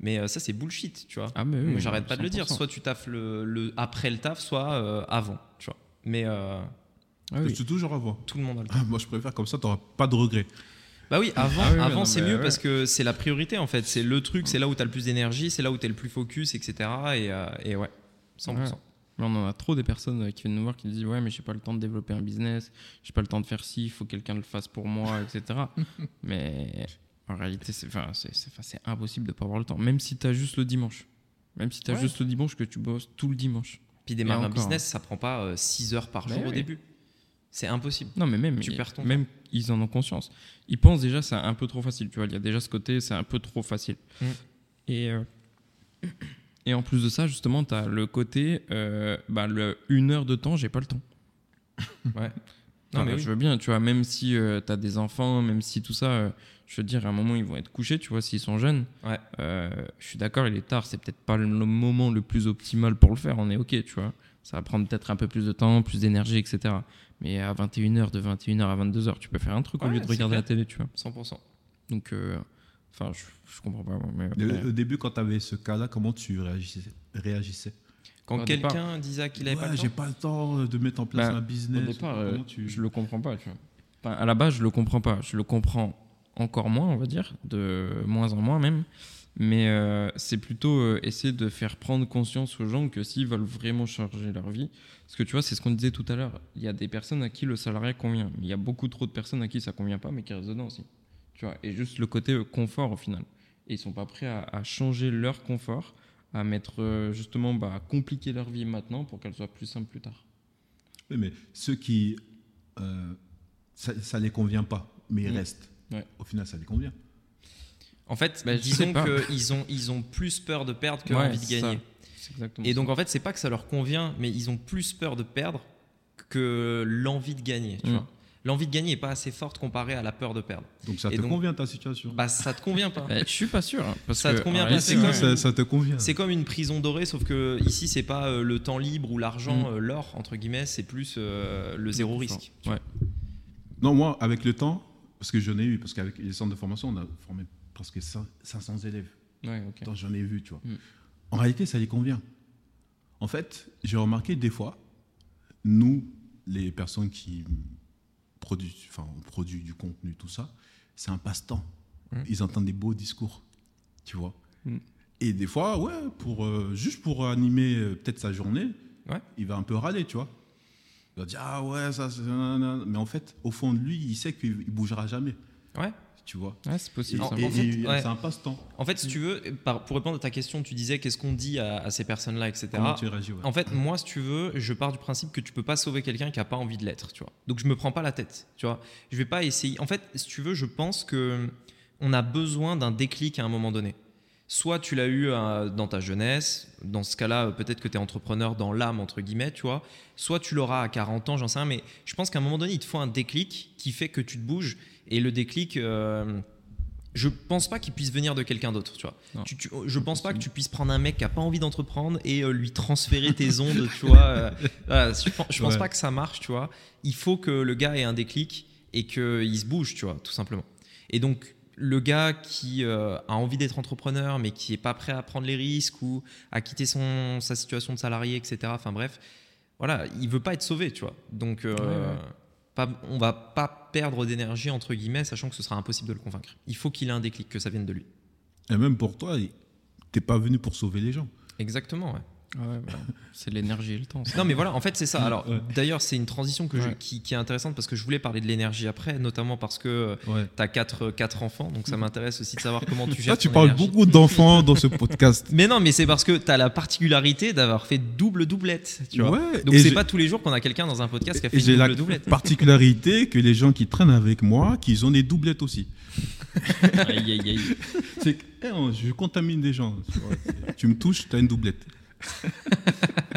Mais euh, ça, c'est bullshit, tu vois. Ah, mais oui, J'arrête pas de le dire. 100%. Soit tu taffes le, le- après le taf, soit euh, avant, tu vois. Mais euh, Ah oui. Toujours avant. tout le monde a le temps. Ah, moi, je préfère comme ça, tu n'auras pas de regrets. Bah oui, avant, Ah oui, avant c'est mieux ouais. parce que c'est la priorité en fait. C'est le truc, c'est là où tu as le plus d'énergie, c'est là où tu es le plus focus, etc. Et, euh, et ouais, 100%. Ouais. Mais on en a trop des personnes euh, qui viennent nous voir qui nous disent ouais mais j'ai pas le temps de développer un business, j'ai pas le temps de faire ci, il faut que quelqu'un le fasse pour moi, etc. mais en réalité c'est enfin, impossible de pas avoir le temps, même si tu as juste le dimanche. Même si tu as Ouais. juste le dimanche que tu bosses tout le dimanche. Puis démarrer un business, ça prend pas 6 heures par Mais jour au début. C'est impossible. Non mais même, Tu perds ton même ils en ont conscience. Ils pensent déjà c'est un peu trop facile, tu vois, il y a déjà ce côté c'est un peu trop facile. Mm. Et euh, et en plus de ça justement tu as le côté euh, bah, le une heure de temps, j'ai pas le temps. Ouais. Non, Non, mais oui. Je veux bien, tu vois, même si tu as des enfants, même si tout ça, euh, je veux dire, à un moment, ils vont être couchés, tu vois, s'ils sont jeunes. Ouais. Euh, je suis d'accord, il est tard, c'est peut-être pas le moment le plus optimal pour le faire, on est OK, tu vois. Ça va prendre peut-être un peu plus de temps, plus d'énergie, etc. Mais à 21h, de 21h à 22h, tu peux faire un truc au lieu de regarder la télé, tu vois. 100%. Donc, euh, enfin, je, je comprends pas. Mais, Au début, quand tu avais ce cas-là, comment tu réagissais, réagissais? Quand quelqu'un disait qu'il avait Ouais, pas le j'ai temps. pas le temps de mettre en place Bah, un business. Au départ, euh, tu- je le comprends pas, tu vois. Enfin, à la base, je le comprends pas. Je le comprends encore moins, on va dire, de moins en moins même. Mais euh, c'est plutôt euh, essayer de faire prendre conscience aux gens que s'ils veulent vraiment changer leur vie, parce que tu vois, c'est ce qu'on disait tout à l'heure, il y a des personnes à qui le salariat convient, mais il y a beaucoup trop de personnes à qui ça convient pas, mais qui restent dedans aussi. Tu vois, et juste le côté euh, confort au final. Et ils sont pas prêts à, à changer leur confort, à mettre euh, justement, bah, à compliquer leur vie maintenant pour qu'elle soit plus simple plus tard. Oui, mais ceux qui. ça, ça les convient pas, mais ils Mm. restent. Ouais. Au final, ça les convient. En fait, Bah, disons qu'ils ont, ils ont plus peur de perdre que Ouais, envie de gagner. Et ça. donc en fait, c'est pas que ça leur convient, mais ils ont plus peur de perdre que l'envie de gagner. Tu Mm. vois. L'envie de gagner est pas assez forte comparée à la peur de perdre. Donc ça Et te donc- convient ta situation Bah ça te convient pas. Bah, je suis pas sûr. parce Ça te convient en pas, c'est comme- ça, ça te convient. C'est comme une prison dorée, sauf que ici c'est pas euh, le temps libre ou l'argent, Mm. euh, l'or entre guillemets, c'est plus euh, le zéro risque. Ouais. Non, moi, avec le temps, parce que j'en ai eu, parce qu'avec les centres de formation, on a formé presque cin- 500 élèves. Ouais, j'en ai vu, tu vois. Mm. En réalité, ça les convient. En fait, j'ai remarqué des fois, nous, les personnes qui produisent, enfin, on produit du contenu, tout ça, c'est un passe-temps. Mm. Ils entendent des beaux discours, tu vois. Mm. Et des fois, ouais, pour, euh, juste pour animer euh, peut-être sa journée, Ouais. il va un peu râler, tu vois. Il va dire, ah ouais, ça, c'est... Mais en fait, au fond de lui, il sait qu'il ne bougera jamais, Ouais. Tu vois. Ouais, c'est possible. en fait, ouais. c'est un passe-temps. En fait, si tu veux, par- pour répondre à ta question, tu disais qu'est-ce qu'on dit à, à ces personnes-là, etc. Comment tu réagis, ouais. En fait, moi, si tu veux, je pars du principe que tu peux pas sauver quelqu'un qui a pas envie de l'être, tu vois. Donc je me prends pas la tête, tu vois. Je vais pas essayer. En fait, si tu veux, je pense que on a besoin d'un déclic à un moment donné. Soit tu l'as eu euh, dans ta jeunesse, dans ce cas-là, euh, peut-être que tu es entrepreneur dans l'âme, entre guillemets, tu vois. Soit tu l'auras à 40 ans, j'en sais rien, mais je pense qu'à un moment donné, il te faut un déclic qui fait que tu te bouges. Et le déclic, euh, je pense pas qu'il puisse venir de quelqu'un d'autre, tu vois. Non. Tu- tu- je pense pas que tu puisses prendre un mec qui a pas envie d'entreprendre et euh, lui transférer tes ondes, tu vois. euh, voilà, je pense, je pense Ouais. pas que ça marche, tu vois. Il faut que le gars ait un déclic et qu'il se bouge, tu vois, tout simplement. Et donc, le gars qui euh, a envie d'être entrepreneur mais qui est pas prêt à prendre les risques ou à quitter son, sa situation de salarié, etc. Enfin bref, voilà, il veut pas être sauvé, tu vois. Donc, Ouais, ouais. Pas, on va pas perdre d'énergie entre guillemets, sachant que ce sera impossible de le convaincre. Il faut qu'il ait un déclic, que ça vienne de lui. Et même pour toi, t'es pas venu pour sauver les gens. Exactement, ouais. Ouais, bah, c'est l'énergie et le temps. ça. Non mais voilà, en fait c'est ça. Alors Ouais. d'ailleurs c'est une transition que je- Ouais. qui, qui est intéressante parce que je voulais parler de l'énergie après, notamment parce que Ouais. tu as quatre, quatre enfants, donc ça m'intéresse aussi de savoir comment tu gères Là, tu parles énergie. beaucoup d'enfants dans ce podcast. Mais non, mais c'est parce que tu as la particularité d'avoir fait double doublette, tu vois. Donc c'est pas tous les jours qu'on a quelqu'un dans un podcast qui a fait j'ai la double doublette. particularité que les gens qui traînent avec moi, qu'ils ont des doublettes aussi. Aïe, aïe, aïe. C'est que, eh, je contamine des gens. tu me touches, tu as une doublette.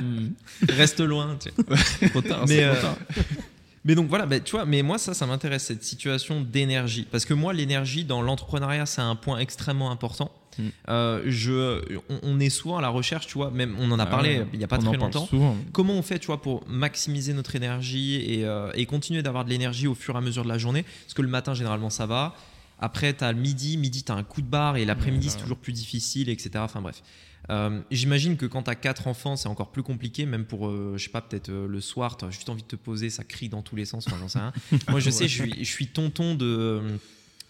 Hmm. Reste loin. tu sais. Trop tard, Mais, c'est euh, trop tard. Mais donc voilà, bah, tu vois, mais moi ça, ça m'intéresse cette situation d'énergie, parce que moi l'énergie dans l'entrepreneuriat c'est un point extrêmement important. Mm. Euh, je, on, on est souvent à la recherche, tu vois, même on en a Ah parlé il y a pas très longtemps. Comment on fait, tu vois, pour maximiser notre énergie et, euh, et continuer d'avoir de l'énergie au fur et à mesure de la journée? Parce que le matin généralement ça va. Après, tu as le midi, midi, tu as un coup de barre et l'après-midi, c'est toujours plus difficile, etc. Enfin bref. Euh, J'imagine que quand tu as quatre enfants, c'est encore plus compliqué, même pour, euh, je sais pas, peut-être euh, le soir, tu as juste envie de te poser, ça crie dans tous les sens, enfin, j'en sais rien. Moi, je sais, je suis, je suis tonton de,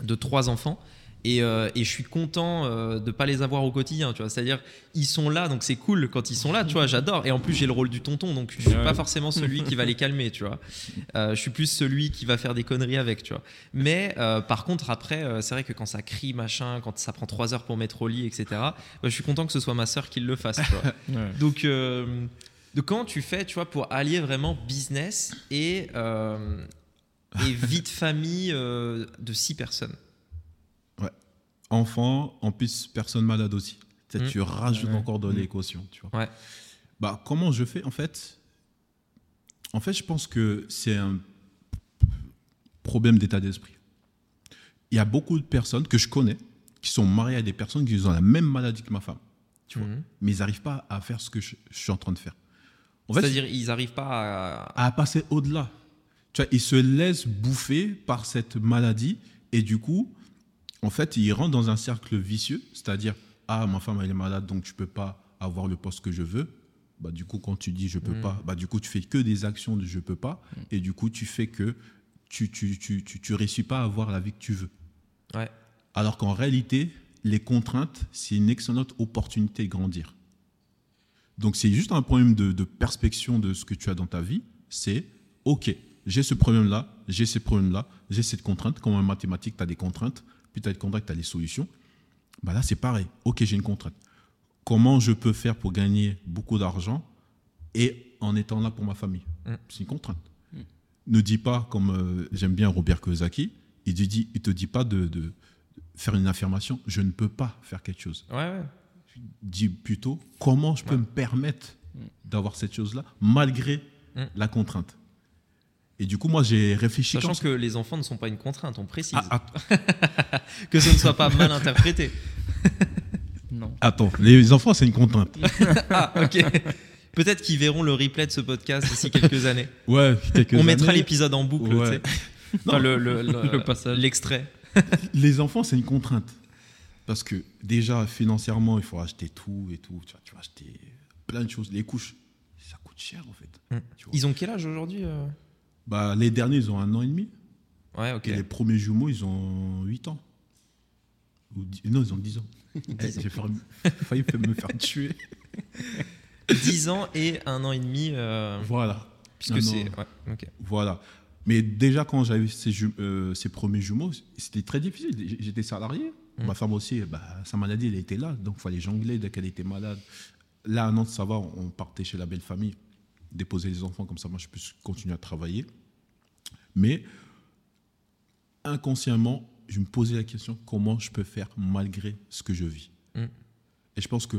de trois enfants. Et, euh, et je suis content euh, de pas les avoir au quotidien, tu vois. C'est-à-dire, ils sont là, donc c'est cool quand ils sont là, tu vois. J'adore. Et en plus, j'ai le rôle du tonton, donc je suis Ouais. pas forcément celui qui va les calmer, tu vois. Euh, je suis plus celui qui va faire des conneries avec, tu vois. Mais euh, par contre, après, c'est vrai que quand ça crie, machin, quand ça prend trois heures pour mettre au lit, etc. bah, je suis content que ce soit ma sœur qui le fasse, tu vois. Ouais. Donc, donc comment tu fais, tu vois, pour allier vraiment business et, et vie de famille de six personnes? Enfants, en plus, personne malade aussi. Tu sais, Mm. Tu rajoutes Ouais. encore de Mm. l'équation. Tu vois. Ouais. Bah, comment je fais En fait, en fait, je pense que c'est un problème d'état d'esprit. Il y a beaucoup de personnes que je connais qui sont mariées à des personnes qui ont la même maladie que ma femme. Tu vois. Mhm. Mais ils n'arrivent pas à faire ce que je, je suis en train de faire. En fait, C'est-à-dire, ils n'arrivent pas à. à passer au-delà. Tu vois, ils se laissent bouffer par cette maladie et du coup, en fait, ils rentrent dans un cercle vicieux, c'est-à-dire ah ma femme elle est malade donc je peux pas avoir le poste que je veux. Bah du coup quand tu dis je peux Mm. pas, bah du coup tu fais que des actions de je peux pas et du coup tu fais que tu tu tu tu, tu réussis pas à avoir la vie que tu veux. Ouais. Alors qu'en réalité, les contraintes, c'est une excellente opportunité de grandir. Donc c'est juste un problème de, de perspective de ce que tu as dans ta vie. C'est, OK, j'ai ce problème-là, j'ai ces problèmes-là, j'ai cette contrainte. Comme en mathématiques, tu as des contraintes, puis tu as des contraintes, tu as des solutions. Bah là, c'est pareil. OK, j'ai une contrainte. Comment je peux faire pour gagner beaucoup d'argent et en étant là pour ma famille? Mm. C'est une contrainte. Ne dis pas, comme euh, j'aime bien Robert Kiyosaki, il ne il te dit pas de, de faire une affirmation, je ne peux pas faire quelque chose. Ouais, ouais. Dis plutôt, comment je peux Ouais. me permettre d'avoir cette chose-là malgré Mm. la contrainte? Et du coup, moi, j'ai réfléchi. Sachant que les enfants ne sont pas une contrainte, on précise. Ah, ah, Que ce ne soit pas mal interprété. Non. attends, les enfants, c'est une contrainte. Ah, ok. Peut-être qu'ils verront le replay de ce podcast d'ici quelques années. Ouais, quelques On mettra l'épisode en boucle, Ouais. tu sais. Enfin, Non. le, le- le- Le passage. L'extrait. Les enfants, c'est une contrainte. Parce que déjà, financièrement, il faut acheter tout et tout. Tu vas, tu vas acheter plein de choses. Les couches, ça coûte cher, en fait. Mm. Tu vois. Ils ont quel âge aujourd'hui euh? Bah, les derniers, ils ont un an et demi. Ouais, ok. Et les premiers jumeaux, ils ont 8 ans. Ou Non, ils ont 10 ans. Eh, J'ai failli, me faire tuer. 10 ans et un an et demi, euh, Voilà. puisque c'est. Ouais. Voilà. Mais déjà, quand j'avais ces, euh, ces premiers jumeaux, c'était très difficile. J'étais salarié. Mm. Ma femme aussi, bah, sa maladie, elle était là. Donc, il fallait jongler dès qu'elle était malade. Là, à Nantes, ça va. On partait chez la belle famille, déposer les enfants. Comme ça, moi, je peux continuer à travailler. Mais inconsciemment, je me posais la question comment je peux faire malgré ce que je vis? Mm. Et je pense que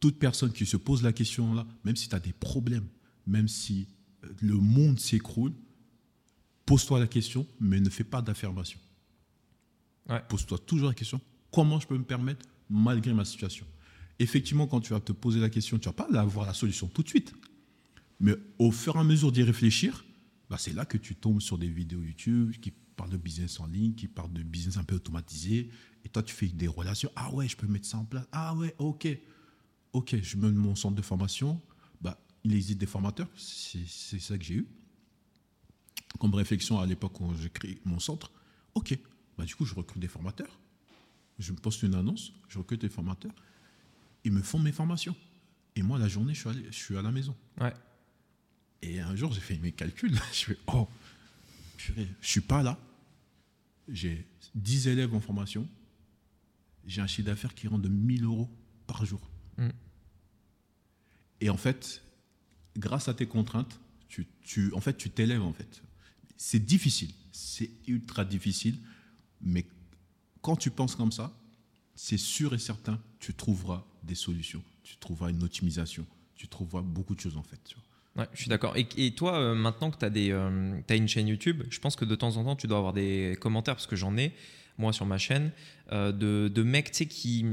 toute personne qui se pose la question là, même si tu as des problèmes, même si euh, le monde s'écroule, pose-toi la question, mais ne fais pas d'affirmation. Ouais. Pose-toi toujours la question comment je peux me permettre malgré ma situation? Effectivement, quand tu vas te poser la question, tu ne vas pas avoir la solution tout de suite. Mais au fur et à mesure d'y réfléchir, bah, c'est là que tu tombes sur des vidéos YouTube qui parlent de business en ligne, qui parlent de business un peu automatisé. Et toi, tu fais des relations. Ah ouais, je peux mettre ça en place. Ah ouais, ok. Ok, je mène mon centre de formation. Bah, il existe des formateurs. C'est ça que j'ai eu. Comme réflexion à l'époque où j'ai créé mon centre. Ok, bah, du coup, je recrute des formateurs. Je me poste une annonce, je recrute des formateurs. Ils me font mes formations. Et moi, la journée, je suis, je suis à la maison. Ouais. Et un jour, j'ai fait mes calculs. Je fais, oh, purée, je suis pas là. J'ai 10 élèves en formation. J'ai un chiffre d'affaires qui rentre de 1000 euros par jour. Mm. Et en fait, grâce à tes contraintes, tu, tu, en fait, tu t'élèves en fait. C'est difficile, c'est ultra difficile, mais quand tu penses comme ça, c'est sûr et certain, tu trouveras des solutions, tu trouveras une optimisation, tu trouveras beaucoup de choses en fait. tu vois. Je suis d'accord. Et, toi, euh, maintenant que tu as, as une chaîne YouTube, je pense que de temps en temps, tu dois avoir des commentaires, parce que j'en ai, moi, sur ma chaîne, euh, de, de mecs qui,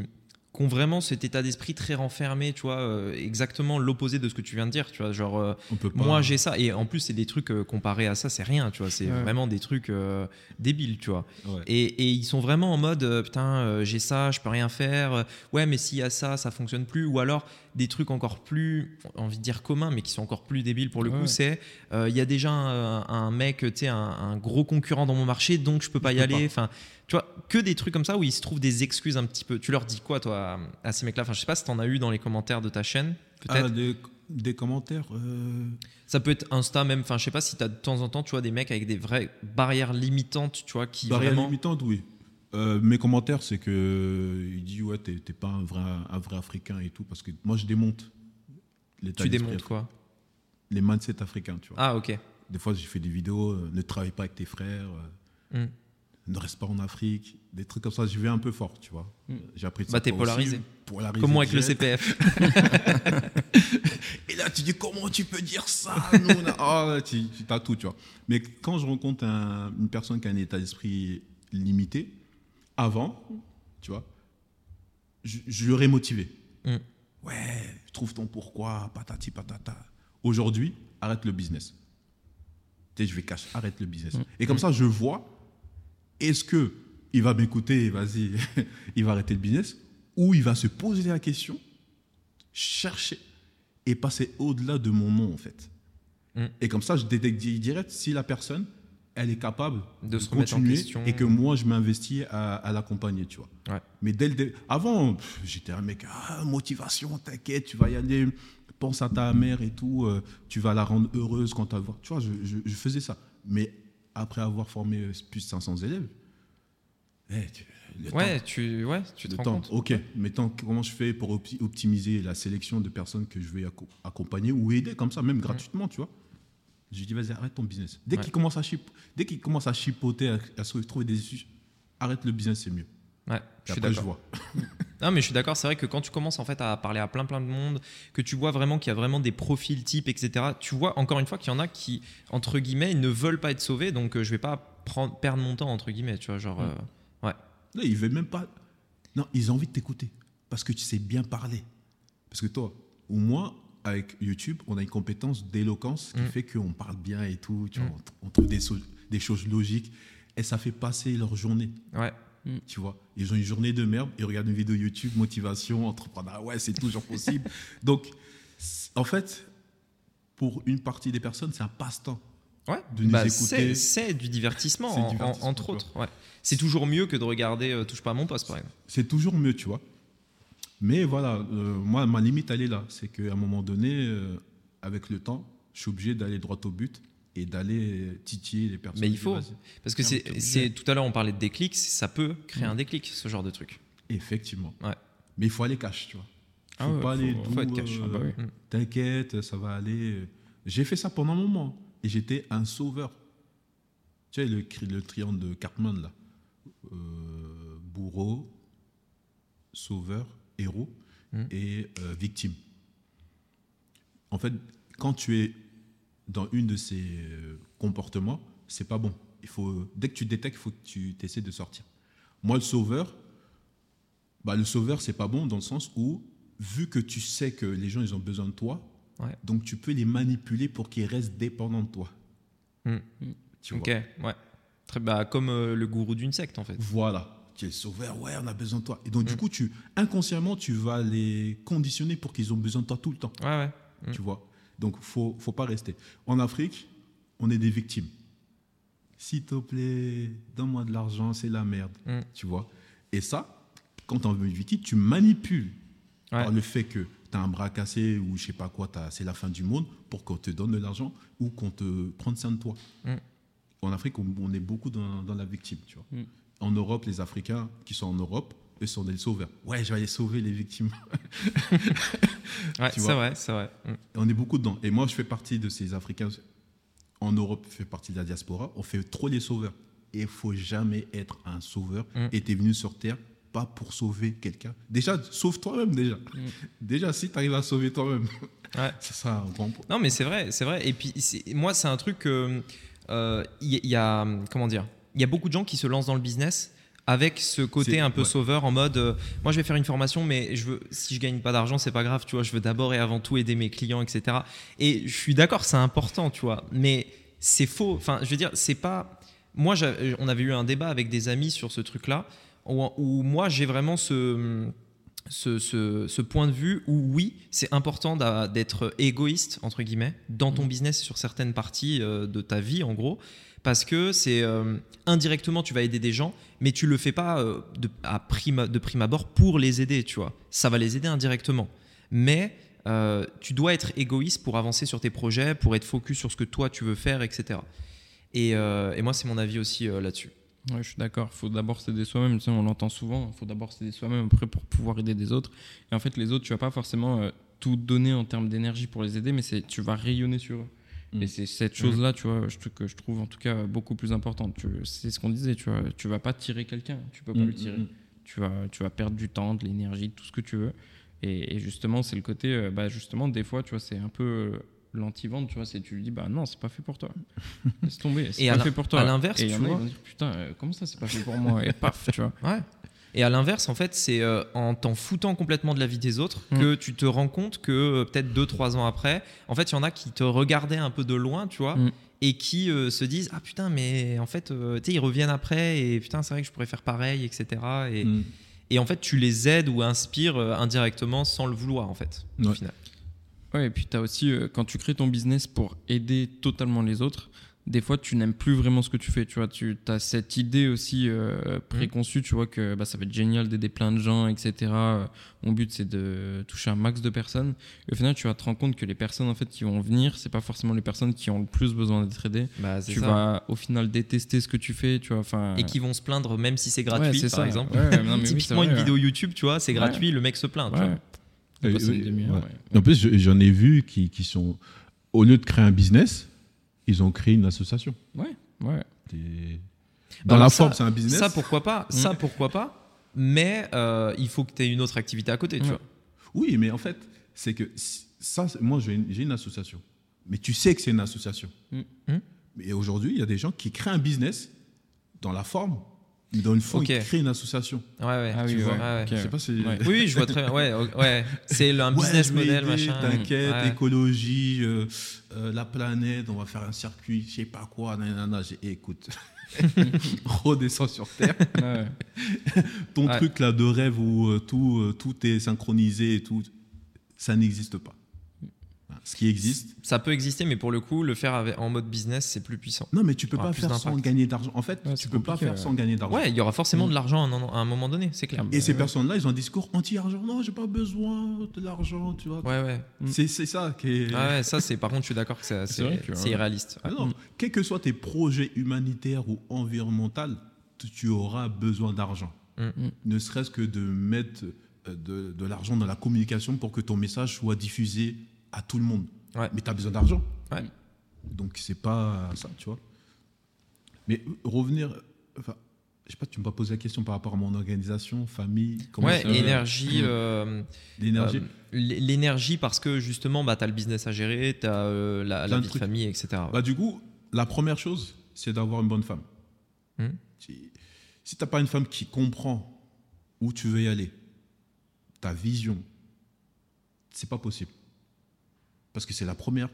qui ont vraiment cet état d'esprit très renfermé, tu vois, euh, exactement l'opposé de ce que tu viens de dire, tu vois, genre, euh, On peut pas. moi j'ai ça, et en plus, c'est des trucs euh, comparés à ça, c'est rien, tu vois, c'est Ouais. vraiment des trucs euh, débiles, tu vois. Ouais. Et, et ils sont vraiment en mode euh, putain, euh, j'ai ça, je peux rien faire. euh, ouais, mais s'il y a ça, ça fonctionne plus. Ou alors des trucs encore plus, envie de dire communs, mais qui sont encore plus débiles pour le coup. Ouais. C'est euh, il y a déjà un, un mec, tu sais, un, un gros concurrent dans mon marché, donc je peux pas Je y peux aller. Enfin, tu vois, que des trucs comme ça où ils se trouvent des excuses un petit peu. Tu leur dis quoi, toi, à, ces mecs-là? Enfin, je sais pas si t'en as eu dans les commentaires de ta chaîne, peut-être. Ah, des, des commentaires euh, Ça peut être Insta même. Enfin, je sais pas si t'as de temps en temps, tu vois, des mecs avec des vraies barrières limitantes, tu vois, qui Barrière vraiment. limitante, oui. Euh, mes commentaires, c'est que euh, il dit ouais, t'es pas un vrai, un vrai Africain et tout, parce que moi je démonte Tu démontes quoi? Les mindsets africains, tu vois. Ah, ok. Des fois, j'ai fait des vidéos, euh, ne travaille pas avec tes frères, Hmm. Ne reste pas en Afrique, des trucs comme ça. Je vais un peu fort, tu vois. Mm. J'ai appris de Bah, ça t'es polarisé. polarisé Comme moi avec le. CPF. Et là, tu dis comment tu peux dire ça Nous, on a- là, tu, tu as tout, tu vois. Mais quand je rencontre un- une personne qui a un état d'esprit limité, avant, tu vois, je, je l'aurais motivé. Mm. Ouais, trouve ton pourquoi, patati patata. Aujourd'hui, arrête le business. Tu sais, je vais cacher, arrête le business. Mm. Et comme ça, je vois, est-ce que il va m'écouter, et vas-y, il va arrêter le business, ou il va se poser la question, chercher et passer au-delà de mon nom, en fait. Mm. Et comme ça, je détecte di- direct si la personne, elle est capable De de, se remettre en continuer question. et que moi, je m'investis à, à l'accompagner, tu vois. Ouais. Mais dès le dé- avant, j'étais un mec, ah, motivation, t'inquiète, tu vas y aller, pense à ta mère et tout, euh, tu vas la rendre heureuse quand elle va. Tu vois, je, je- je faisais ça. Mais après avoir formé plus de 500 élèves, eh, tu- le Ouais, temps, tu, ouais, tu te le rends temps. compte. Ok, maintenant, comment je fais pour opti- optimiser la sélection de personnes que je vais acco- accompagner ou aider comme ça, même gratuitement, tu vois? Je dis, vas-y, arrête ton business. Dès Ouais. qu'il commence, qu'il commence à chipoter, à, à se trouver des issues, arrête le business, c'est mieux. Ouais, Et je suis après, je d'accord. vois. Non, mais je suis d'accord. C'est vrai que quand tu commences en fait à parler à plein plein de monde, que tu vois vraiment qu'il y a vraiment des profils types, etc. Tu vois encore une fois qu'il y en a qui entre guillemets ne veulent pas être sauvés, donc euh, je vais pas prendre, perdre mon temps entre guillemets. Tu vois, genre. Mm. euh, ouais. Non, ils veulent même pas. Non, ils ont envie de t'écouter parce que tu sais bien parler. Parce que toi ou moi, avec YouTube, on a une compétence d'éloquence qui Mm. fait qu'on parle bien et tout. Tu vois, Mm. on, on trouve des, so- des choses logiques et ça fait passer leur journée. Ouais. Tu vois, ils ont une journée de merde, ils regardent une vidéo YouTube, motivation, entrepreneuriat, ouais, c'est toujours possible. Donc, en fait, pour une partie des personnes, c'est un passe-temps. Ouais. De nous Bah, écouter. c'est du divertissement, en- entre autres. Ouais. C'est toujours mieux que de regarder euh, Touche pas à mon poste, par exemple. c'est toujours mieux, tu vois. Mais voilà, euh, moi, ma limite, elle est là. C'est qu'à un moment donné, euh, avec le temps, je suis obligé d'aller droit au but et d'aller titiller les personnes. Mais il faut. Parce que mais c'est tout à l'heure on parlait de déclic, ça peut créer Mm. un déclic, ce genre de truc. Effectivement. Ouais. Mais il faut aller cash, tu vois. Ah faut ouais, pas aller faut- être cash. euh, Ah bah oui. T'inquiète, ça va aller. J'ai fait ça pendant un moment et j'étais un sauveur. Tu sais, le triangle de Cartman, là. Euh, bourreau, sauveur, héros Mm. et euh, victime. En fait, quand tu es dans une de ces euh, comportements, c'est pas bon. Il faut, dès que tu détectes, il faut que tu essaies de sortir. Moi, le sauveur, bah, le sauveur, c'est pas bon dans le sens où, vu que tu sais que les gens, ils ont besoin de toi, Ouais. donc tu peux les manipuler pour qu'ils restent dépendants de toi. Mm. Tu Ok, vois. ouais. Très, bah, comme euh, le gourou d'une secte en fait. Voilà. Tu es le sauveur, ouais, on a besoin de toi. Et donc, du Mm. coup, tu, inconsciemment, tu vas les conditionner pour qu'ils ont besoin de toi tout le temps. Ouais, ouais. Mm. Tu vois. Donc, faut, faut pas rester. En Afrique, on est des victimes. S'il te plaît, donne-moi de l'argent, c'est la merde. Mm. Tu vois? Et ça, quand on est victime, tu manipules Ouais. par le fait que tu as un bras cassé ou je sais pas quoi, c'est la fin du monde pour qu'on te donne de l'argent ou qu'on te prenne soin de toi. Mm. En Afrique, on, on est beaucoup dans, dans la victime. Tu vois. Mm. En Europe, les Africains qui sont en Europe, eux sont des sauveurs. Ouais, je vais aller sauver les victimes. Ouais, c'est vrai, c'est vrai. Mm. On est beaucoup dedans. Et moi, je fais partie de ces Africains. En Europe, je fais partie de la diaspora. On fait trop les sauveurs. Et il faut jamais être un sauveur. Mm. Et tu es venu sur Terre pas pour sauver quelqu'un. Déjà, sauve toi-même déjà. Déjà, si tu arrives à sauver toi-même, Ouais. ça sera un grand point. Non, mais c'est vrai, c'est vrai. Et puis, moi, c'est un truc euh, Il y, il y a. Comment dire Il y a beaucoup de gens qui se lancent dans le business avec ce côté un peu ouais. sauveur en mode euh, moi je vais faire une formation mais je veux si je gagne pas d'argent c'est pas grave tu vois je veux d'abord et avant tout aider mes clients etc et je suis d'accord c'est important tu vois mais c'est faux. Enfin je veux dire c'est pas moi on avait eu un débat avec des amis sur ce truc là où, où moi j'ai vraiment ce ce, ce- ce point de vue où oui, c'est important d'être égoïste, entre guillemets, dans ton business sur certaines parties euh, de ta vie, en gros, parce que c'est euh, indirectement, tu vas aider des gens, mais tu le fais pas euh, de, à prime, de prime abord pour les aider, tu vois. Ça va les aider indirectement. Mais euh, tu dois être égoïste pour avancer sur tes projets, pour être focus sur ce que toi tu veux faire, etc. Et, moi, c'est mon avis aussi là-dessus. Ouais, je suis d'accord. Il faut d'abord s'aider soi-même. On l'entend souvent. Il faut d'abord s'aider soi-même après pour pouvoir aider des autres. Et en fait, les autres, tu vas pas forcément tout donner en termes d'énergie pour les aider, mais tu vas rayonner sur eux. Mm. Et c'est cette chose-là, tu vois, je, trouve que je trouve en tout cas beaucoup plus importante. C'est ce qu'on disait. Tu vois, tu vas pas tirer quelqu'un. Tu peux pas Mm, le tirer. mm, mm. Tu vas, tu vas perdre du temps, de l'énergie, tout ce que tu veux. Et, et justement, c'est le côté, euh, bah justement, des fois, tu vois, c'est un peu euh, l'anti-vente, tu vois, c'est tu lui dis, bah non, c'est pas fait pour toi. Laisse tomber, c'est pas fait pour toi. à l'inverse, tu vois. dire, putain, euh, comment ça, c'est pas fait pour moi? Et paf, tu vois. Ouais. Et à l'inverse, en fait, c'est euh, en t'en foutant complètement de la vie des autres Mm. que tu te rends compte que euh, peut-être 2-3 ans après, en fait, il y en a qui te regardaient un peu de loin, tu vois, Mm. et qui euh, se disent Ah putain, mais en fait, euh, tu sais, ils reviennent après, et putain, c'est vrai que je pourrais faire pareil, etc. Et, Mm. et en fait, tu les aides ou inspires euh, indirectement sans le vouloir, en fait, au Ouais. final. Ouais, et puis tu as aussi, euh, quand tu crées ton business pour aider totalement les autres, des fois tu n'aimes plus vraiment ce que tu fais tu vois tu as cette idée aussi euh, préconçue tu vois que bah, ça va être génial d'aider plein de gens etc Euh, mon but c'est de toucher un max de personnes et au final tu vas te rendre compte que les personnes en fait qui vont venir c'est pas forcément les personnes qui ont le plus besoin d'être aidées Bah, tu ça. vas au final détester ce que tu fais tu vois enfin Et qui vont se plaindre même si c'est gratuit, par ça. exemple. Ouais, ouais, non, mais oui, c'est Typiquement, vrai, une ouais. vidéo YouTube, tu vois, c'est Ouais. gratuit, le mec se plaint. tu vois. En plus, je- j'en ai vu qui, qui sont, au lieu de créer un business, ils ont créé une association. ouais ouais Bah Dans la ça- forme, c'est un business. Ça, pourquoi pas Ça, pourquoi pas Mais euh, il faut que tu aies une autre activité à côté, tu vois. Oui, mais en fait, c'est que ça, moi, j'ai une, association. Mais tu sais que c'est une association. Mm. Mm. Mais aujourd'hui, il y a des gens qui créent un business dans la forme, mais dans une forme, Ok. ils créent une association. Ouais, ouais. Ah tu oui, vois, ouais. ouais, ouais. Ok. Je sais pas si. Ouais. Oui, je vois très bien. Ouais, ok, ouais. C'est un business model, machin. T'inquiète, Ouais. écologie, euh, euh, la planète, on va faire un circuit, je sais pas quoi, nanana. Écoute, redescends sur Terre. Ton Ouais. truc là de rêve où euh, tout, tout est synchronisé et tout, ça n'existe pas. Ce qui existe. Ça peut exister, mais pour le coup, le faire avec- en mode business, c'est plus puissant. Non, mais tu peux pas faire sans gagner d'argent. En fait, Ouais, tu peux pas faire ouais. sans gagner d'argent. Ouais, il y aura forcément Mm. de l'argent à un, à un moment donné, c'est clair. Et ces Ouais. personnes-là, ils ont un discours anti-argent. Non, j'ai pas besoin de l'argent, tu vois. Ouais, ouais. C'est c'est ça qui est. Ah ouais, ça, c'est par contre, je suis d'accord que c'est que, irréaliste. Ah Ouais. non, quels que soient tes projets humanitaires ou environnementaux, tu, auras besoin d'argent. Mm. Mm. Ne serait-ce que de mettre euh, de, de l'argent dans la communication pour que ton message soit diffusé à tout le monde. Ouais. Mais tu as besoin d'argent. Ouais. Donc c'est pas ça, tu vois. Mais euh, revenir. Enfin, je sais pas, tu me pas posé la question par rapport à mon organisation, famille, comment Ouais, ça- énergie. Euh, l'énergie. euh, L'énergie, parce que justement, bah, tu as le business à gérer, tu as la, la de vie de famille, etc. Bah, du coup, la première chose, c'est d'avoir une bonne femme. Hmm. Si, si tu n'as pas une femme qui comprend où tu veux y aller, ta vision, c'est pas possible. Parce que c'est la première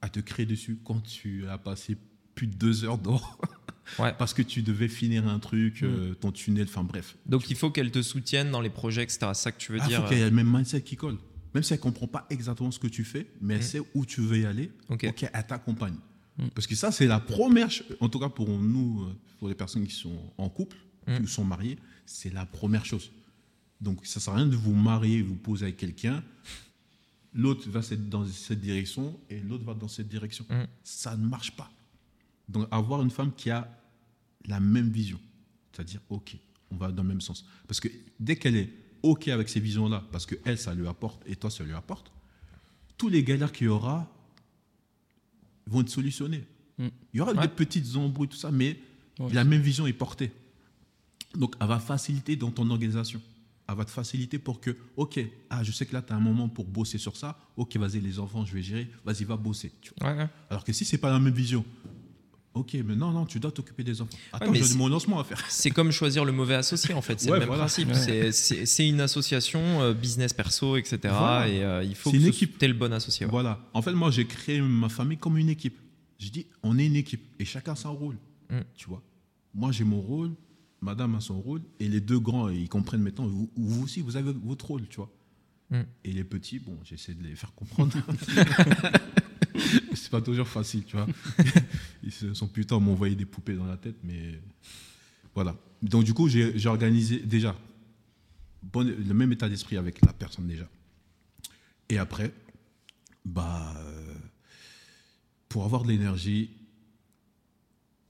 à te créer dessus quand tu as passé plus de deux heures dehors. Ouais. Parce que tu devais finir un truc, euh, ton tunnel, enfin bref. Donc il faut qu'elle te soutienne dans les projets, etc. C'est ça que tu veux Il dire faut qu'il y ait le même mindset qui colle. Même si elle ne comprend pas exactement ce que tu fais, mais elle Mm. sait où tu veux y aller, Ok. ok, elle t'accompagne. Mm. Parce que ça, c'est la première, en tout cas pour nous, euh, pour les personnes qui sont en couple, Mm. qui sont mariées, c'est la première chose. Donc ça ne sert à rien de vous marier, vous poser avec quelqu'un, l'autre va dans cette direction et l'autre va dans cette direction. Mm. Ça ne marche pas. Donc avoir une femme qui a la même vision, c'est-à-dire, ok, on va dans le même sens. Parce que dès qu'elle est ok avec ces visions-là, parce que elle, ça lui apporte et toi, ça lui apporte, tous les galères qu'il y aura vont être solutionnés. Mm. Il y aura Ouais. des petites embrouilles, tout ça, mais Ouais. la même vision est portée. Donc, elle va faciliter dans ton organisation. Elle va te faciliter pour que, ok, ah, je sais que là, tu as un moment pour bosser sur ça. Ok, vas-y, les enfants, je vais gérer. Vas-y, va bosser. tu vois. Ouais, ouais. Alors que si c'est pas la même vision, ok, mais non, non, tu dois t'occuper des enfants. Attends, mais j'ai mon lancement à faire. C'est comme choisir le mauvais associé en fait, c'est Ouais, le même voilà. principe. Ouais. C'est- une association euh, business perso, etc. Voilà. Et euh, il faut C'est que équipe. t'aies le bon associé. ouais. Voilà. En fait, moi, j'ai créé ma famille comme une équipe. Je dis, on est une équipe et chacun a son rôle. Mm. Tu vois. Moi, j'ai mon rôle, madame a son rôle et les deux grands, ils comprennent maintenant. Vous, vous aussi, vous avez votre rôle, tu vois. Mm. Et les petits, bon, j'essaie de les faire comprendre. c'est pas toujours facile, tu vois. Ils se sont putain m'envoyer des poupées dans la tête, mais voilà. Donc, du coup, j'ai j'ai organisé déjà bon, le même état d'esprit avec la personne déjà. Et après, bah, euh, pour avoir de l'énergie,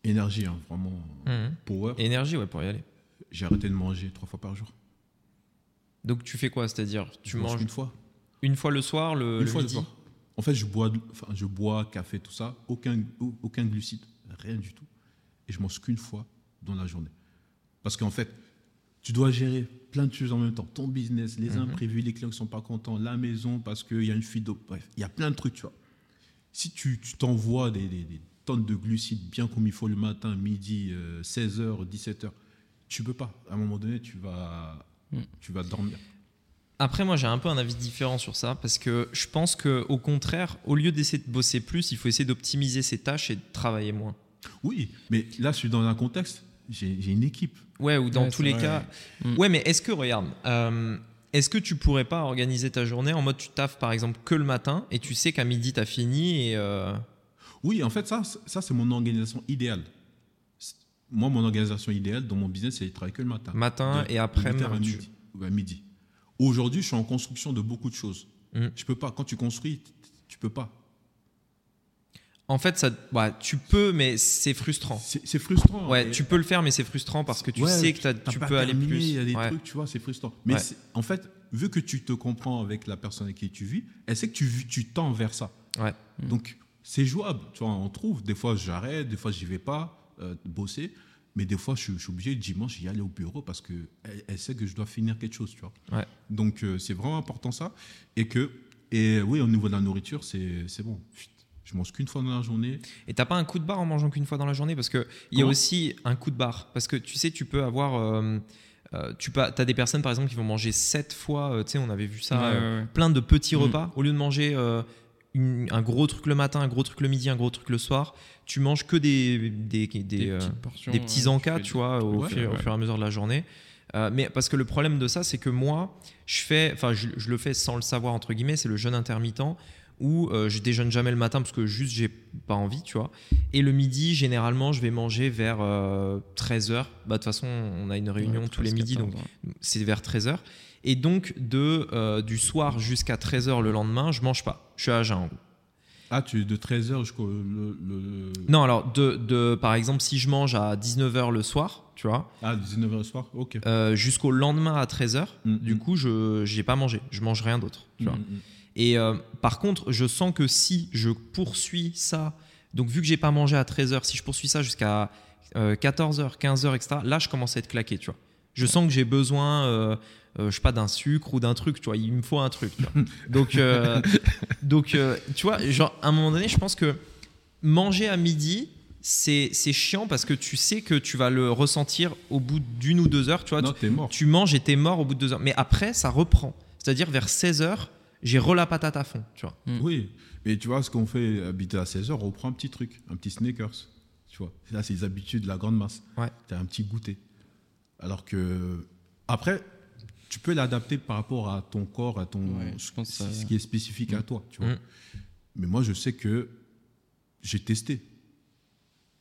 énergie, hein, vraiment Mhm. power, Énergie, ouais, pour y aller. j'ai arrêté de manger trois fois par jour. Donc tu fais quoi C'est-à-dire, tu Je mange manges une fois. une fois le soir, le, Une le fois le soir. En fait, je bois, enfin, je bois café, tout ça, aucun, au- aucun glucide, rien du tout. Et je mange qu'une fois dans la journée. Parce qu'en fait, tu dois gérer plein de choses en même temps. Ton business, les Mhm. imprévus, les clients qui sont pas contents, la maison parce qu'il y a une fuite d'eau. Bref, il y a plein de trucs, tu vois. Si tu tu t'envoies des, des- des tonnes de glucides bien comme il faut le matin, midi, 16h, 17h, tu peux pas. À un moment donné, tu vas, Mhm. tu vas dormir. Après, moi, j'ai un peu un avis différent sur ça parce que je pense que, au contraire, au lieu d'essayer de bosser plus, il faut essayer d'optimiser ses tâches et de travailler moins. Oui, mais là, je suis dans un contexte, j'ai j'ai une équipe. Ouais, ou dans Ouais, tous les vrai. cas. Mm. Ouais, mais est-ce que, regarde, euh, est-ce que tu pourrais pas organiser ta journée en mode tu taffes par exemple que le matin et tu sais qu'à midi t'as fini et. euh, Oui, en fait, ça, ça c'est mon organisation idéale. Moi, mon organisation idéale dans mon business, c'est de travailler que le matin. Matin De- et après de 8h à tu- midi. Ouais, midi. Aujourd'hui, je suis en construction de beaucoup de choses. Mm. Je peux pas. Quand tu construis, tu peux pas. En fait, ça, ouais, tu peux, mais c'est frustrant. C'est frustrant. Ouais, tu peux le faire, mais c'est frustrant parce que tu Ouais, sais que tu peux aller plus. Il y a des Ouais. trucs, tu vois, c'est frustrant. Mais Ouais. en fait, vu que tu te comprends avec la personne avec qui tu vis, elle sait que tu, tu tends vers ça. Ouais. Donc, c'est jouable. Tu vois, on trouve. Des fois, j'arrête, des fois, j'y vais pas euh, bosser. Mais des fois, je, suis- je suis obligé dimanche d'y aller au bureau parce que elle, sait que je dois finir quelque chose, tu vois. Ouais. Donc, euh, c'est vraiment important ça. Et que, et oui, au niveau de la nourriture, c'est c'est bon. Chut, Je mange qu'une fois dans la journée. Et t'as pas un coup de barre en mangeant qu'une fois dans la journée? Parce qu'il y a aussi un coup de barre. Parce que tu sais, tu peux avoir. euh, euh, tu as des personnes, par exemple, qui vont manger 7 fois. euh, tu sais, on avait vu ça. Ouais, euh, ouais, ouais. plein de petits Mm. repas. Au lieu de manger euh, une- un gros truc le matin, un gros truc le midi, un gros truc le soir, tu manges que des, des, des, Des euh, portions, des euh, petits encas, tu vois, au, Ouais, fur, au ouais. fur et à mesure de la journée. Euh, mais parce que le problème de ça, c'est que moi, je fais, enfin, je, je le fais sans le savoir entre guillemets, c'est le jeûne intermittent où euh, je déjeune jamais le matin parce que juste j'ai pas envie, tu vois. Et le midi, généralement, je vais manger vers 13h. Bah, de toute façon, on a une réunion Ouais, tous les 13, midis, donc 14, ouais. c'est vers 13h. Et donc, de, euh, du soir jusqu'à 13h le lendemain, je mange pas. Je suis à jeun. en gros. Ah, tu de 13h jusqu'au. Le, le- Non, alors, de, de, par exemple, si je mange à 19h le soir, tu vois, Ah, 19h le soir Ok. euh, jusqu'au lendemain à 13h, Mm, du mm. coup, je n'ai pas mangé. Je mange rien d'autre. tu. Mm. Et euh, par contre, je sens que si je poursuis ça, donc vu que j'ai pas mangé à 13h, si je poursuis ça jusqu'à euh, 14h, 15h, etc., là, je commence à être claqué, tu vois. Je sens que j'ai besoin, je sais pas, d'un sucre ou d'un truc, tu vois. Il me faut un truc. tu vois. Donc, euh, donc euh, tu vois, genre, à un moment donné, je pense que manger à midi, c'est c'est chiant parce que tu sais que tu vas le ressentir au bout d'une ou deux heures, tu vois. Non, Tu- t'es mort. tu manges et t'es mort au bout de deux heures. Mais après, ça reprend. C'est-à-dire vers 16 heures, j'ai re la patate à fond, tu vois. Mm. Oui, mais tu vois, ce qu'on fait habiter à 16h, on prend un petit truc, un petit sneakers. Tu vois, là, c'est les habitudes de la grande masse. Ouais. Tu as un petit goûter. Alors que, après, tu peux l'adapter par rapport à ton corps, à ton. Ouais, je pense que ça- ce qui est spécifique à toi, tu vois. Mm. Mais moi, je sais que j'ai testé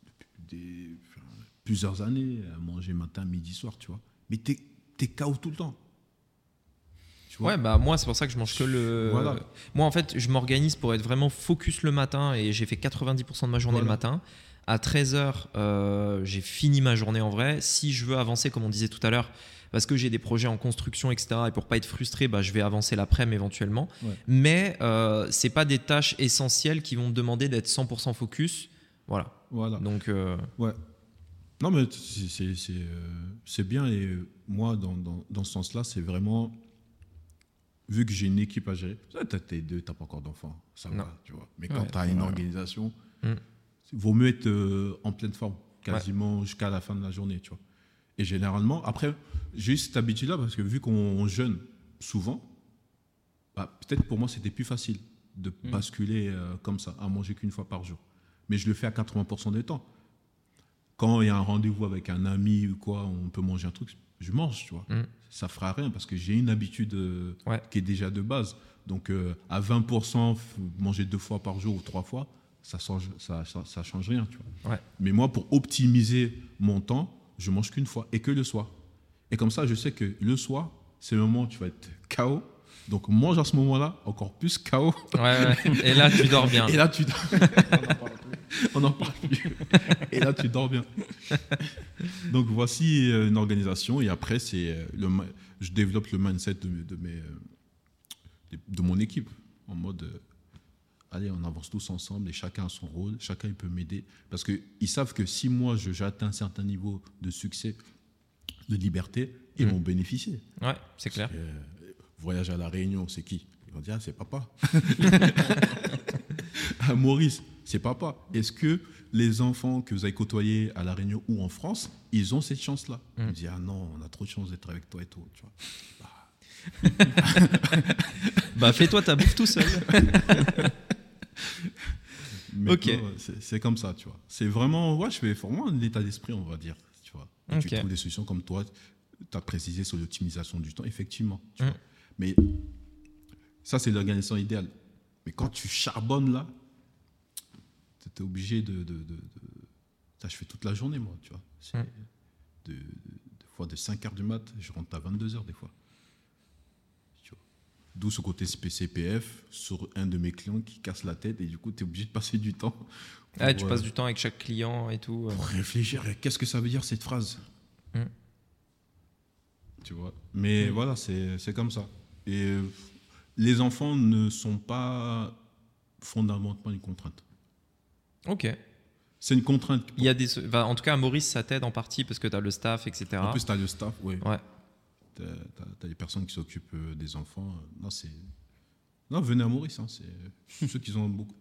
depuis des- enfin, plusieurs années à manger matin, midi, soir, tu vois. Mais t'es es KO tout le temps. Ouais, bah moi, c'est pour ça que je mange que le. Voilà. Moi, en fait, je m'organise pour être vraiment focus le matin et j'ai fait 90% de ma journée le matin. À 13h, j'ai fini ma journée en vrai. Si je veux avancer, comme on disait tout à l'heure, parce que j'ai des projets en construction, etc., et pour pas être frustré, bah, je vais avancer l'après-midi éventuellement. Ouais. Mais euh, c'est pas des tâches essentielles qui vont me demander d'être 100% focus. Voilà. Voilà. Donc, euh, Ouais. Non, mais c'est- c'est c'est, euh, c'est bien. Et moi, dans, dans, dans ce sens-là, c'est vraiment. Vu que j'ai une équipe à gérer, tes deux, tu pas encore d'enfants. Ça Non. va, tu vois. Mais quand Ouais, tu as une ouais. organisation, Mm. il vaut mieux être euh, en pleine forme, quasiment jusqu'à la fin de la journée, tu vois. Et généralement, après, j'ai eu cette habitude-là parce que vu qu'on jeûne souvent, bah, peut-être pour moi, c'était plus facile de Mm. basculer euh, comme ça, à manger qu'une fois par jour. Mais je le fais à 80% des temps. Quand il y a un rendez-vous avec un ami ou quoi, on peut manger un truc, je mange, tu vois. Mm. Ça fera rien parce que j'ai une habitude euh, Ouais. qui est déjà de base. Donc euh, à 20%, f- manger deux fois par jour ou trois fois, ça change, ça, ça, ça change rien, tu vois. Ouais. Mais moi, pour optimiser mon temps, je mange qu'une fois et que le soir. Et comme ça, je sais que le soir, c'est le moment où tu vas être KO. Donc mange à ce moment-là, encore plus KO. ouais, ouais. Et là, tu dors bien. Et là, tu dors. On n'en parle plus. Et là, tu dors bien. Donc, voici euh, une organisation. Et après, c'est euh, le, je développe le mindset de, de, mes, euh, de, mon équipe. En mode, allez, on avance tous ensemble et chacun a son rôle. Chacun il peut m'aider. Parce qu'ils savent que si moi, j'atteins un certain niveau de succès, de liberté, ils Mm. vont bénéficier. Ouais, c'est clair. Euh, voyage à la Réunion, c'est qui? Ils vont dire, ah, c'est papa. à Maurice, c'est papa. Est-ce que les enfants que vous avez côtoyés à la Réunion ou en France, ils ont cette chance-là? Mm. Ils disent, ah non, on a trop de chance d'être avec toi et tout. Tu vois. Bah, fais-toi ta bouffe tout seul. Ok. c'est- comme ça, tu vois. C'est vraiment, ouais, je fais vraiment un état d'esprit, on va dire. Tu vois. Et tu trouves des solutions comme toi, tu as précisé sur l'optimisation du temps, effectivement. tu Mm. vois. Mais ça, c'est l'organisation idéale. Mais quand tu charbonnes là, es obligé de, de, de- de- Ça, je fais toute la journée, moi, tu vois. C'est Mm. de, fois de 5 heures du mat, je rentre à 22 heures des fois. D'où ce côté CPF sur un de mes clients qui casse la tête et du coup, tu es obligé de passer du temps. Ah, tu euh, passes du temps avec chaque client et tout. euh. pour réfléchir qu'est-ce que ça veut dire cette phrase. Mm. Tu vois? Mais Mm. voilà, c'est comme ça. Et euh, les enfants ne sont pas fondamentalement une contrainte. Ok. C'est une contrainte. Il y a des, en tout cas, Maurice, ça t'aide en partie parce que tu as le staff, etc. En plus, tu as le staff, oui. Ouais. Tu as, les personnes qui s'occupent euh, des enfants. Non, c'est. Non, venez à Maurice. Hein, c'est ceux qui ont beaucoup,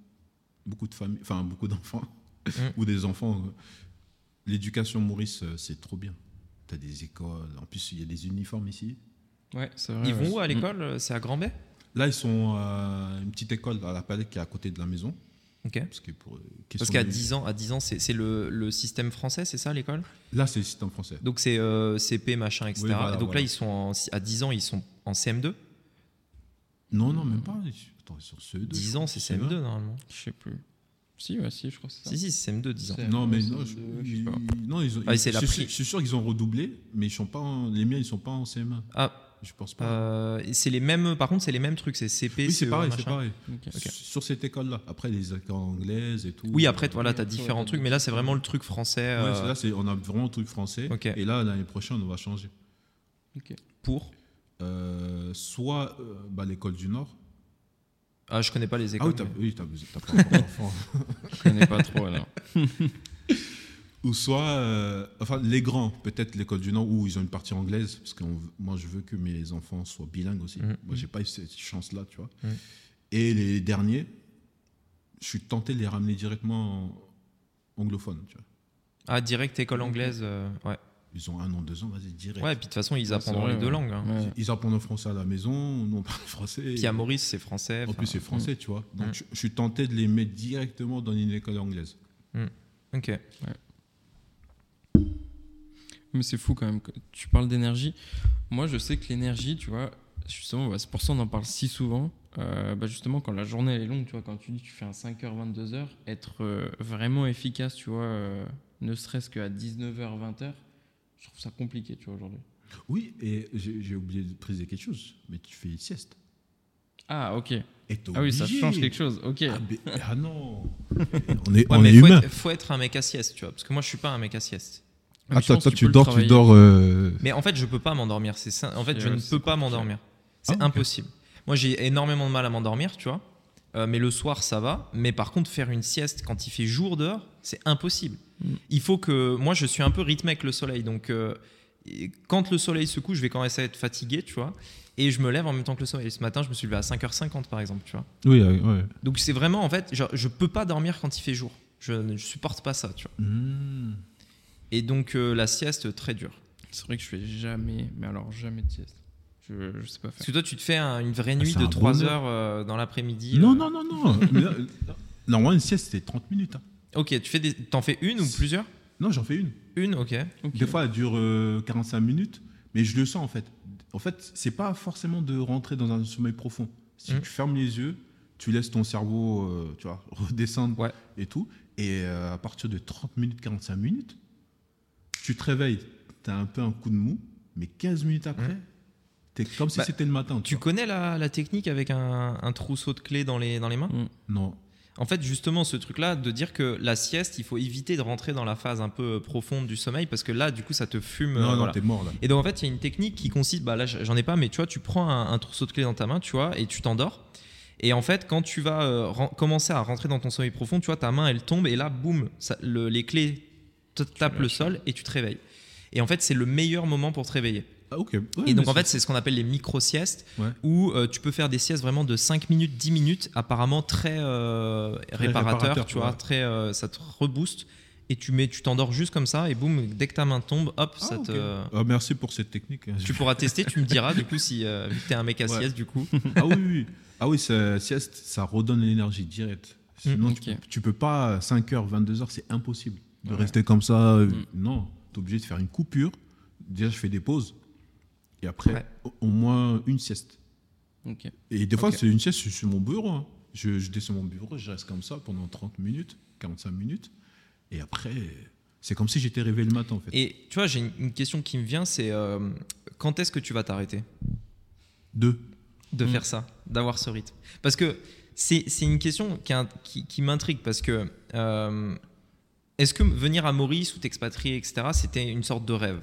beaucoup de familles, enfin beaucoup d'enfants Mm. ou des enfants. euh, L'éducation Maurice, euh, c'est trop bien. Tu as des écoles. En plus, il y a des uniformes ici. Ouais, c'est vrai. Ils vont où à Mm. l'école C'est à Grand Bay Là, ils sont à une petite école à la palette qui est à côté de la maison. Ok. Parce que pour, euh, Parce qu'à de- 10 ans, à 10 ans c'est le, le système français, c'est ça l'école? Là, c'est le système français. Donc c'est euh, CP, machin, etc. Oui, voilà, Et donc voilà. là, ils sont en- à 10 ans, ils sont en CM2 Non, non, même pas. Attends, ils sont ceux 10 ans, c'est CM2 normalement. Je sais plus. Si, ouais, si, je crois que c'est ça. Si, si, c'est CM2, 10 ans. Non, mais non, je, je sais pas. ils- non, ils ont. Ah, ils- c'est la je, suis- pri- je suis sûr qu'ils ont redoublé, mais ils sont pas. en- les miens, ils sont pas en CM1. Ah, Je pense pas. euh, c'est les mêmes, par contre, c'est les mêmes trucs, c'est CP, oui, c'est CE1, pareil, c'est. Sur cette école-là. Après, les écoles anglaises et tout. Oui, après, euh, voilà, Oui, t'as après, différents trucs, mais là, c'est vraiment le truc français euh, là, c'est- on a vraiment un truc français. Et là, l'année prochaine, on va changer. Pour. Euh, soit euh, bah, l'école du Nord. Ah, je connais pas les Ah écoles. oui, t'as mais- oui, t'as- t'as pas encore d'enfant. Je connais pas trop alors. Ou soit, euh, enfin, les grands, peut-être l'école du Nord, où ils ont une partie anglaise, parce que moi, je veux que mes enfants soient bilingues aussi. Mhm. Moi, j'ai pas eu cette chance-là, tu vois. Mhm. Et les derniers, je suis tenté de les ramener directement en anglophone, tu vois. Ah, direct école anglaise, euh, ouais. Ils ont un an, deux ans, vas-y, direct. Ouais, et puis de toute façon, ils Ouais, apprendront les deux ouais. langues. hein. Ouais. Ils apprennent le français à la maison, nous on parle français. Puis à Maurice, c'est français. en plus, c'est français, tu vois. Donc, Mhm. je, je suis tenté de les mettre directement dans une école anglaise. Ok. Mais c'est fou quand même. Tu parles d'énergie. Moi, je sais que l'énergie, tu vois, justement, bah, c'est pour ça qu'on en parle si souvent. Euh, bah, justement, quand la journée est longue, tu vois, quand tu dis que tu fais un 5h, 22h, être euh, vraiment efficace, tu vois, euh, ne serait-ce qu'à 19h, 20h, je trouve ça compliqué, tu vois, aujourd'hui. Oui, et j'ai oublié de préciser quelque chose, mais tu fais une sieste. Ah, ok. Ah oui, ça change quelque chose. Ok. Ah, mais- ah non On est, Ouais, on mais est faut humain. être, faut être un mec à sieste, tu vois. Parce que moi, je suis pas un mec à sieste. Attends, pense toi, que tu dors, tu dors. euh, Mais en fait, je peux pas m'endormir. C'est ça. En fait, je ne c'est peux pas m'endormir. C'est Ah, ok. impossible. Moi, j'ai énormément de mal à m'endormir, tu vois. Euh, mais le soir, ça va. Mais par contre, faire une sieste quand il fait jour dehors, c'est impossible. Mm. Il faut que. Moi, je suis un peu rythmé avec le soleil. Donc, euh, et quand le soleil se couche, je vais commencer à être fatigué, tu vois. Et je me lève en même temps que le soleil. Ce matin, je me suis levé à 5h50, par exemple, tu vois. Oui, euh, ouais. Donc, c'est vraiment, en fait, genre, je peux pas dormir quand il fait jour. Je ne supporte pas ça, tu vois. Mmh. Et donc, euh, la sieste, très dur. C'est vrai que je fais jamais, mais alors jamais de sieste. Je, je sais pas faire. Parce que toi, tu te fais un- une vraie nuit c'est de un 3 bonheur. heures euh, dans l'après-midi. Non, euh. non, non, non. Normalement, une sieste, c'est 30 minutes. hein. Ok, tu fais des... t'en fais une ou plusieurs? Non, j'en fais une. Une, ok. Ok. Des fois, elle dure euh, 45 minutes, mais je le sens en fait. En fait, c'est pas forcément de rentrer dans un sommeil profond. Si Mhm. tu fermes les yeux, tu laisses ton cerveau, euh, tu vois, redescendre Ouais. et tout, et euh, à partir de 30 minutes, 45 minutes, tu te réveilles, tu as un peu un coup de mou, mais 15 minutes après, Mhm. t'es comme si Bah, c'était le matin. Tu connais la, la technique avec un, un trousseau de clés dans les, dans les mains? Non. En fait, justement, ce truc-là, de dire que la sieste, il faut éviter de rentrer dans la phase un peu profonde du sommeil, parce que là, du coup, ça te fume. euh, non, non, voilà. t'es mort là. Et donc en fait, il y a une technique qui consiste, bah là j'en ai pas, mais tu vois, tu prends un, un trousseau de clés dans ta main, tu vois, et tu t'endors. Et en fait, quand tu vas euh, commencer à rentrer dans ton sommeil profond, tu vois, ta main elle tombe et là, boum, ça- le- les clés te tapent le sol et tu te réveilles. Et en fait, c'est le meilleur moment pour te réveiller. Ah. Ouais, Et donc en fait, c'est ce qu'on appelle les micro-siestes, Ouais. où euh, tu peux faire des siestes vraiment de 5 minutes, 10 minutes, apparemment très, euh, réparateur, tu vois, ouais. très, euh, ça te rebooste. Et tu mets, tu t'endors juste comme ça, et boum, dès que ta main tombe, hop, Ah, ça te. Ah, merci pour cette technique. Tu pourras tester, tu me diras du coup si euh, vu que t'es un mec à sieste du coup. Ah oui, oui. Ah oui, ça- sieste, ça redonne l'énergie directe. Sinon, Mm, tu, ok. peux, tu peux pas, 5h, 22h, c'est impossible de rester comme ça. euh, Mm. Non, tu es obligé de faire une coupure. Déjà, je fais des pauses. Et après, Ouais. au, moins une sieste. Et des fois, c'est une sieste sur mon bureau. hein. Je, je descends mon bureau, je reste comme ça pendant 30 minutes, 45 minutes. Et après, c'est comme si j'étais réveillé le matin, en fait. Et tu vois, j'ai une, une question qui me vient, c'est euh, quand est-ce que tu vas t'arrêter? Deux. de Mm. faire ça, d'avoir ce rythme Parce que c'est c'est une question qui- qui m'intrigue parce que euh, est-ce que venir à Maurice ou t'expatrier, etc., c'était une sorte de rêve?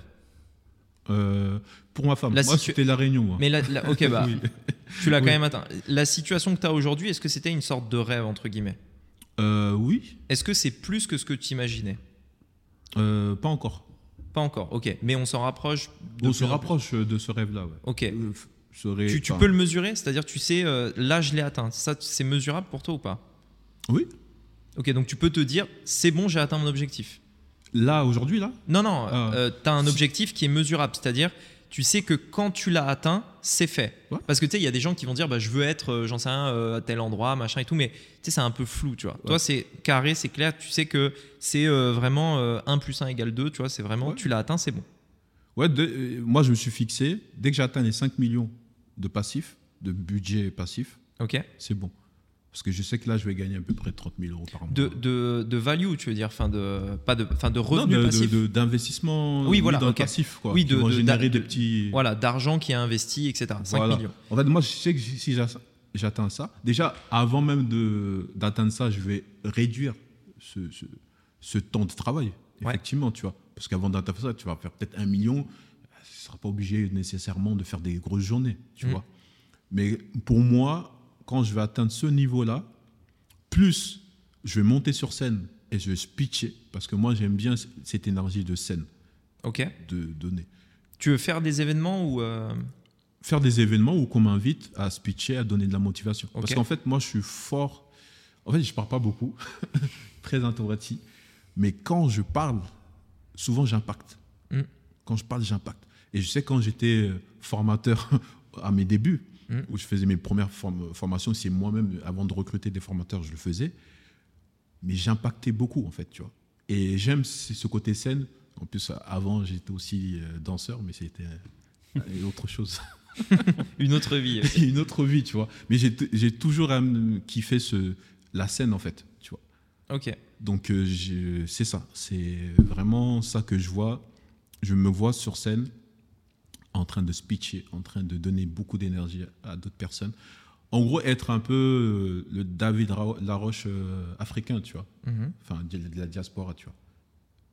Euh, pour ma femme, La moi, situ- c'était la Réunion. moi. Mais là- ok, bah, Oui. tu l'as quand même atteint. La situation que tu as aujourd'hui, est-ce que c'était une sorte de rêve, entre guillemets? Euh, oui, Est-ce que c'est plus que ce que tu imaginais Euh, pas encore. Pas encore, ok. Mais on s'en rapproche. de On se rapproche de ce rêve-là. Ouais. Ok. Euh, serait- Tu, tu peux le mesurer? C'est-à-dire, tu sais, euh, là, je l'ai atteint. Ça, c'est mesurable pour toi ou pas? Oui. Ok, donc tu peux te dire, c'est bon, j'ai atteint mon objectif. Là, aujourd'hui, là Non, non, Ah. tu as un objectif qui est mesurable. C'est-à-dire, tu sais que quand tu l'as atteint, c'est fait. Ouais. Parce que tu sais, il y a des gens qui vont dire, bah, je veux être, euh, j'en sais rien, euh, à tel endroit, machin et tout, mais tu sais, c'est un peu flou, tu vois. Toi, c'est carré, c'est clair, tu sais que c'est euh, vraiment euh, 1 plus 1 égale 2, tu vois, c'est vraiment, Ouais. tu l'as atteint, c'est bon. Ouais, de- euh, moi, je me suis fixé, dès que j'atteins les 5 millions de passifs, de budget passif, Ok c'est bon. Parce que je sais que là, je vais gagner à peu près 30 000 euros par mois. de, de, de value, tu veux dire, fin de, pas de, fin de revenus d'investissement Oui, voilà, dans ok. le passif. Quoi, Oui, de- générer de- des petits... Voilà, d'argent qui est investi, etc. 5 Voilà. millions. En fait, moi, je sais que si j'a- j'atteins ça, déjà, avant même d'atteindre ça, je vais réduire ce, ce- ce temps de travail, Ouais. effectivement, tu vois. Parce qu'avant d'atteindre ça, tu vas faire peut-être un million, tu ne seras pas obligé nécessairement de faire des grosses journées, tu Mhm. vois. Mais pour moi, quand je vais atteindre ce niveau-là, plus je vais monter sur scène et je vais pitcher, parce que moi, j'aime bien cette énergie de scène, Ok. de donner. Tu veux faire des événements ou euh, faire des événements où qu'on m'invite à pitcher, à donner de la motivation. Parce qu'en fait, moi, je suis fort. En fait, je parle pas beaucoup, très introverti. Mais quand je parle, souvent, j'impacte. Mm. Quand je parle, j'impacte. Et je sais quand j'étais formateur à mes débuts, Mm. où je faisais mes premières form- formations, c'est moi-même, avant de recruter des formateurs, je le faisais. Mais j'impactais beaucoup, en fait, tu vois. Et j'aime ce côté scène. En plus, avant, j'étais aussi euh, danseur, mais c'était euh, autre chose. une autre vie une autre vie, tu vois. Mais j'ai toujours euh, kiffé ce, la scène, en fait, tu vois. Ok. Donc, c'est ça. C'est vraiment ça que je vois. Je me vois sur scène en train de speecher, en train de donner beaucoup d'énergie à d'autres personnes. En gros, être un peu euh, le David Laroche euh, africain, tu vois. Mhm. Enfin, de la diaspora, tu vois.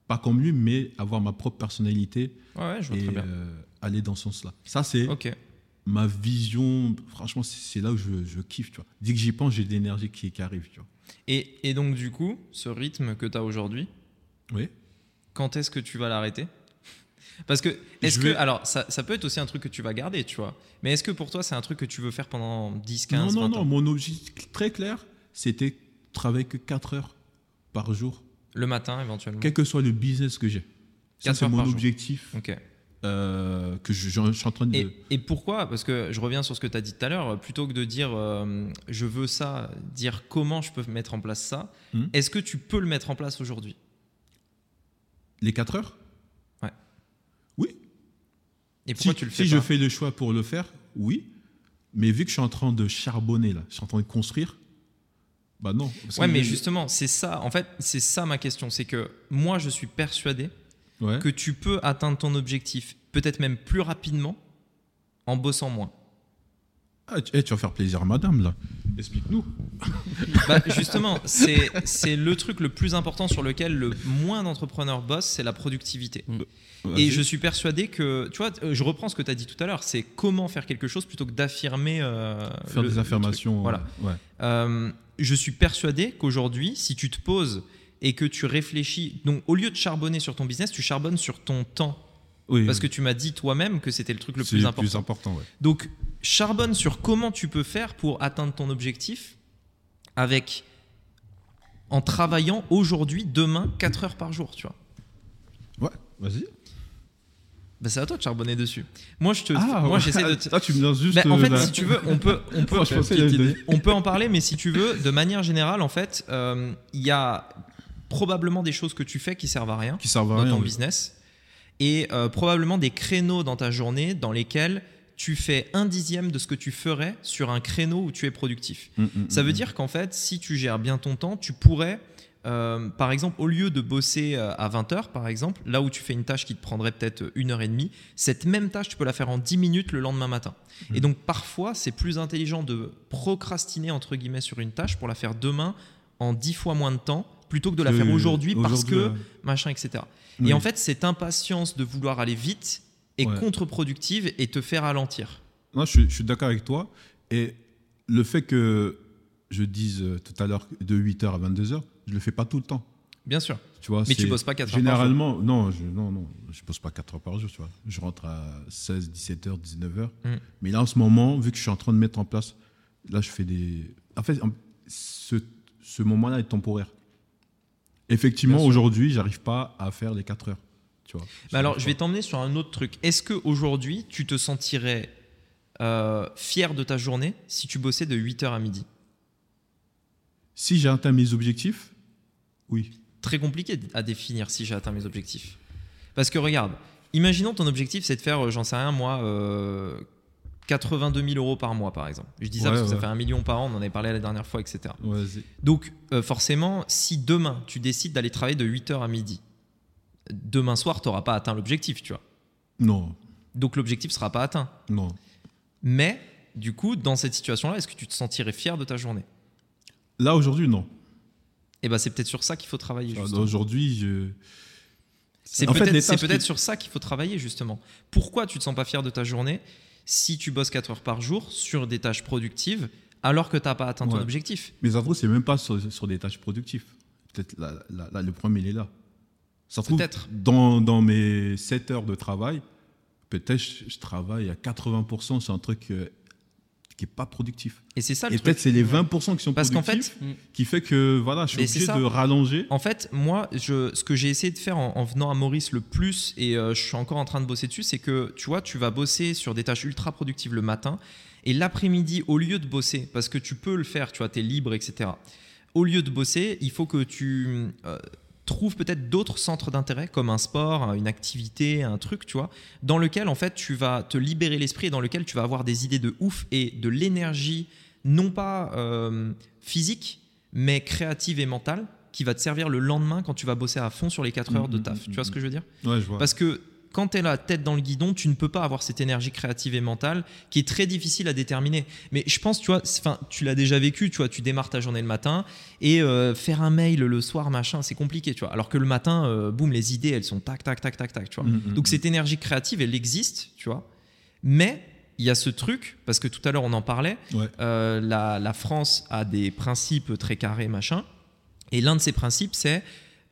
Pas comme lui, mais avoir ma propre personnalité Ouais, ouais, je vois et très bien. euh, aller dans ce sens-là. Ça, c'est ma vision, franchement, c'est c'est là où je, je kiffe, tu vois. Dès que j'y pense, j'ai de l'énergie qui, qui arrive, tu vois. Et, et donc, du coup, ce rythme que tu as aujourd'hui, Oui. quand est-ce que tu vas l'arrêter? Parce que, est-ce Je que. vais- Alors, ça, ça peut être aussi un truc que tu vas garder, tu vois. Mais est-ce que pour toi, c'est un truc que tu veux faire pendant 10, 15, non, non, 20 non, ans? mon objectif très clair, c'était travailler que 4 heures par jour, Le matin, éventuellement? Quel que soit le business que j'ai. C'est mon par jour. objectif Ok. euh, que je, je suis en train de. Et, et pourquoi? Parce que je reviens sur ce que tu as dit tout à l'heure, plutôt que de dire euh, je veux ça, dire comment je peux mettre en place ça, Mhm. est-ce que tu peux le mettre en place aujourd'hui? Les 4 heures? Et pourquoi si tu le fais si pas je fais le choix pour le faire, oui. Mais vu que je suis en train de charbonner, là, je suis en train de construire, bah non. Ouais, mais justement, c'est ça. En fait, c'est ça ma question. C'est que moi, je suis persuadé Ouais. que tu peux atteindre ton objectif, peut-être même plus rapidement, en bossant moins. Ah, tu, eh, tu vas faire plaisir à madame, là. Explique-nous. Bah, justement, c'est c'est le truc le plus important sur lequel le moins d'entrepreneurs bossent, c'est la productivité. Et Vas-y. je suis persuadé que, tu vois, euh, je reprends ce que tu as dit tout à l'heure, c'est comment faire quelque chose plutôt que d'affirmer. euh, Faire le- des le affirmations. Voilà. Ouais. Euh, je suis persuadé qu'aujourd'hui, si tu te poses et que tu réfléchis, donc au lieu de charbonner sur ton business, tu charbonnes sur ton temps. Oui, Parce oui. que tu m'as dit toi-même que c'était le truc le C'est plus important. important, ouais. Donc, charbonne sur comment tu peux faire pour atteindre ton objectif avec en travaillant aujourd'hui, demain, 4 heures par jour, tu vois. Ouais, vas-y. Bah, c'est à toi de charbonner dessus. Moi, je te, Ah, moi, ouais. j'essaie de. te- Ah, tu me lances juste. Bah, en euh, fait, la- si tu veux, on peut, on peut, on peut en parler, mais si tu veux, de manière générale, en fait, euh, il y a probablement des choses que tu fais qui servent à rien Qui servent à dans rien. ton oui. business et euh, probablement des créneaux dans ta journée dans lesquels tu fais un dixième de ce que tu ferais sur un créneau où tu es productif. Mm, mm, Ça mm, veut mm. dire qu'en fait, si tu gères bien ton temps, tu pourrais, euh, par exemple, au lieu de bosser euh, à 20 heures, par exemple, là où tu fais une tâche qui te prendrait peut-être une heure et demie, cette même tâche, tu peux la faire en 10 minutes le lendemain matin. Et donc, parfois, c'est plus intelligent de procrastiner, entre guillemets, sur une tâche pour la faire demain en 10 fois moins de temps, plutôt que de la faire aujourd'hui parce que machin, etc. Oui. Et en fait, cette impatience de vouloir aller vite est Ouais. contre-productive et te fait ralentir. Non, je suis, je suis d'accord avec toi. Et le fait que je dise euh, tout à l'heure de 8h à 22h, je le fais pas tout le temps. Bien sûr. Tu vois, Mais tu c'est- bosses pas 4 heures par Généralement, non, je, non, non, je bosse pas 4 heures par jour, tu vois. Je rentre à 16, 17h, 19h. Mm. Mais là, en ce moment, vu que je suis en train de mettre en place, là, je fais des. En fait, ce, ce moment-là est temporaire. Effectivement, aujourd'hui, j'arrive pas à faire les 4 heures. Tu vois. Alors, je vais t'emmener sur un autre truc. Est-ce que aujourd'hui, tu te sentirais euh, fier de ta journée si tu bossais de 8h à midi? Si j'ai atteint mes objectifs, oui. Très compliqué à définir si j'ai atteint mes objectifs. Parce que regarde, imaginons ton objectif, c'est de faire, euh, j'en sais rien, moi, euh, 82 000 euros par mois, par exemple. Je dis ça Ouais, parce que ça fait un million par an, on en avait parlé la dernière fois, etc. Ouais, Donc, euh, forcément, si demain, tu décides d'aller travailler de 8h à midi, demain soir, tu n'auras pas atteint l'objectif, tu vois. non, Donc, l'objectif ne sera pas atteint. non. Mais, du coup, dans cette situation-là, est-ce que tu te sentirais fier de ta journée? Là, aujourd'hui, non. Et ben, c'est peut-être sur ça qu'il faut travailler. Ah. Aujourd'hui, je. C'est En fait, peut-être qui- sur ça qu'il faut travailler, justement. Pourquoi tu te sens pas fier de ta journée si tu bosses 4 heures par jour sur des tâches productives alors que tu n'as pas atteint ton objectif? Mais se trouve, c'est même pas sur, sur des tâches productives. Peut-être le problème, il est là. Ça se trouve, Peut-être. dans, dans mes 7 heures de travail, peut-être je, travaille à 80% sur un truc euh, qui n'est pas productif. Et c'est ça le Et peut-être c'est les 20% qui sont Parce qu'en productifs fait, qui fait que voilà, je suis c'est obligé de rallonger. En fait, moi, je, ce que j'ai essayé de faire en, en venant à Maurice le plus, et euh, je suis encore en train de bosser dessus, c'est que tu vois, tu vas bosser sur des tâches ultra productives le matin, et l'après-midi, au lieu de bosser, parce que tu peux le faire, tu vois, tu es libre, etc. Au lieu de bosser, il faut que tu euh, trouves peut-être d'autres centres d'intérêt, comme un sport, une activité, un truc, tu vois, dans lequel, en fait, tu vas te libérer l'esprit et dans lequel tu vas avoir des idées de ouf et de l'énergie, non pas euh, physique, mais créative et mentale qui va te servir le lendemain quand tu vas bosser à fond sur les 4 heures de Mhm, taf. Tu mhm, vois ce que je veux dire? Ouais, je vois. Parce que quand tu es la tête dans le guidon, tu ne peux pas avoir cette énergie créative et mentale qui est très difficile à déterminer. Mais je pense, tu vois, enfin, tu l'as déjà vécu, tu vois, tu démarres ta journée le matin et euh, faire un mail le soir, machin, c'est compliqué, tu vois. Alors que le matin, euh, boum, les idées, elles sont tac, tac, tac, tac, tac, tu vois. Mm, mm, Donc mm. cette énergie créative, elle existe, tu vois. Mais il y a ce truc, parce que tout à l'heure on en parlait, Ouais. euh, la, la France a des principes très carrés, machin. Et l'un de ces principes, c'est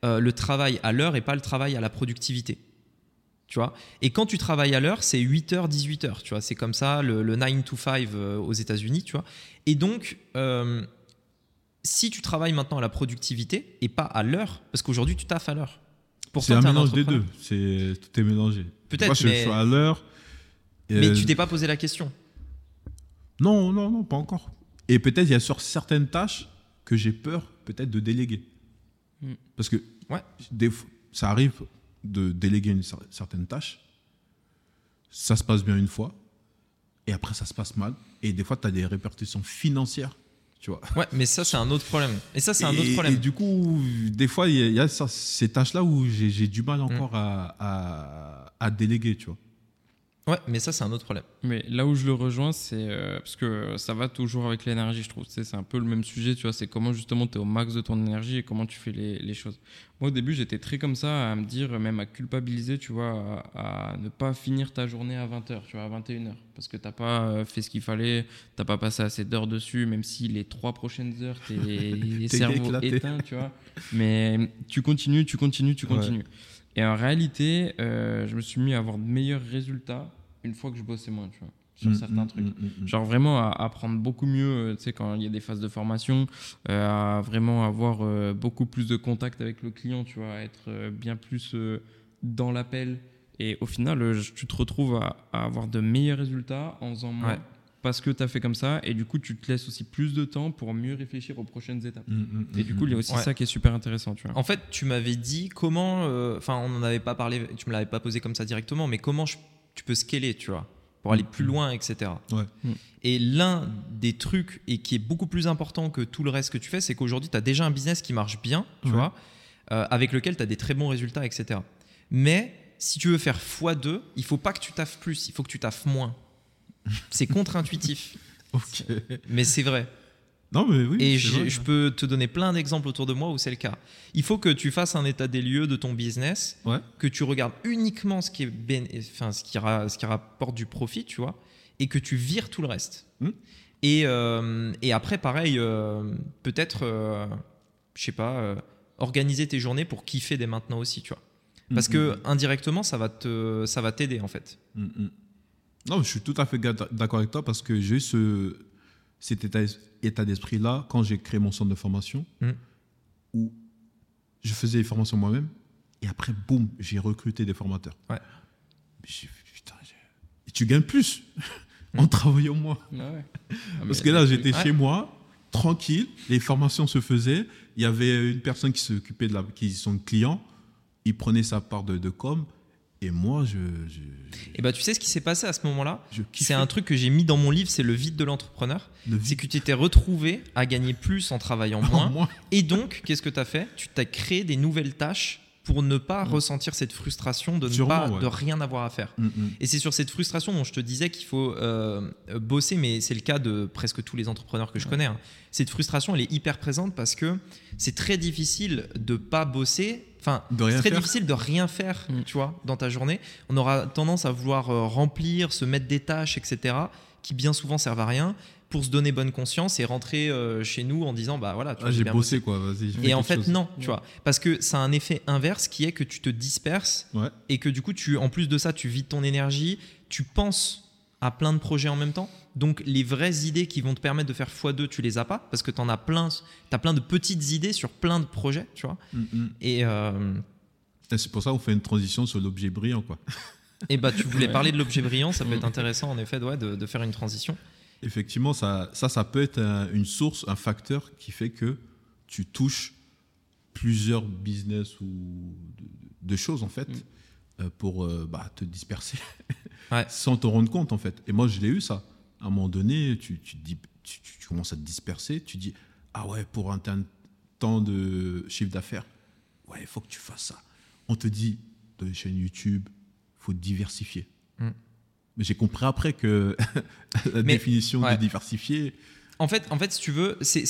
euh, le travail à l'heure et pas le travail à la productivité. Tu vois Et quand tu travailles à l'heure, c'est 8h, 18h. Tu vois C'est comme ça, le, le 9 to 5 euh, aux États-Unis. Tu vois Et donc, euh, si tu travailles maintenant à la productivité et pas à l'heure, parce qu'aujourd'hui, tu taffes à l'heure. C'est un mélange des deux. C'est tout est mélangé. Peut-être, Moi, je, mais- je à l'heure. Mais Euh, tu t'es pas posé la question. Non, non, non, pas encore. Et peut-être il y a sur certaines tâches que j'ai peur peut-être de déléguer. Mm. Parce que Ouais. des fois, ça arrive de déléguer une cer- certaine tâche. Ça se passe bien une fois. Et après, ça se passe mal. Et des fois, tu as des répercussions financières. Tu vois. Ouais, mais ça, c'est un autre problème. Et ça, c'est un autre problème. Et du coup, des fois, il y a, il y a ça- ces tâches-là où j'ai du Mm. mal encore à, à- à déléguer. Tu vois. Ouais, mais ça, c'est un autre problème. Mais là où je le rejoins, c'est euh, parce que ça va toujours avec l'énergie, je trouve. Tu sais, C'est un peu le même sujet, tu vois. C'est comment justement tu es au max de ton énergie et comment tu fais les, les choses. Moi, au début, j'étais très comme ça, à me dire, même à culpabiliser, tu vois, à, à ne pas finir ta journée à 20h, tu vois, à 21h. Parce que t'as pas euh, fait ce qu'il fallait, t'as pas passé assez d'heures dessus, même si les trois prochaines heures, t'es cerveau éteint, tu vois. Mais tu continues, tu continues, tu Ouais. Et en réalité, euh, je me suis mis à avoir de meilleurs résultats une fois que je bossais moins, tu vois, sur Mm, certains mm, trucs. mm. Genre vraiment à apprendre beaucoup mieux, euh, tu sais, quand il y a des phases de formation, euh, à vraiment avoir euh, beaucoup plus de contact avec le client, tu vois, à être euh, bien plus dans l'appel. Et au final, tu te retrouves à, à avoir de meilleurs résultats en faisant moins. Ouais. Parce que tu as fait comme ça, et du coup, tu te laisses aussi plus de temps pour mieux réfléchir aux prochaines étapes. Mm, mm, Et mm, du coup, il y a aussi Ouais. ça qui est super intéressant, tu vois. En fait, tu m'avais dit comment. euh, Enfin, on n'en avait pas parlé, tu me l'avais pas posé comme ça directement, mais comment je- tu peux scaler, tu vois pour aller plus loin, etc. Ouais. Et l'un des trucs, et qui est beaucoup plus important que tout le reste que tu fais, c'est qu'aujourd'hui, tu as déjà un business qui marche bien, tu Ouais. vois, euh, avec lequel tu as des très bons résultats, etc. Mais si tu veux faire x2, il faut pas que tu taffes plus, il faut que tu taffes moins. C'est contre-intuitif, mais c'est vrai. Non, mais oui. Et vrai. je peux te donner plein d'exemples autour de moi où c'est le cas. Il faut que tu fasses un état des lieux de ton business, Ouais. que tu regardes uniquement ce qui, est enfin, ce, qui ra- ce qui rapporte du profit, tu vois, et que tu vires tout le reste. Hmm. Et, euh, et après, pareil, euh, peut-être, euh, je sais pas, organiser tes journées pour kiffer dès maintenant aussi, tu vois. Parce Mm, que indirectement, ça va te, ça va t'aider en fait. Mm. Non, je suis tout à fait d'accord avec toi parce que j'ai eu ce, cet état, état d'esprit-là quand j'ai créé mon centre de formation Mm. où je faisais les formations moi-même et après, boum, j'ai recruté des formateurs. Ouais. J'ai putain, et tu gagnes plus en travaillant moins. Parce que là, j'étais Ouais. chez moi, tranquille, les formations se faisaient. Il y avait une personne qui s'occupait de la, qui sont clients, il prenait sa part de, de com, et moi, je, je, Et bah, tu sais ce qui s'est passé à ce moment-là je C'est un truc que j'ai mis dans mon livre, c'est le vide de l'entrepreneur. le C'est que tu t'es retrouvé à gagner plus en travaillant moins. Moi, Et donc, qu'est-ce que tu as fait? Tu t'as créé des nouvelles tâches pour ne pas Mm. ressentir cette frustration de ne pas ouais. de rien avoir à faire. Mm, mm. Et c'est sur cette frustration dont je te disais qu'il faut euh, bosser, mais c'est le cas de presque tous les entrepreneurs que je connais. hein. Cette frustration, elle est hyper présente parce que c'est très difficile de pas bosser. Enfin, De rien c'est très faire. difficile de rien faire, Mm. tu vois, dans ta journée. On aura tendance à vouloir euh, remplir, se mettre des tâches, etc., qui bien souvent servent à rien, pour se donner bonne conscience et rentrer euh, chez nous en disant, bah voilà, tu Ah, j'ai bien bossé quoi, vas-y. et en fait, chose. non, tu vois. Parce que ça a un effet inverse qui est que tu te disperses Ouais. et que du coup, tu, en plus de ça, tu vides ton énergie, tu penses à plein de projets en même temps. Donc, les vraies idées qui vont te permettre de faire x2, tu les as pas parce que tu en as plein, tu as plein de petites idées sur plein de projets, tu vois. Mm, mm. Et, euh, Et c'est pour ça qu'on fait une transition sur l'objet brillant quoi. et bah, tu voulais Ouais. parler de l'objet brillant, ça peut être intéressant en effet ouais, de, de faire une transition. Effectivement, ça, ça, ça peut être un- une source, un facteur qui fait que tu touches plusieurs business ou de, de choses en fait Mm. euh, pour euh, bah, te disperser Ouais. sans te rendre compte en fait. Et moi, je l'ai eu ça. À un moment donné, tu, tu, dis, tu, tu- commences à te disperser, tu dis ah ouais pour un temps de chiffre d'affaires, ouais il faut que tu fasses ça. On te dit dans les chaînes YouTube, faut diversifier. Mm. Mais j'ai compris après que la Mais- définition ouais. de diversifier, En fait, en fait, si tu veux, c'est-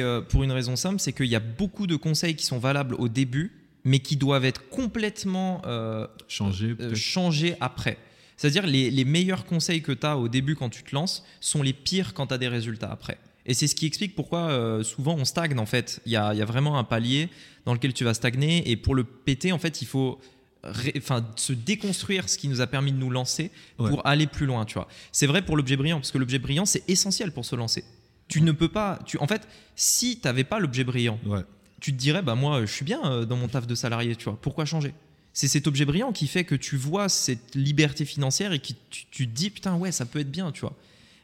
euh, pour une raison simple, c'est qu'il y a beaucoup de conseils qui sont valables au début, mais qui doivent être complètement euh, changer euh, changer après. C'est-à-dire les, les meilleurs conseils que tu as au début quand tu te lances sont les pires quand tu as des résultats après. Et c'est ce qui explique pourquoi euh, souvent on stagne en fait. Il y a, y a vraiment un palier dans lequel tu vas stagner et pour le péter en fait il faut ré- se déconstruire ce qui nous a permis de nous lancer Ouais. pour aller plus loin. Tu vois. C'est vrai pour l'objet brillant parce que l'objet brillant c'est essentiel pour se lancer. Tu ne peux pas, tu, en fait, si tu n'avais pas l'objet brillant, Ouais. tu te dirais bah moi je suis bien euh, dans mon taf de salarié tu vois pourquoi changer? C'est cet objet brillant qui fait que tu vois cette liberté financière et qui tu, tu te dis putain ouais ça peut être bien tu vois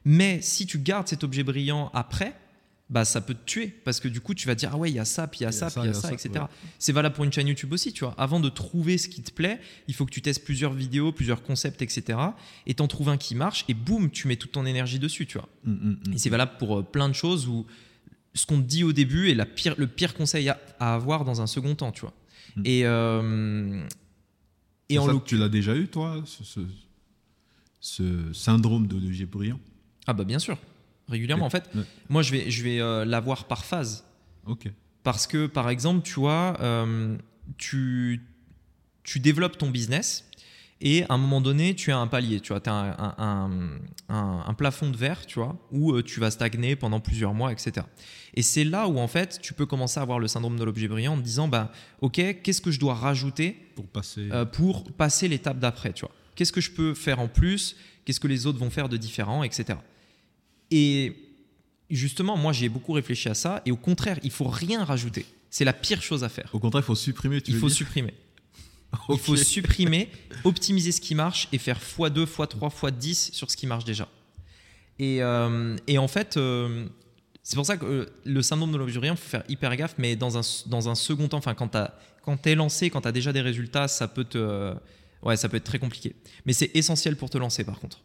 mais si tu gardes cet objet brillant après bah ça peut te tuer parce que du coup tu vas dire ah ouais il y a ça puis il y a ça puis il y a ça, etc ouais. c'est valable pour une chaîne YouTube aussi tu vois avant de trouver ce qui te plaît il faut que tu testes plusieurs vidéos plusieurs concepts etc et t'en trouves un qui marche et boum tu mets toute ton énergie dessus tu vois Mm, mm, mm. et c'est valable pour euh, plein de choses où ce qu'on te dit au début est la pire, le pire conseil à, à avoir dans un second temps, tu vois. Mm. Et, euh, et en ça, tu l'as déjà eu, toi, ce, ce- ce syndrome de l'objet brillant Ah bah bien sûr, régulièrement. En fait, Ouais. moi je vais, je vais euh, l'avoir par phase. Ok. Parce que, par exemple, tu vois, euh, tu, tu développes ton business et à un moment donné, tu as un palier, tu vois, as un, un- un- un- un plafond de verre, tu vois, où euh, tu vas stagner pendant plusieurs mois, etc. Et c'est là où, en fait, tu peux commencer à avoir le syndrome de l'objet brillant en te disant, bah, OK, qu'est-ce que je dois rajouter Pour passer. euh, pour passer l'étape d'après, tu vois. Qu'est-ce que je peux faire en plus Qu'est-ce que les autres vont faire de différent, etc. Et justement, moi, j'ai beaucoup réfléchi à ça. Et au contraire, il faut rien rajouter. C'est la pire chose à faire. Au contraire, il faut supprimer. Tu Il veux faut dire supprimer. Il faut supprimer, optimiser ce qui marche et faire x2, x3, x10 sur ce qui marche déjà. Et, euh, et en fait, euh, c'est pour ça que euh, le syndrome de l'objet brillant, il faut faire hyper gaffe, mais dans un, dans un second temps, enfin, quand tu es lancé, quand tu as déjà des résultats, ça peut, te, ouais, ça peut être très compliqué. Mais c'est essentiel pour te lancer par contre.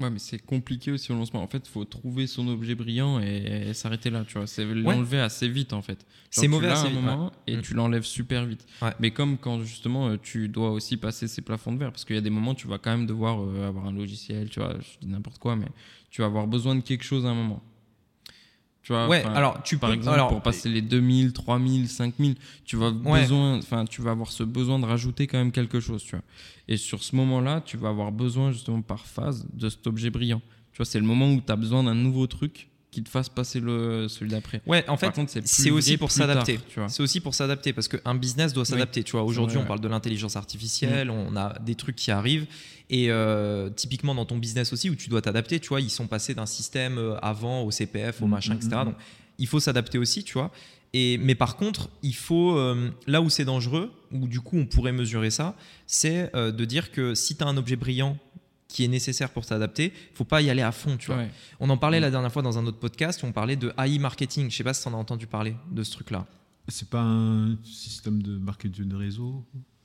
Ouais, mais c'est compliqué aussi au lancement. En fait, il faut trouver son objet brillant et, et s'arrêter là, tu vois. C'est l'enlever assez vite, en fait. C'est mauvais à un moment ouais. et Mm. tu l'enlèves super vite. Ouais. Mais comme quand justement euh, tu dois aussi passer ces plafonds de verre, parce qu'il y a des moments tu vas quand même devoir euh, avoir un logiciel, tu vois, je dis n'importe quoi, mais tu vas avoir besoin de quelque chose à un moment. Tu vois, Ouais, alors tu par peux. exemple, alors, pour passer les 2000, 3000, 5000, tu vas Ouais. besoin, enfin, tu vas avoir ce besoin de rajouter quand même quelque chose, tu vois. Et sur ce moment-là, tu vas avoir besoin justement par phase de cet objet brillant. Tu vois, c'est le moment où tu as besoin d'un nouveau truc qui te fasse passer le celui d'après. Ouais, en fait, c'est aussi pour s'adapter. C'est aussi pour s'adapter parce qu'un business doit s'adapter. Tu vois, aujourd'hui, Ouais, on parle de l'intelligence artificielle, on a des trucs qui arrivent. Et euh, typiquement dans ton business aussi, où tu dois t'adapter, tu vois, ils sont passés d'un système euh, avant au CPF, au Mm, machin, mm, etc. mm. Donc, il faut s'adapter aussi, tu vois. Et, mais par contre, il faut, euh, là où c'est dangereux, où du coup on pourrait mesurer ça, c'est euh, de dire que si tu as un objet brillant qui est nécessaire pour s'adapter, faut pas y aller à fond, tu vois. Ouais. On en parlait Mm. la dernière fois dans un autre podcast, où on parlait de AI marketing. Je sais pas si tu en as entendu parler de ce truc-là. C'est pas un système de marketing de réseau?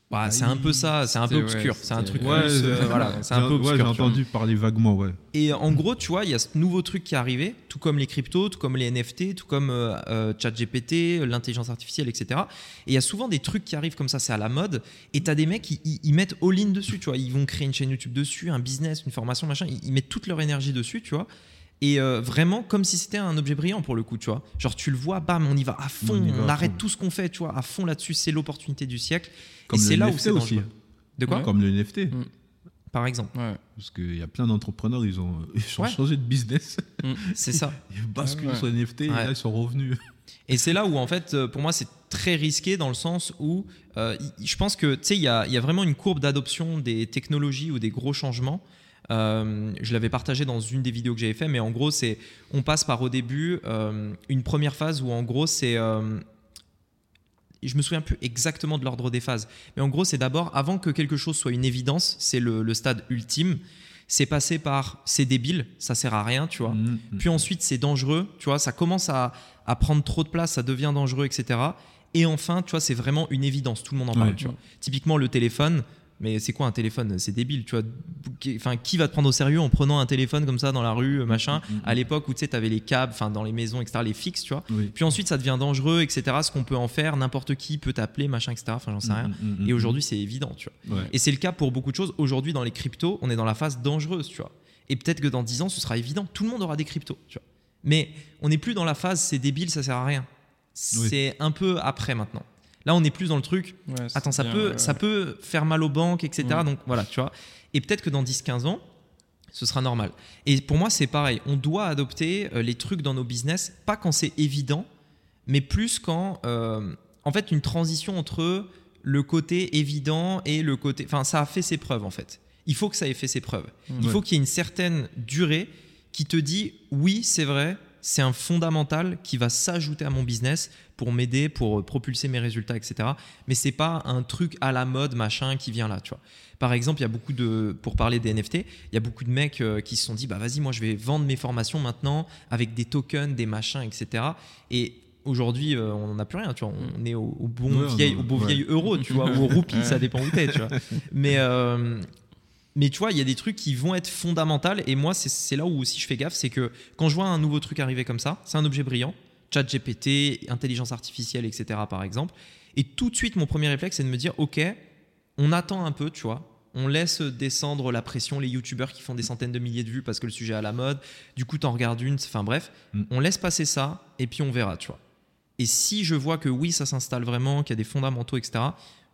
Bah, c'est AI, un peu ça, c'est un peu obscur, ouais, c'est un truc Ouais, plus, c'est- euh, voilà, c'est un peu Ouais, obscur. j'ai entendu parler vaguement, ouais. Et en gros, tu vois, il y a ce nouveau truc qui est arrivé, tout comme les cryptos, tout comme les NFT, tout comme euh, euh, ChatGPT, l'intelligence artificielle, etc. Et il y a souvent des trucs qui arrivent comme ça, c'est à la mode. Et tu as des mecs qui ils, ils mettent all-in dessus, tu vois. Ils vont créer une chaîne YouTube dessus, un business, une formation, machin. Ils, ils mettent toute leur énergie dessus, tu vois. Et euh, vraiment comme si c'était un objet brillant pour le coup, tu vois. Genre tu le vois, bam, on y va à fond, On arrête fond. tout ce qu'on fait, tu vois, à fond là-dessus, c'est l'opportunité du siècle. Comme et le c'est là où NFT c'est aussi. De quoi Ouais. Comme le NFT. Mm. Par exemple. Ouais. Parce qu'il y a plein d'entrepreneurs, ils ont, ils ont Ouais. changé de business. C'est ça. Ils basculent Ouais. sur NFT et là, ils sont revenus. Et c'est là où, en fait, euh, pour moi, c'est très risqué dans le sens où euh, je pense que, tu sais, il y a, il y a vraiment une courbe d'adoption des technologies ou des gros changements. Euh, je l'avais partagé dans une des vidéos que j'avais fait, mais en gros, c'est on passe par au début euh, une première phase où, en gros, c'est. euh, je me souviens plus exactement de l'ordre des phases, mais en gros, c'est d'abord, avant que quelque chose soit une évidence, c'est le, le stade ultime. C'est passé par c'est débile, ça sert à rien, tu vois. Mm, mm. Puis ensuite, c'est dangereux, tu vois, ça commence à, à prendre trop de place, ça devient dangereux, etc. Et enfin, tu vois, c'est vraiment une évidence, tout le monde en parle, Ouais. tu vois. Typiquement, le téléphone, mais c'est quoi un téléphone? C'est débile, tu vois. Qui- Enfin, qui va te prendre au sérieux en prenant un téléphone comme ça dans la rue, machin? Mm, mm, À l'époque où tu sais, t'avais les câbles, enfin, dans les maisons, etc., les fixes, tu vois. Oui. Puis ensuite, ça devient dangereux, etc. Ce qu'on peut en faire, n'importe qui peut t'appeler, machin, etc. Enfin, j'en sais rien. Mm, mm, mm, Et mm. aujourd'hui, c'est évident, tu vois. Ouais. Et c'est le cas pour beaucoup de choses. Aujourd'hui, dans les cryptos, on est dans la phase dangereuse, tu vois. Et peut-être que dans 10 ans, ce sera évident. Tout le monde aura des cryptos, tu vois. Mais on n'est plus dans la phase c'est débile, ça sert à rien. C'est un peu après maintenant. Là, on est plus dans le truc. Ouais, Attends, ça bien, peut, ouais. ça peut faire mal aux banques, etc. Mm. Donc voilà, tu vois. Et peut-être que dans 10-15 ans, ce sera normal. Et pour moi, c'est pareil. On doit adopter euh, les trucs dans nos business, pas quand c'est évident, mais plus quand, euh, en fait, une transition entre le côté évident et le côté. Enfin, ça a fait ses preuves, en fait. Il faut que ça ait fait ses preuves. Il Ouais. faut qu'il y ait une certaine durée qui te dit oui, c'est vrai, c'est un fondamental qui va s'ajouter à mon business pour m'aider, pour euh, propulser mes résultats, etc. Mais c'est pas un truc à la mode, machin, qui vient là, tu vois. Par exemple, il y a beaucoup de, pour parler des NFT, il y a beaucoup de mecs euh, qui se sont dit, bah vas-y, moi je vais vendre mes formations maintenant avec des tokens, des machins, etc. Et aujourd'hui, euh, on n'en a plus rien, tu vois. On est au, au bon Ouais, vieil, au beau ouais. vieil euro, tu vois, ou au roupie, ça dépend où t'es, tu vois. Mais euh, mais tu vois, il y a des trucs qui vont être fondamentaux. Et moi, c'est- là où aussi je fais gaffe, c'est que quand je vois un nouveau truc arriver comme ça, c'est un objet brillant, chat GPT, intelligence artificielle, etc. par exemple. Et tout de suite, mon premier réflexe, c'est de me dire, ok, on attend un peu, tu vois. On laisse descendre la pression, les youtubeurs qui font des centaines de milliers de vues parce que le sujet est à la mode. Du coup, t'en regardes une, enfin bref. Mm. On laisse passer ça et puis on verra, tu vois. Et si je vois que oui, ça s'installe vraiment, qu'il y a des fondamentaux, etc.,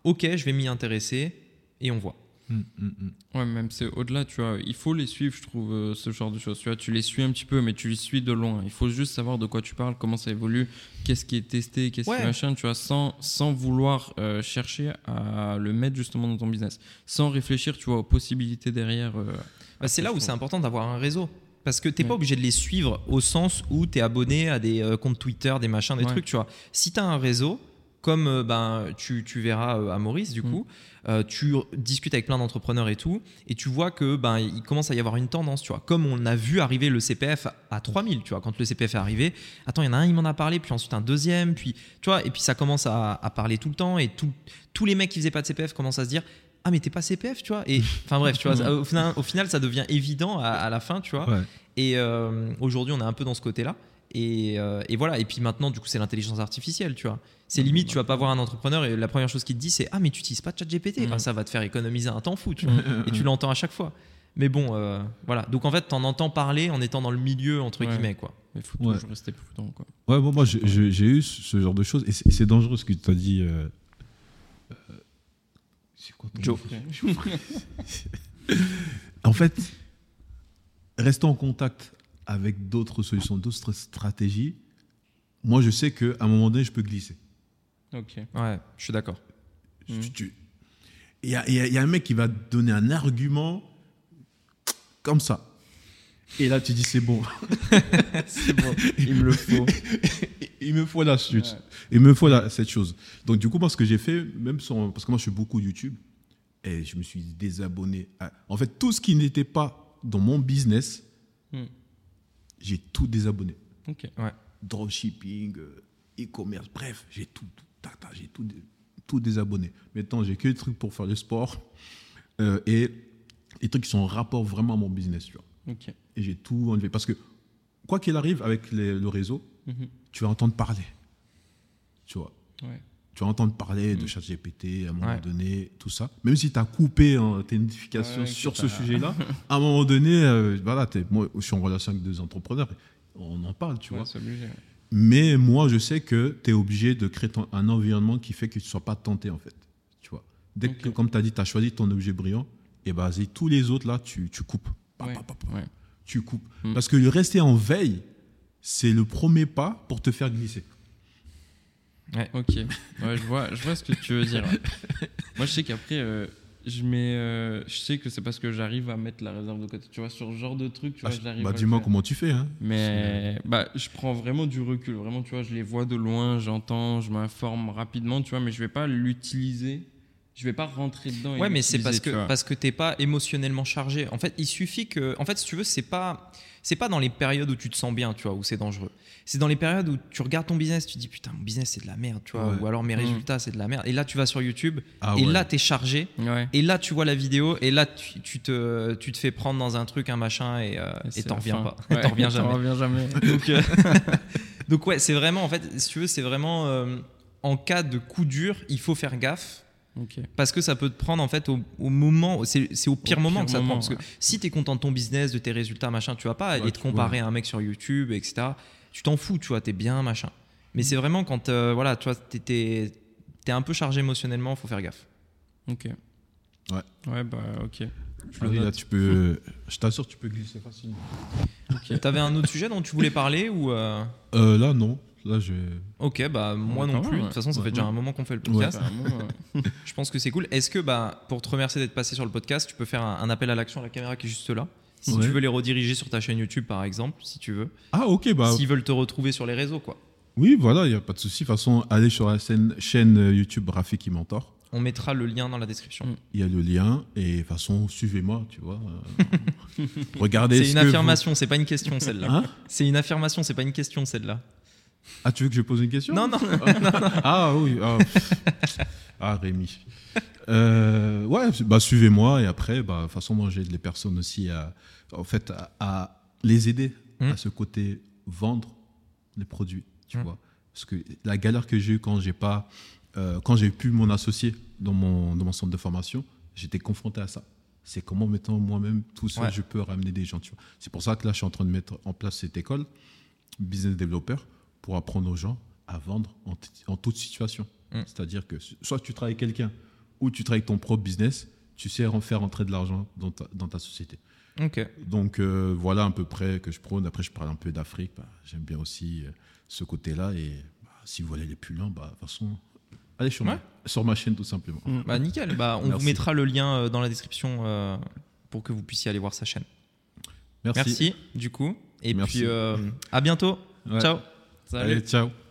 ok, je vais m'y intéresser et on voit. Mm, mm, mm. Ouais, même c'est au-delà, tu vois. Il faut les suivre, je trouve, euh, ce genre de choses. Tu vois, tu les suis un petit peu, mais tu les suis de loin. Il faut juste savoir de quoi tu parles, comment ça évolue, qu'est-ce qui est testé, qu'est-ce qui Ouais. est machin, tu vois, sans, sans vouloir euh, chercher à le mettre justement dans ton business. Sans réfléchir, tu vois, aux possibilités derrière. euh, Bah, c'est là où c'est important d'avoir un réseau. Parce que t'es pas Ouais. obligé de les suivre au sens où tu es abonné à des euh, comptes Twitter, des machins, des Ouais. trucs, tu vois. Si tu as un réseau, comme euh, ben, tu, tu verras euh, à Maurice, du Mm. coup, euh, tu discutes avec plein d'entrepreneurs et tout, et tu vois que ben, il commence à y avoir une tendance, tu vois. Comme on a vu arriver le CPF à 3000, tu vois. Quand le CPF est arrivé, attends, il y en a un, il m'en a parlé, puis ensuite un deuxième, puis, tu vois, et puis ça commence à, à parler tout le temps, et tout- tous les mecs qui faisaient pas de CPF commencent à se dire, ah mais t'es pas CPF, tu vois? Et enfin bref, tu vois, au final, au final, ça devient évident à, à la fin, tu vois. Ouais. Et euh, aujourd'hui, on est un peu dans ce côté-là. Et, euh, et voilà. Et puis maintenant, du coup, c'est l'intelligence artificielle, tu vois. C'est limite, tu vas pas voir un entrepreneur et la première chose qu'il te dit, c'est ah mais tu utilises pas ChatGPT. Enfin, Mm. ça va te faire économiser un temps fou, tu vois. et tu l'entends à chaque fois. Mais bon, euh, voilà. Donc en fait, t'en entends parler en étant dans le milieu entre Ouais. guillemets, quoi. Il faut Ouais. toujours rester prudent. Quoi. Ouais, bon, moi, j'ai- eu ce genre de choses. Et c'est c'est dangereux ce que tu as dit. euh, c'est quoi ton Joe. En fait, rester en contact avec d'autres solutions, d'autres stratégies. Moi, je sais qu'à un moment donné, je peux glisser. Ok. Ouais, je suis d'accord. Tu- tu- Il y, a, il y a- il y a un mec qui va donner un argument comme ça. Et là, tu dis, c'est bon. C'est bon, il me le faut. Il me faut la suite. Ouais. Il me faut la- cette chose. Donc, du coup, moi, ce que j'ai fait, même sur, parce que moi, je fais beaucoup YouTube, et je me suis désabonné. à- en fait, tout ce qui n'était pas dans mon business, Hmm. J'ai tout désabonné. Ok. Dropshipping, euh, e-commerce, bref, j'ai tout, tout, j'ai tout, tout désabonné. Maintenant, j'ai que des trucs pour faire le sport euh, et des trucs qui sont en rapport vraiment à mon business, tu vois. Ok. Et j'ai tout enlevé. Parce que, quoi qu'il arrive avec les- le réseau, Mhm. tu vas entendre parler. Tu vois. Ouais. Tu vas entendre parler de Mm. ChatGPT à un moment Ouais. donné, tout ça. Même si tu as coupé hein, tes notifications Ouais, sur ce sujet-là, à un moment donné, euh, voilà, moi, je suis en relation avec deux entrepreneurs, on en parle, tu Ouais, vois. Mais moi, je sais que tu es obligé de créer ton- un environnement qui fait que tu ne sois pas tenté, en fait. Tu vois. Dès que, comme tu as dit, tu as choisi ton objet brillant, et bah, vas-y, tous les autres, là, tu, tu coupes. Pa, pa, pa. Tu coupes. Mm. Parce que le rester en veille, c'est le premier pas pour te faire glisser. Ok, ouais, je vois, je vois ce que tu veux dire. Moi, je sais qu'après, euh, je mets, euh, je sais que c'est parce que j'arrive à mettre la réserve de côté. Tu vois, sur ce genre de truc, tu Ah, vois, j'arrive. bah, à le dis-moi faire. comment tu fais. Hein. Mais bah, je prends vraiment du recul. Vraiment, tu vois, je les vois de loin, j'entends, je m'informe rapidement, tu vois, mais je vais pas l'utiliser. Je vais pas rentrer dedans. et Ouais, mais c'est l'utiliser, parce tu que vois. parce que t'es pas émotionnellement chargé. En fait, il suffit que, en fait, si tu veux, c'est pas c'est pas dans les périodes où tu te sens bien, tu vois, où c'est dangereux. C'est dans les périodes où tu regardes ton business, tu te dis putain, mon business c'est de la merde, tu vois, Ouais. ou alors mes Mm. résultats c'est de la merde. Et là, tu vas sur YouTube Ah et ouais. là, t'es chargé. Ouais. Et là, tu vois la vidéo et là, tu, tu te tu te fais prendre dans un truc, un machin et euh, t'en reviens pas. T'en reviens jamais. T'en reviens jamais. Donc, euh, donc ouais, c'est vraiment, en fait, si tu veux, c'est vraiment euh, en cas de coup dur, il faut faire gaffe. Parce que ça peut te prendre en fait au, au moment, c'est au pire Au moment pire que ça te prend. Parce que ouais. si tu es content de ton business, de tes résultats, machin, tu vas pas aller Ouais, te comparer à un mec sur YouTube, etc. Tu t'en fous, tu vois, t'es bien, machin. Mais c'est vraiment quand, euh, voilà, tu vois, t'es es, un peu chargé émotionnellement, faut faire gaffe. Ok. Ouais. Ouais, bah, ok. Je là, tu peux, je t'assure, tu peux glisser facilement. Ok. T'avais un autre sujet dont tu voulais parler ou euh, Euh, là, non. Là, je. Ok, bah moi Ouais, non plus. De toute façon, ça ouais. fait déjà un moment qu'on fait le podcast. Je pense que c'est cool. Est-ce que, bah, pour te remercier d'être passé sur le podcast, tu peux faire un, un appel à l'action à la caméra qui est juste là? Si Ouais. tu veux les rediriger sur ta chaîne YouTube, par exemple, si tu veux. Ah, ok, bah. S'ils veulent te retrouver sur les réseaux, quoi. Oui, voilà, il n'y a pas de souci. De toute façon, allez sur la scène- chaîne euh, YouTube Rafiki Mentor. On mettra le lien dans la description. Mm. Il y a le lien. Et de toute façon, suivez-moi, tu vois. Regardez C'est ce une vous- affirmation, c'est pas une question celle-là. Hein? C'est une affirmation, c'est pas une question celle-là. Ah, tu veux que je pose une question? Non, non. Ah oui. Ah. Ah, Rémi. Euh, ouais, bah, suivez-moi et après, bah, de toute façon, moi, j'aide les personnes aussi à, en fait, à, à les aider Mm. à ce côté vendre les produits, tu Mm. vois. Parce que la galère que j'ai eue quand j'ai pas, euh, quand j'ai pu mon associer dans mon, dans mon centre de formation, j'étais confronté à ça. C'est comment, maintenant, moi-même, tout seul, Ouais. je peux ramener des gens, tu vois. C'est pour ça que là, je suis en train de mettre en place cette école, business developer, pour apprendre aux gens à vendre en, toute situation. Mm. C'est-à-dire que soit tu travailles avec quelqu'un ou tu travailles avec ton propre business, tu sais en faire entrer de l'argent dans ta, dans ta société. Donc euh, voilà à peu près que je prône. Après, je parle un peu d'Afrique. Bah, J'aime bien aussi euh, ce côté-là. Et bah, si vous voulez aller plus loin, bah, de toute façon, allez sur, Ouais. ma, sur ma chaîne tout simplement. Bah nickel. Bah, on Merci. vous mettra le lien euh, dans la description pour que vous puissiez aller voir sa chaîne. Merci. Merci, du coup. Et Merci. puis à bientôt. Ouais. Ciao. Salut. Allez, ciao.